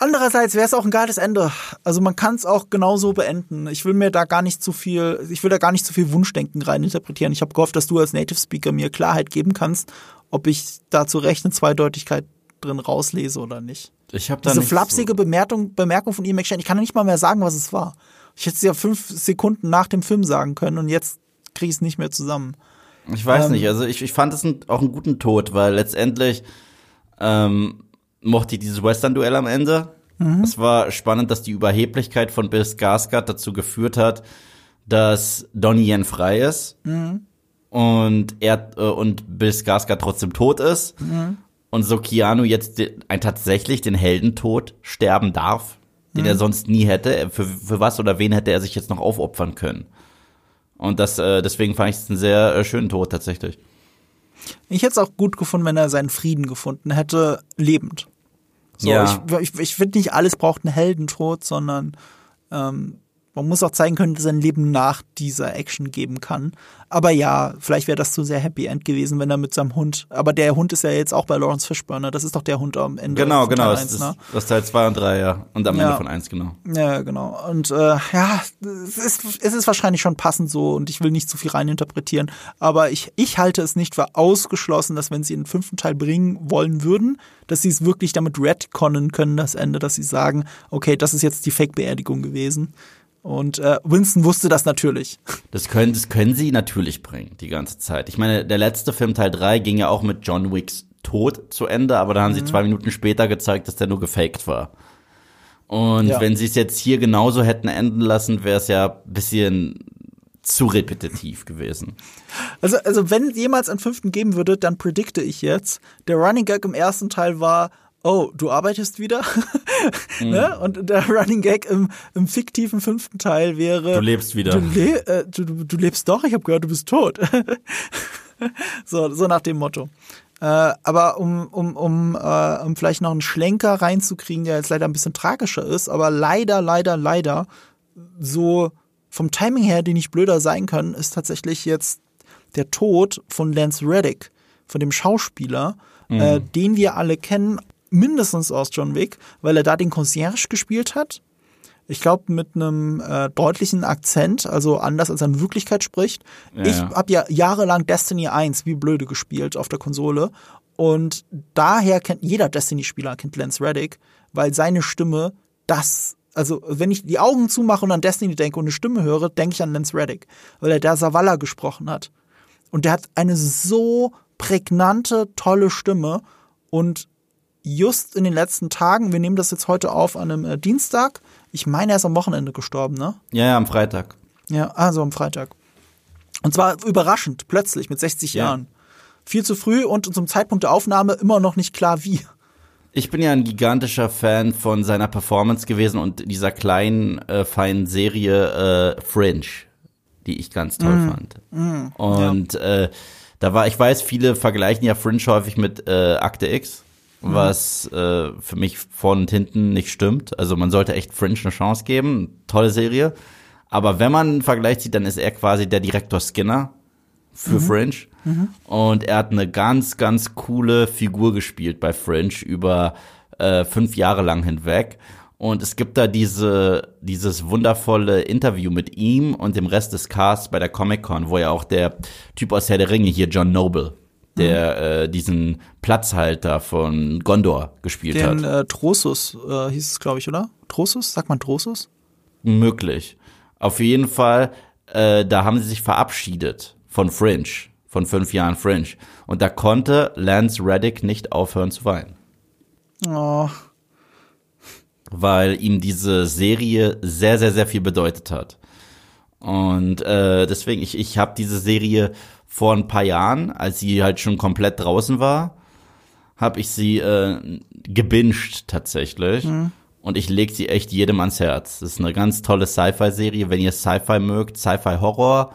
Andererseits wäre es auch ein geiles Ende. Also man kann es auch genauso beenden. Ich will mir da gar nicht zu viel, ich will da gar nicht zu viel Wunschdenken reininterpretieren. Ich habe gehofft, dass du als Native Speaker mir Klarheit geben kannst, ob ich da zu Recht eine Zweideutigkeit drin rauslese oder nicht. Ich habe da Diese flapsige so. Bemerkung, Bemerkung von Ian McShane, ich kann nicht mal mehr sagen, was es war. Ich hätte es ja fünf Sekunden nach dem Film sagen können und jetzt kriege ich es nicht mehr zusammen. Ich weiß ähm, nicht, also ich, ich fand es auch einen guten Tod, weil letztendlich ähm, mochte ich dieses Western-Duell am Ende. Mhm. Es war spannend, dass die Überheblichkeit von Bill Skarsgård dazu geführt hat, dass Donnie Yen frei ist mhm. und er äh, und Bill Skarsgård trotzdem tot ist mhm. und so Keanu jetzt ein tatsächlich den Heldentod sterben darf, den er mhm. sonst nie hätte. Für, für was oder wen hätte er sich jetzt noch aufopfern können? Und das äh, deswegen fand ich es einen sehr äh, schönen Tod tatsächlich. Ich hätte es auch gut gefunden, wenn er seinen Frieden gefunden hätte, lebend. So, ja. ich, ich, ich finde nicht, alles braucht einen Heldentod, sondern ähm, man muss auch zeigen können, dass er ein Leben nach dieser Action geben kann. Aber ja, vielleicht wäre das zu sehr Happy End gewesen, wenn er mit seinem Hund. Aber der Hund ist ja jetzt auch bei Lawrence Fishburne. Das ist doch der Hund am Ende. Genau, genau. Teil 1, ne? Das ist Teil 2 und 3, ja. Und am ja. Ende von 1, genau. Ja, genau. Und äh, ja, es ist, es ist wahrscheinlich schon passend so und ich will nicht zu viel reininterpretieren. Aber ich, ich halte es nicht für ausgeschlossen, dass wenn sie einen fünften Teil bringen wollen würden, dass sie es wirklich damit retconnen können, das Ende, dass sie sagen, okay, das ist jetzt die Fake-Beerdigung gewesen. Und äh, Winston wusste das natürlich. Das können, das können sie natürlich bringen, die ganze Zeit. Ich meine, der letzte Film, Teil 3, ging ja auch mit John Wicks Tod zu Ende, aber da haben mhm. sie zwei Minuten später gezeigt, dass der nur gefaked war. Und ja. wenn sie es jetzt hier genauso hätten enden lassen, wäre es ja ein bisschen zu repetitiv gewesen. Also, also wenn jemals einen fünften geben würde, dann predikte ich jetzt, der Running Gag im ersten Teil war, oh, du arbeitest wieder? mhm. ne? Und der Running Gag im, im fiktiven fünften Teil wäre. Du lebst wieder. Du, le äh, du, du lebst doch, ich habe gehört, du bist tot. so, so nach dem Motto. Äh, aber um, um, um, äh, um vielleicht noch einen Schlenker reinzukriegen, der jetzt leider ein bisschen tragischer ist, aber leider, leider, leider, so vom Timing her, die nicht blöder sein können, ist tatsächlich jetzt der Tod von Lance Reddick, von dem Schauspieler, mhm. äh, den wir alle kennen mindestens aus John Wick, weil er da den Concierge gespielt hat. Ich glaube, mit einem äh, deutlichen Akzent, also anders als er in Wirklichkeit spricht. Ja, ich habe ja jahrelang Destiny 1 wie blöde gespielt auf der Konsole. Und daher kennt jeder Destiny-Spieler kennt Lance Reddick, weil seine Stimme das also wenn ich die Augen zumache und an Destiny denke und eine Stimme höre, denke ich an Lance Reddick, weil er da Savala gesprochen hat. Und der hat eine so prägnante, tolle Stimme und just in den letzten Tagen, wir nehmen das jetzt heute auf an einem äh, Dienstag. Ich meine, er ist am Wochenende gestorben, ne? Ja, ja, am Freitag. Ja, also am Freitag. Und zwar überraschend, plötzlich mit 60 ja. Jahren. Viel zu früh und zum Zeitpunkt der Aufnahme immer noch nicht klar wie. Ich bin ja ein gigantischer Fan von seiner Performance gewesen und dieser kleinen, äh, feinen Serie äh, Fringe, die ich ganz toll mm. fand. Mm. Und ja. äh, da war, ich weiß, viele vergleichen ja Fringe häufig mit äh, Akte X. Mhm. was äh, für mich vorne und hinten nicht stimmt. Also man sollte echt Fringe eine Chance geben. Tolle Serie. Aber wenn man einen Vergleich sieht, dann ist er quasi der Direktor Skinner für mhm. Fringe. Mhm. Und er hat eine ganz, ganz coole Figur gespielt bei Fringe über äh, fünf Jahre lang hinweg. Und es gibt da diese, dieses wundervolle Interview mit ihm und dem Rest des Casts bei der Comic Con, wo ja auch der Typ aus Herr der Ringe hier, John Noble, der mhm. äh, diesen Platzhalter von Gondor gespielt Den, hat. Äh, Trosus äh, hieß es, glaube ich, oder? Trosus? Sagt man Trosus? Möglich. Auf jeden Fall, äh, da haben sie sich verabschiedet von Fringe, von fünf Jahren Fringe. Und da konnte Lance Reddick nicht aufhören zu weinen. Oh. Weil ihm diese Serie sehr, sehr, sehr viel bedeutet hat. Und äh, deswegen, ich, ich habe diese Serie vor ein paar Jahren, als sie halt schon komplett draußen war, habe ich sie äh, gebinged tatsächlich. Mhm. Und ich leg sie echt jedem ans Herz. Das ist eine ganz tolle Sci-Fi-Serie. Wenn ihr Sci-Fi mögt, Sci-Fi-Horror,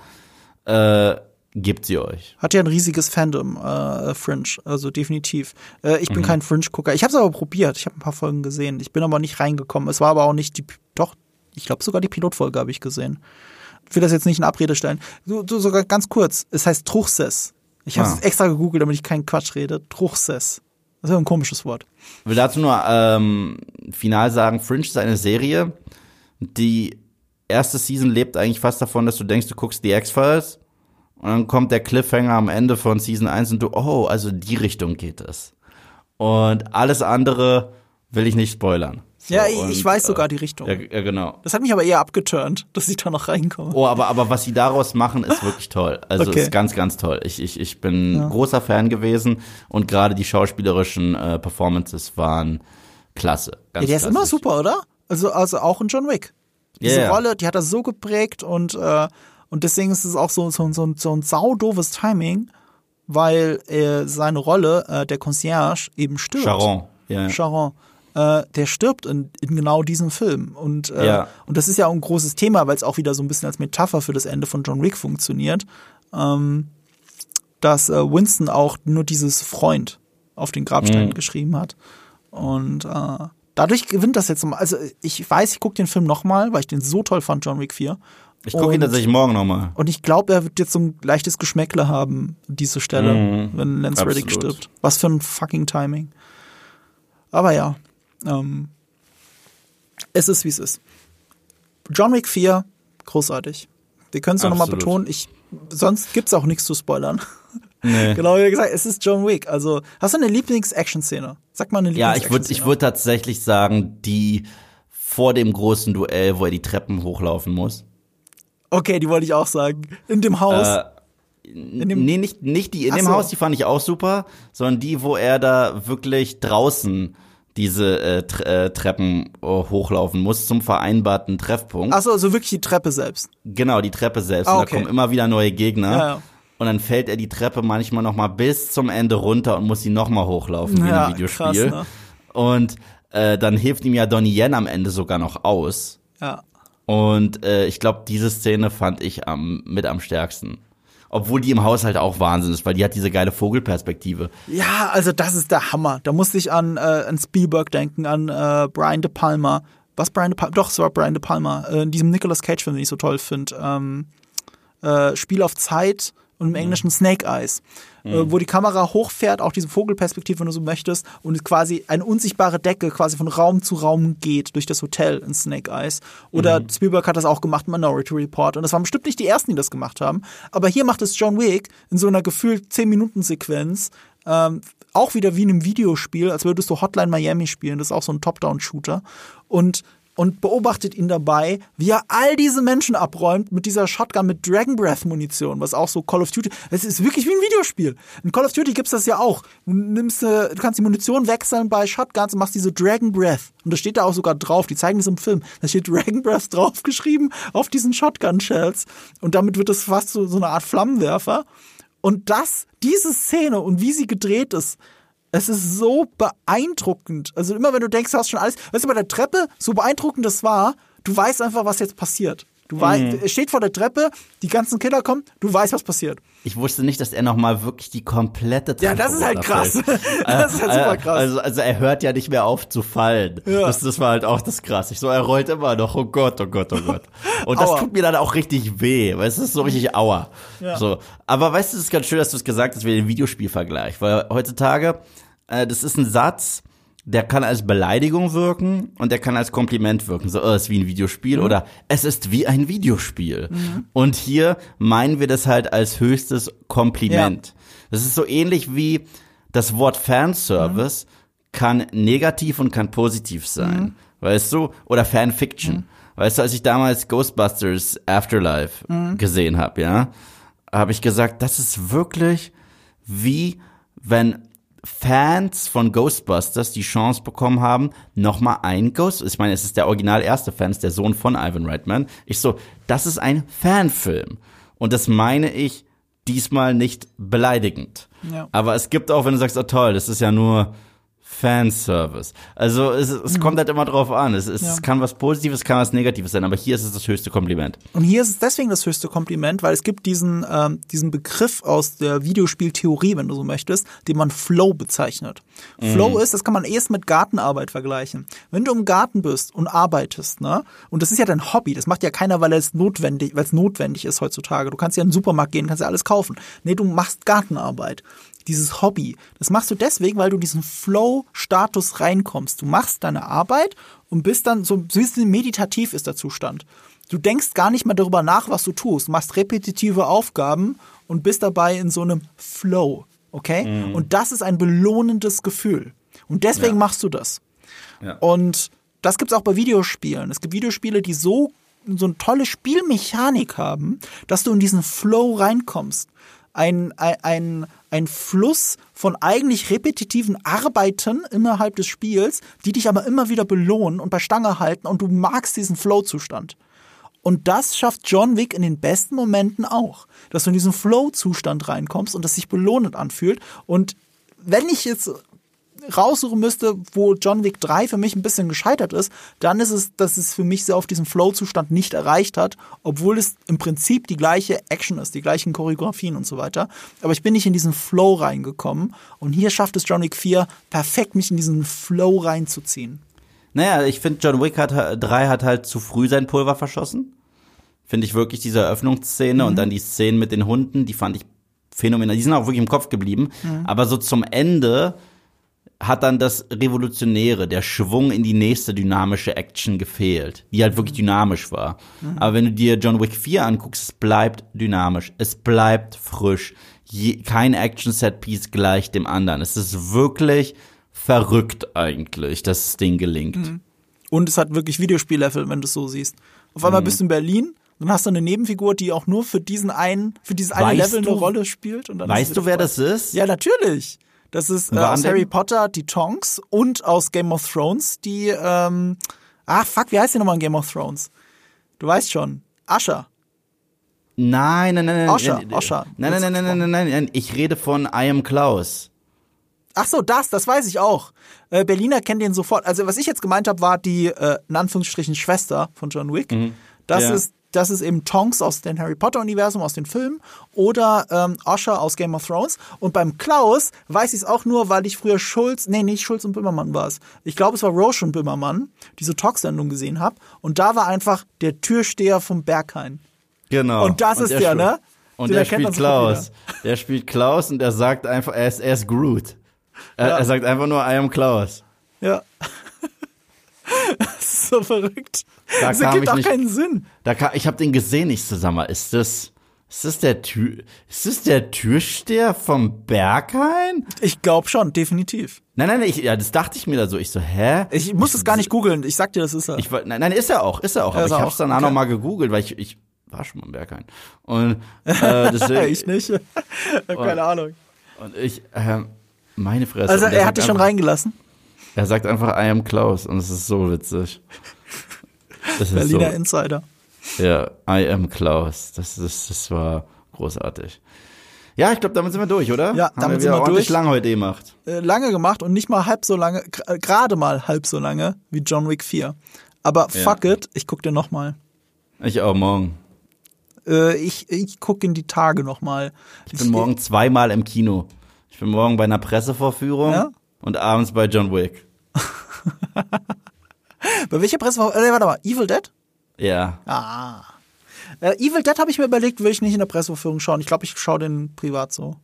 äh, gibt sie euch. Hat ja ein riesiges Fandom, äh, Fringe, also definitiv. Äh, ich bin Mhm. kein Fringe-Gucker. Ich habe es aber probiert. Ich habe ein paar Folgen gesehen. Ich bin aber nicht reingekommen. Es war aber auch nicht die, doch, ich glaube sogar die Pilotfolge habe ich gesehen. Ich will das jetzt nicht in Abrede stellen. Du, du sogar ganz kurz. Es heißt Truchsess. Ich habe es Ah. extra gegoogelt, damit ich keinen Quatsch rede. Truchsess. Das ist ja ein komisches Wort. Ich will dazu nur ähm, final sagen, Fringe ist eine Serie, die erste Season lebt eigentlich fast davon, dass du denkst, du guckst die X-Files und dann kommt der Cliffhanger am Ende von Season 1 und du, oh, also in die Richtung geht es. Und alles andere will ich nicht spoilern. So, ja, ich, und, ich weiß äh, sogar die Richtung. Ja, ja, genau. Das hat mich aber eher abgeturnt, dass ich da noch reinkomme. Oh, aber, aber was sie daraus machen, ist wirklich toll. Also Okay. ist ganz, ganz toll. Ich, ich, ich bin großer Fan gewesen und gerade die schauspielerischen äh, Performances waren klasse. Ja, der ist klasse. immer super, oder? Also, also auch in John Wick. Diese Ja, ja. Rolle, die hat er so geprägt und, äh, und deswegen ist es auch so, so, so, so ein saudoofes Timing, weil äh, seine Rolle, äh, der Concierge, eben stirbt. Sharon. Ja, ja. Äh, der stirbt in, in genau diesem Film. Und, äh, Ja. und das ist ja auch ein großes Thema, weil es auch wieder so ein bisschen als Metapher für das Ende von John Wick funktioniert. Ähm, dass äh, Winston auch nur dieses Freund auf den Grabstein Mhm. geschrieben hat. Und äh, dadurch gewinnt das jetzt nochmal. Also ich weiß, ich gucke den Film nochmal, weil ich den so toll fand, John Wick 4. Ich gucke ihn tatsächlich morgen nochmal. Und ich glaube, er wird jetzt so ein leichtes Geschmäckle haben, diese Stelle, Mhm. wenn Lance Reddick stirbt. Was für ein fucking Timing. Aber ja, ähm, es ist, wie es ist. John Wick 4, großartig. Wir können es noch nochmal Absolut. betonen. Ich, sonst gibt's auch nichts zu spoilern. Nee. genau wie gesagt, es ist John Wick. Also, hast du eine Lieblings-Action-Szene? Sag mal eine Ja, Lieblings-Action-Szene. ich würde ich würd tatsächlich sagen, die vor dem großen Duell, wo er die Treppen hochlaufen muss. Okay, die wollte ich auch sagen. In dem Haus. Äh, dem- nee, nicht, nicht die in Ach dem so. Haus, die fand ich auch super, sondern die, wo er da wirklich draußen diese äh, Tre äh, Treppen äh, hochlaufen muss zum vereinbarten Treffpunkt. Achso, also wirklich die Treppe selbst. Genau, die Treppe selbst. Ah, Und okay. da kommen immer wieder neue Gegner. Ja, ja. Und dann fällt er die Treppe manchmal noch mal bis zum Ende runter und muss sie noch mal hochlaufen wie Ja, im Videospiel. krass, ne? Und äh, dann hilft ihm ja Donnie Yen am Ende sogar noch aus. Ja. Und äh, ich glaube, diese Szene fand ich am, mit am stärksten. Obwohl die im Haushalt auch Wahnsinn ist, weil die hat diese geile Vogelperspektive. Ja, also das ist der Hammer. Da musste ich an, äh, an Spielberg denken, an äh, Brian De Palma. Was Brian De Palma? Doch, es war Brian De Palma. Äh, in diesem Nicolas Cage-Film, den ich so toll finde. Ähm, äh, Spiel auf Zeit und im Englischen Snake Eyes. Äh, wo die Kamera hochfährt, auch diese Vogelperspektive, wenn du so möchtest, und quasi eine unsichtbare Decke quasi von Raum zu Raum geht durch das Hotel in Snake Eyes. Oder Spielberg hat das auch gemacht, Minority Report. Und das waren bestimmt nicht die ersten, die das gemacht haben. Aber hier macht es John Wick in so einer gefühlt 10-Minuten-Sequenz. Ähm, auch wieder wie in einem Videospiel, als würdest du Hotline Miami spielen. Das ist auch so ein Top-Down-Shooter. Und und beobachtet ihn dabei, wie er all diese Menschen abräumt mit dieser Shotgun mit Dragon Breath Munition, was auch so Call of Duty. Es ist wirklich wie ein Videospiel. In Call of Duty gibt's das ja auch. Du nimmst, äh, du kannst die Munition wechseln bei Shotguns und machst diese Dragon Breath. Und das steht da auch sogar drauf. Die zeigen das im Film. Da steht Dragon Breath draufgeschrieben auf diesen Shotgun Shells. Und damit wird es fast so, so eine Art Flammenwerfer. Und das, diese Szene und wie sie gedreht ist, es ist so beeindruckend. Also immer wenn du denkst, du hast schon alles, weißt du, bei der Treppe, so beeindruckend das war, du weißt einfach, was jetzt passiert. Du weißt, es steht vor der Treppe, die ganzen Killer kommen, du weißt, was passiert. Ich wusste nicht, dass er noch mal wirklich die komplette Treppe Ja, das ist halt krass. das ist halt super krass. Also, also er hört ja nicht mehr auf zu fallen. Ja. Das, das war halt auch das krass. Ich so, er rollt immer noch, oh Gott, oh Gott, oh Gott. Und das tut mir dann auch richtig weh, weil es ist so richtig aua. Ja. So. Aber weißt du, es ist ganz schön, dass du es gesagt hast, wie den Videospielvergleich. Weil heutzutage, äh, das ist ein Satz, der kann als Beleidigung wirken und der kann als Kompliment wirken. So, oh, es ist wie ein Videospiel oder es ist wie ein Videospiel. Und hier meinen wir das halt als höchstes Kompliment. Das ist so ähnlich wie das Wort Fanservice kann negativ und kann positiv sein. Weißt du? Oder Fanfiction. Weißt du, als ich damals Ghostbusters Afterlife gesehen habe, ja, habe ich gesagt, das ist wirklich wie wenn Fans von Ghostbusters die Chance bekommen haben, nochmal ein Ghost, ich meine, es ist der original erste Fan, es ist der Sohn von Ivan Reitman. Ich so, das ist ein Fanfilm. Und das meine ich diesmal nicht beleidigend. Ja. Aber es gibt auch, wenn du sagst, oh toll, das ist ja nur Fanservice. Also es, es kommt halt immer drauf an. Es, es Ja. kann was Positives, kann was Negatives sein, aber hier ist es das höchste Kompliment. Und hier ist es deswegen das höchste Kompliment, weil es gibt diesen, ähm, diesen Begriff aus der Videospieltheorie, wenn du so möchtest, den man Flow bezeichnet. Flow ist, das kann man erst mit Gartenarbeit vergleichen. Wenn du im Garten bist und arbeitest, ne, und das ist ja dein Hobby, das macht ja keiner, weil es notwendig, weil es notwendig ist heutzutage. Du kannst ja in den Supermarkt gehen, kannst ja alles kaufen. Nee, du machst Gartenarbeit. Dieses Hobby, das machst du deswegen, weil du diesen Flow-Status reinkommst. Du machst deine Arbeit und bist dann so, ein bisschen meditativ ist der Zustand. Du denkst gar nicht mehr darüber nach, was du tust. Du machst repetitive Aufgaben und bist dabei in so einem Flow. Okay? Und das ist ein belohnendes Gefühl. Und deswegen Ja. machst du das. Ja. Und das gibt's auch bei Videospielen. Es gibt Videospiele, die so, so eine tolle Spielmechanik haben, dass du in diesen Flow reinkommst. Ein, ein, ein, Fluss von eigentlich repetitiven Arbeiten innerhalb des Spiels, die dich aber immer wieder belohnen und bei Stange halten und du magst diesen Flow-Zustand. Und das schafft John Wick in den besten Momenten auch, dass du in diesen Flow-Zustand reinkommst und das sich belohnend anfühlt. Und wenn ich jetzt raussuchen müsste, wo John Wick 3 für mich ein bisschen gescheitert ist, dann ist es, dass es für mich sehr auf diesen Flow-Zustand nicht erreicht hat, obwohl es im Prinzip die gleiche Action ist, die gleichen Choreografien und so weiter. Aber ich bin nicht in diesen Flow reingekommen und hier schafft es John Wick 4 perfekt, mich in diesen Flow reinzuziehen. Naja, ich finde, John Wick hat, 3 hat halt zu früh sein Pulver verschossen. Finde ich wirklich diese Eröffnungsszene und dann die Szenen mit den Hunden, die fand ich phänomenal. Die sind auch wirklich im Kopf geblieben. Aber so zum Ende hat dann das Revolutionäre, der Schwung in die nächste dynamische Action gefehlt, die halt wirklich dynamisch war. Aber wenn du dir John Wick 4 anguckst, es bleibt dynamisch, es bleibt frisch. Je, kein Action-Set-Piece gleich dem anderen. Es ist wirklich verrückt eigentlich, dass das Ding gelingt. Und es hat wirklich Videospiellevel, wenn du es so siehst. Auf einmal Mhm. bist du in Berlin, dann hast du eine Nebenfigur, die auch nur für diesen einen, für dieses eine Weißt Level du- eine Rolle spielt. Weißt du, wer das ist? Ja, natürlich. Das ist äh, aus? Harry Potter die Tonks und aus Game of Thrones die, ähm, ach fuck, wie heißt die nochmal in Game of Thrones? Du weißt schon. Ascher. Nein, nein, nein, nein. Nein, Osher. Nein, nein, nein, nein, nein, nein, nein, nein. Ich rede von I am Klaus. Ach so, das, das weiß ich auch. Äh, Berliner kennen den sofort. Also was ich jetzt gemeint habe, war die äh, in Anführungsstrichen Schwester von John Wick. Das Ja. ist das ist eben Tonks aus dem Harry Potter Universum, aus den Filmen oder ähm, Osher aus Game of Thrones. Und beim Klaus weiß ich es auch nur, weil ich früher Schulz, nee, nicht Schulz und Böhmermann war es. Ich glaube, es war Roche und Böhmermann, diese Talksendung gesehen habe. Und da war einfach der Türsteher vom Berghain. Genau. Und das ist er der, spielt- ne? Und der man spielt Klaus. Der spielt Klaus und er sagt einfach, er ist, er ist Groot. Er, Ja. er sagt einfach nur, I am Klaus. Ja. Ist so verrückt. Da Das ergibt ich auch nicht- keinen Sinn. Da kam, ich habe den gesehen, ich mal, ist das, ist das der Tür, ist das der Türsteher vom Berghain? Ich glaube schon, definitiv. Nein, nein, ich, ja, das dachte ich mir da so. Ich so, hä? Ich muss es gar nicht googeln. Ich sag dir, das ist er. Ich, nein, nein, ist er auch, ist er auch. Ja, aber ich er hab's auch. danach Okay. noch mal gegoogelt, weil ich, ich war schon mal im Berghain. Und äh, deswegen, ich nicht. Hab Keine Ahnung. Und ich, ähm, meine Fresse. Also er er hat dich schon reingelassen. Er sagt einfach, I am Klaus. Und es ist so witzig. Das ist Berliner so, Insider. ja, I am Klaus. Das, ist, das war großartig. Ja, ich glaube, damit sind wir durch, oder? Ja, Haben damit wir sind wir ordentlich durch. lang heute gemacht. Äh, lange gemacht und nicht mal halb so lange, gerade mal halb so lange wie John Wick 4. Aber Ja. fuck it, ich guck dir noch mal. Ich auch morgen. Äh, ich ich guck in die Tage noch mal. Ich bin morgen zweimal im Kino. Ich bin morgen bei einer Pressevorführung Ja? Und abends bei John Wick. Bei welcher Presse war, äh, warte mal, Evil Dead? Ja. Ah. Äh, Evil Dead habe ich mir überlegt, will ich nicht in der Pressevorführung schauen. Ich glaube, ich schaue den privat so.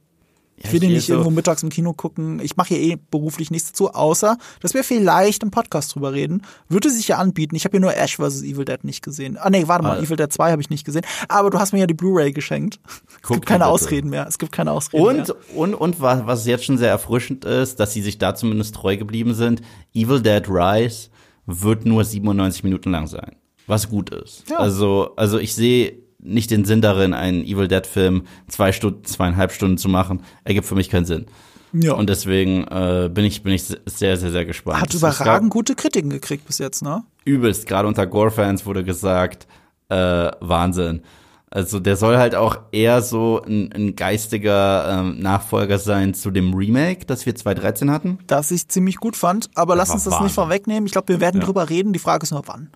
Ich will den nicht so- irgendwo mittags im Kino gucken. Ich mache hier eh beruflich nichts dazu, außer, dass wir vielleicht im Podcast drüber reden. Würde sich ja anbieten. Ich habe hier nur Ash vs. Evil Dead nicht gesehen. Ah nee, warte mal, Ah. Evil Dead 2 habe ich nicht gesehen. Aber du hast mir ja die Blu-ray geschenkt. Es Guck gibt keine bitte. Ausreden mehr. Es gibt keine Ausreden Und, mehr. und, und was, was jetzt schon sehr erfrischend ist, dass sie sich da zumindest treu geblieben sind. Evil Dead Rise wird nur 97 Minuten lang sein. Was gut ist. Ja. Also, also ich sehe nicht den Sinn darin, einen Evil Dead Film zwei Stunden, zweieinhalb Stunden zu machen. Ergibt für mich keinen Sinn. Ja. Und deswegen äh, bin ich bin ich sehr sehr sehr gespannt. Hat überragend gute Kritiken gekriegt bis jetzt, ne? übelst. Gerade unter Gore-Fans wurde gesagt, äh, Wahnsinn. Also der soll halt auch eher so ein, ein geistiger ähm, Nachfolger sein zu dem Remake, das wir 2013 hatten. Das ich ziemlich gut fand, aber lass war uns das nicht Wahnsinn. vorwegnehmen. Ich glaube, wir werden Ja. drüber reden. Die Frage ist nur wann.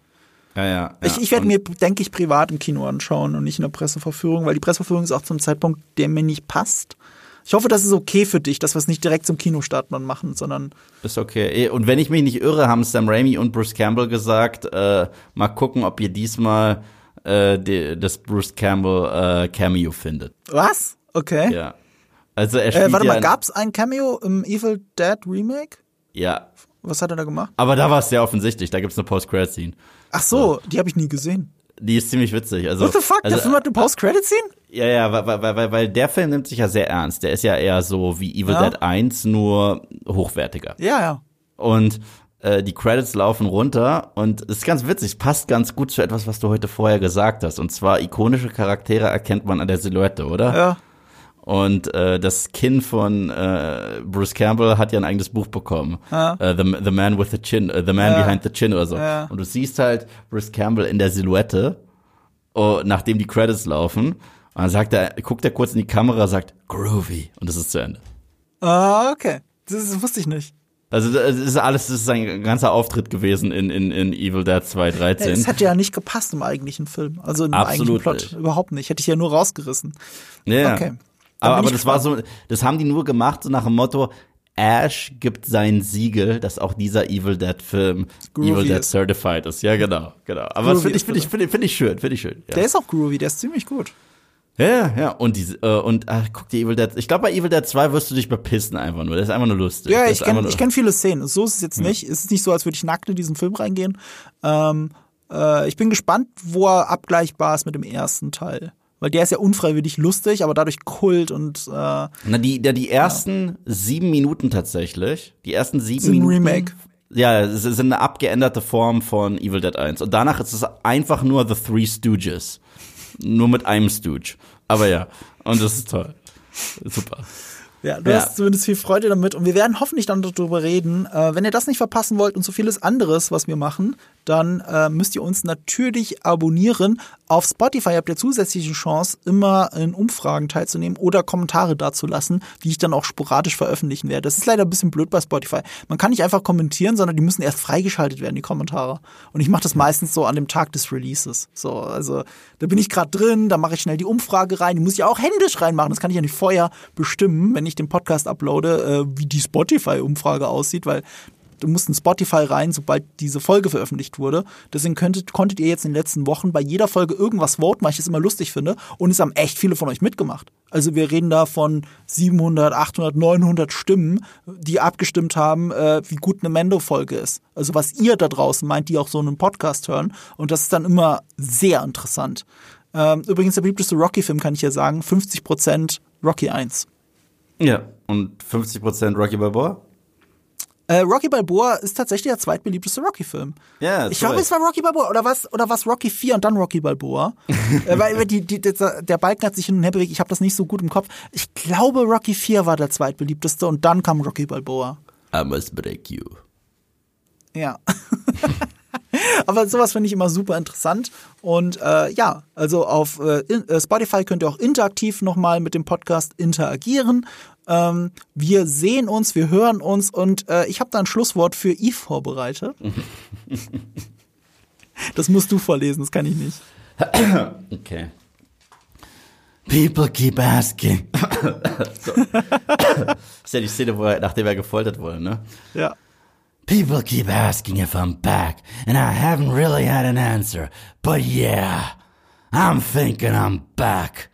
Ja, ja. ja. Ich, ich werde mir, denke ich, privat im Kino anschauen und nicht in der Presseverführung, weil die Presseverführung ist auch zum Zeitpunkt, der mir nicht passt. Ich hoffe, das ist okay für dich, dass wir es nicht direkt zum Kinostart dann machen, sondern Ist okay. Eh, Und wenn ich mich nicht irre, haben Sam Raimi und Bruce Campbell gesagt, äh, mal gucken, ob ihr diesmal äh, die, das Bruce Campbell äh, Cameo findet. was? Okay. Ja. Also er spielt Äh, warte ja mal, in- gab's ein Cameo im Evil Dead Remake? Ja. Was hat er da gemacht? Aber da war es sehr offensichtlich. Da gibt's eine Post-Credit-Scene. Ach so, die habe ich nie gesehen. Die ist ziemlich witzig. Also, What the fuck? also, der Film hat eine Post-Credit-Scene? Ja, ja, weil, weil, weil, weil der Film nimmt sich ja sehr ernst. Der ist ja eher so wie Evil Ja. Dead 1, nur hochwertiger. Ja, ja. Und äh, die Credits laufen runter und es ist ganz witzig, es passt ganz gut zu etwas, was du heute vorher gesagt hast. Und zwar ikonische Charaktere erkennt man an der Silhouette, oder? Ja. Und äh, das Kinn von äh, Bruce Campbell hat ja ein eigenes Buch bekommen. Ja. Äh, the, the Man with the Chin, äh, The Man Ja. Behind the Chin oder so. Ja. Und du siehst halt Bruce Campbell in der Silhouette, oh, nachdem die Credits laufen. Und dann sagt er, guckt er kurz in die Kamera, sagt groovy und das ist zu Ende. Ah, okay. Das, das wusste ich nicht. Also das ist alles, das ist ein ganzer Auftritt gewesen in, in, in Evil Dead Ja, 2013. Es hätte ja nicht gepasst im eigentlichen Film. Also im Absolut eigentlichen Plot überhaupt nicht. Hätte ich ja nur rausgerissen. Ja. Okay. Aber, aber das war so, das haben die nur gemacht, so nach dem Motto, Ash gibt sein Siegel, dass auch dieser Evil Dead Film Groovy Evil Dead ist. Certified ist. Ja, genau, genau. Aber finde ich, finde ich, finde ich, finde ich schön, finde ich schön. Ja. Der ist auch groovy, der ist ziemlich gut. ja, ja. Und diese, äh, und ach, guck dir Evil Dead. Ich glaube, bei Evil Dead 2 wirst du dich bepissen einfach nur. Das ist einfach nur lustig. Ja, ich kenne kenn viele Szenen. So ist es Hm. jetzt nicht. Es ist nicht so, als würde ich nackt in diesen Film reingehen. Ähm, äh, ich bin gespannt, wo er abgleichbar ist mit dem ersten Teil. Weil der ist ja unfreiwillig lustig, aber dadurch Kult und äh, Na, die, ja, die ersten sieben Minuten tatsächlich. Die ersten sieben Sind ein Minuten. Remake. Ja, es sind eine abgeänderte Form von Evil Dead 1. Und danach ist es einfach nur The Three Stooges. Nur mit einem Stooge. Aber ja, und das ist toll. Super. Ja, du Ja. hast zumindest viel Freude damit und wir werden hoffentlich dann darüber reden. Äh, wenn ihr das nicht verpassen wollt und so vieles anderes, was wir machen, dann äh, müsst ihr uns natürlich abonnieren. Auf Spotify habt ihr zusätzliche Chance, immer in Umfragen teilzunehmen oder Kommentare dazulassen, die ich dann auch sporadisch veröffentlichen werde. Das ist leider ein bisschen blöd bei Spotify. Man kann nicht einfach kommentieren, sondern die müssen erst freigeschaltet werden, die Kommentare. Und ich mache das meistens so an dem Tag des Releases. So, also da bin ich gerade drin, da mache ich schnell die Umfrage rein. Die muss ich auch händisch reinmachen. Das kann ich ja nicht vorher bestimmen, wenn ich den Podcast uploade, äh, wie die Spotify-Umfrage aussieht, weil du musst in Spotify rein, sobald diese Folge veröffentlicht wurde. Deswegen könntet, konntet ihr jetzt in den letzten Wochen bei jeder Folge irgendwas voten, weil ich es immer lustig finde. Und es haben echt viele von euch mitgemacht. Also wir reden da von 700, 800, 900 Stimmen, die abgestimmt haben, äh, wie gut eine Mendo-Folge ist. Also was ihr da draußen meint, die auch so einen Podcast hören. Und das ist dann immer sehr interessant. Ähm, übrigens, der beliebteste Rocky-Film kann ich ja sagen, 50% Rocky 1. Ja. Und 50% Rocky Balboa? Äh, Rocky Balboa ist tatsächlich der zweitbeliebteste Rocky-Film. Ja, Ich glaube, es war Rocky Balboa oder was oder was Rocky 4 und dann Rocky Balboa. äh, weil die, die, der, der Balken hat sich hin und her bewegt. Ich habe das nicht so gut im Kopf. Ich glaube, Rocky 4 war der zweitbeliebteste und dann kam Rocky Balboa. I must break you. Ja. Aber sowas finde ich immer super interessant. Und äh, ja, also auf äh, äh, Spotify könnt ihr auch interaktiv nochmal mit dem Podcast interagieren. Ähm, wir sehen uns, wir hören uns und äh, ich habe da ein Schlusswort für Yves vorbereitet. das musst du vorlesen, das kann ich nicht. Okay. People keep asking. so. das ist ja die Szene, wo er, nachdem er gefoltert wurde, ne? Ja. People keep asking if I'm back, and I haven't really had an answer. But yeah, I'm thinking I'm back.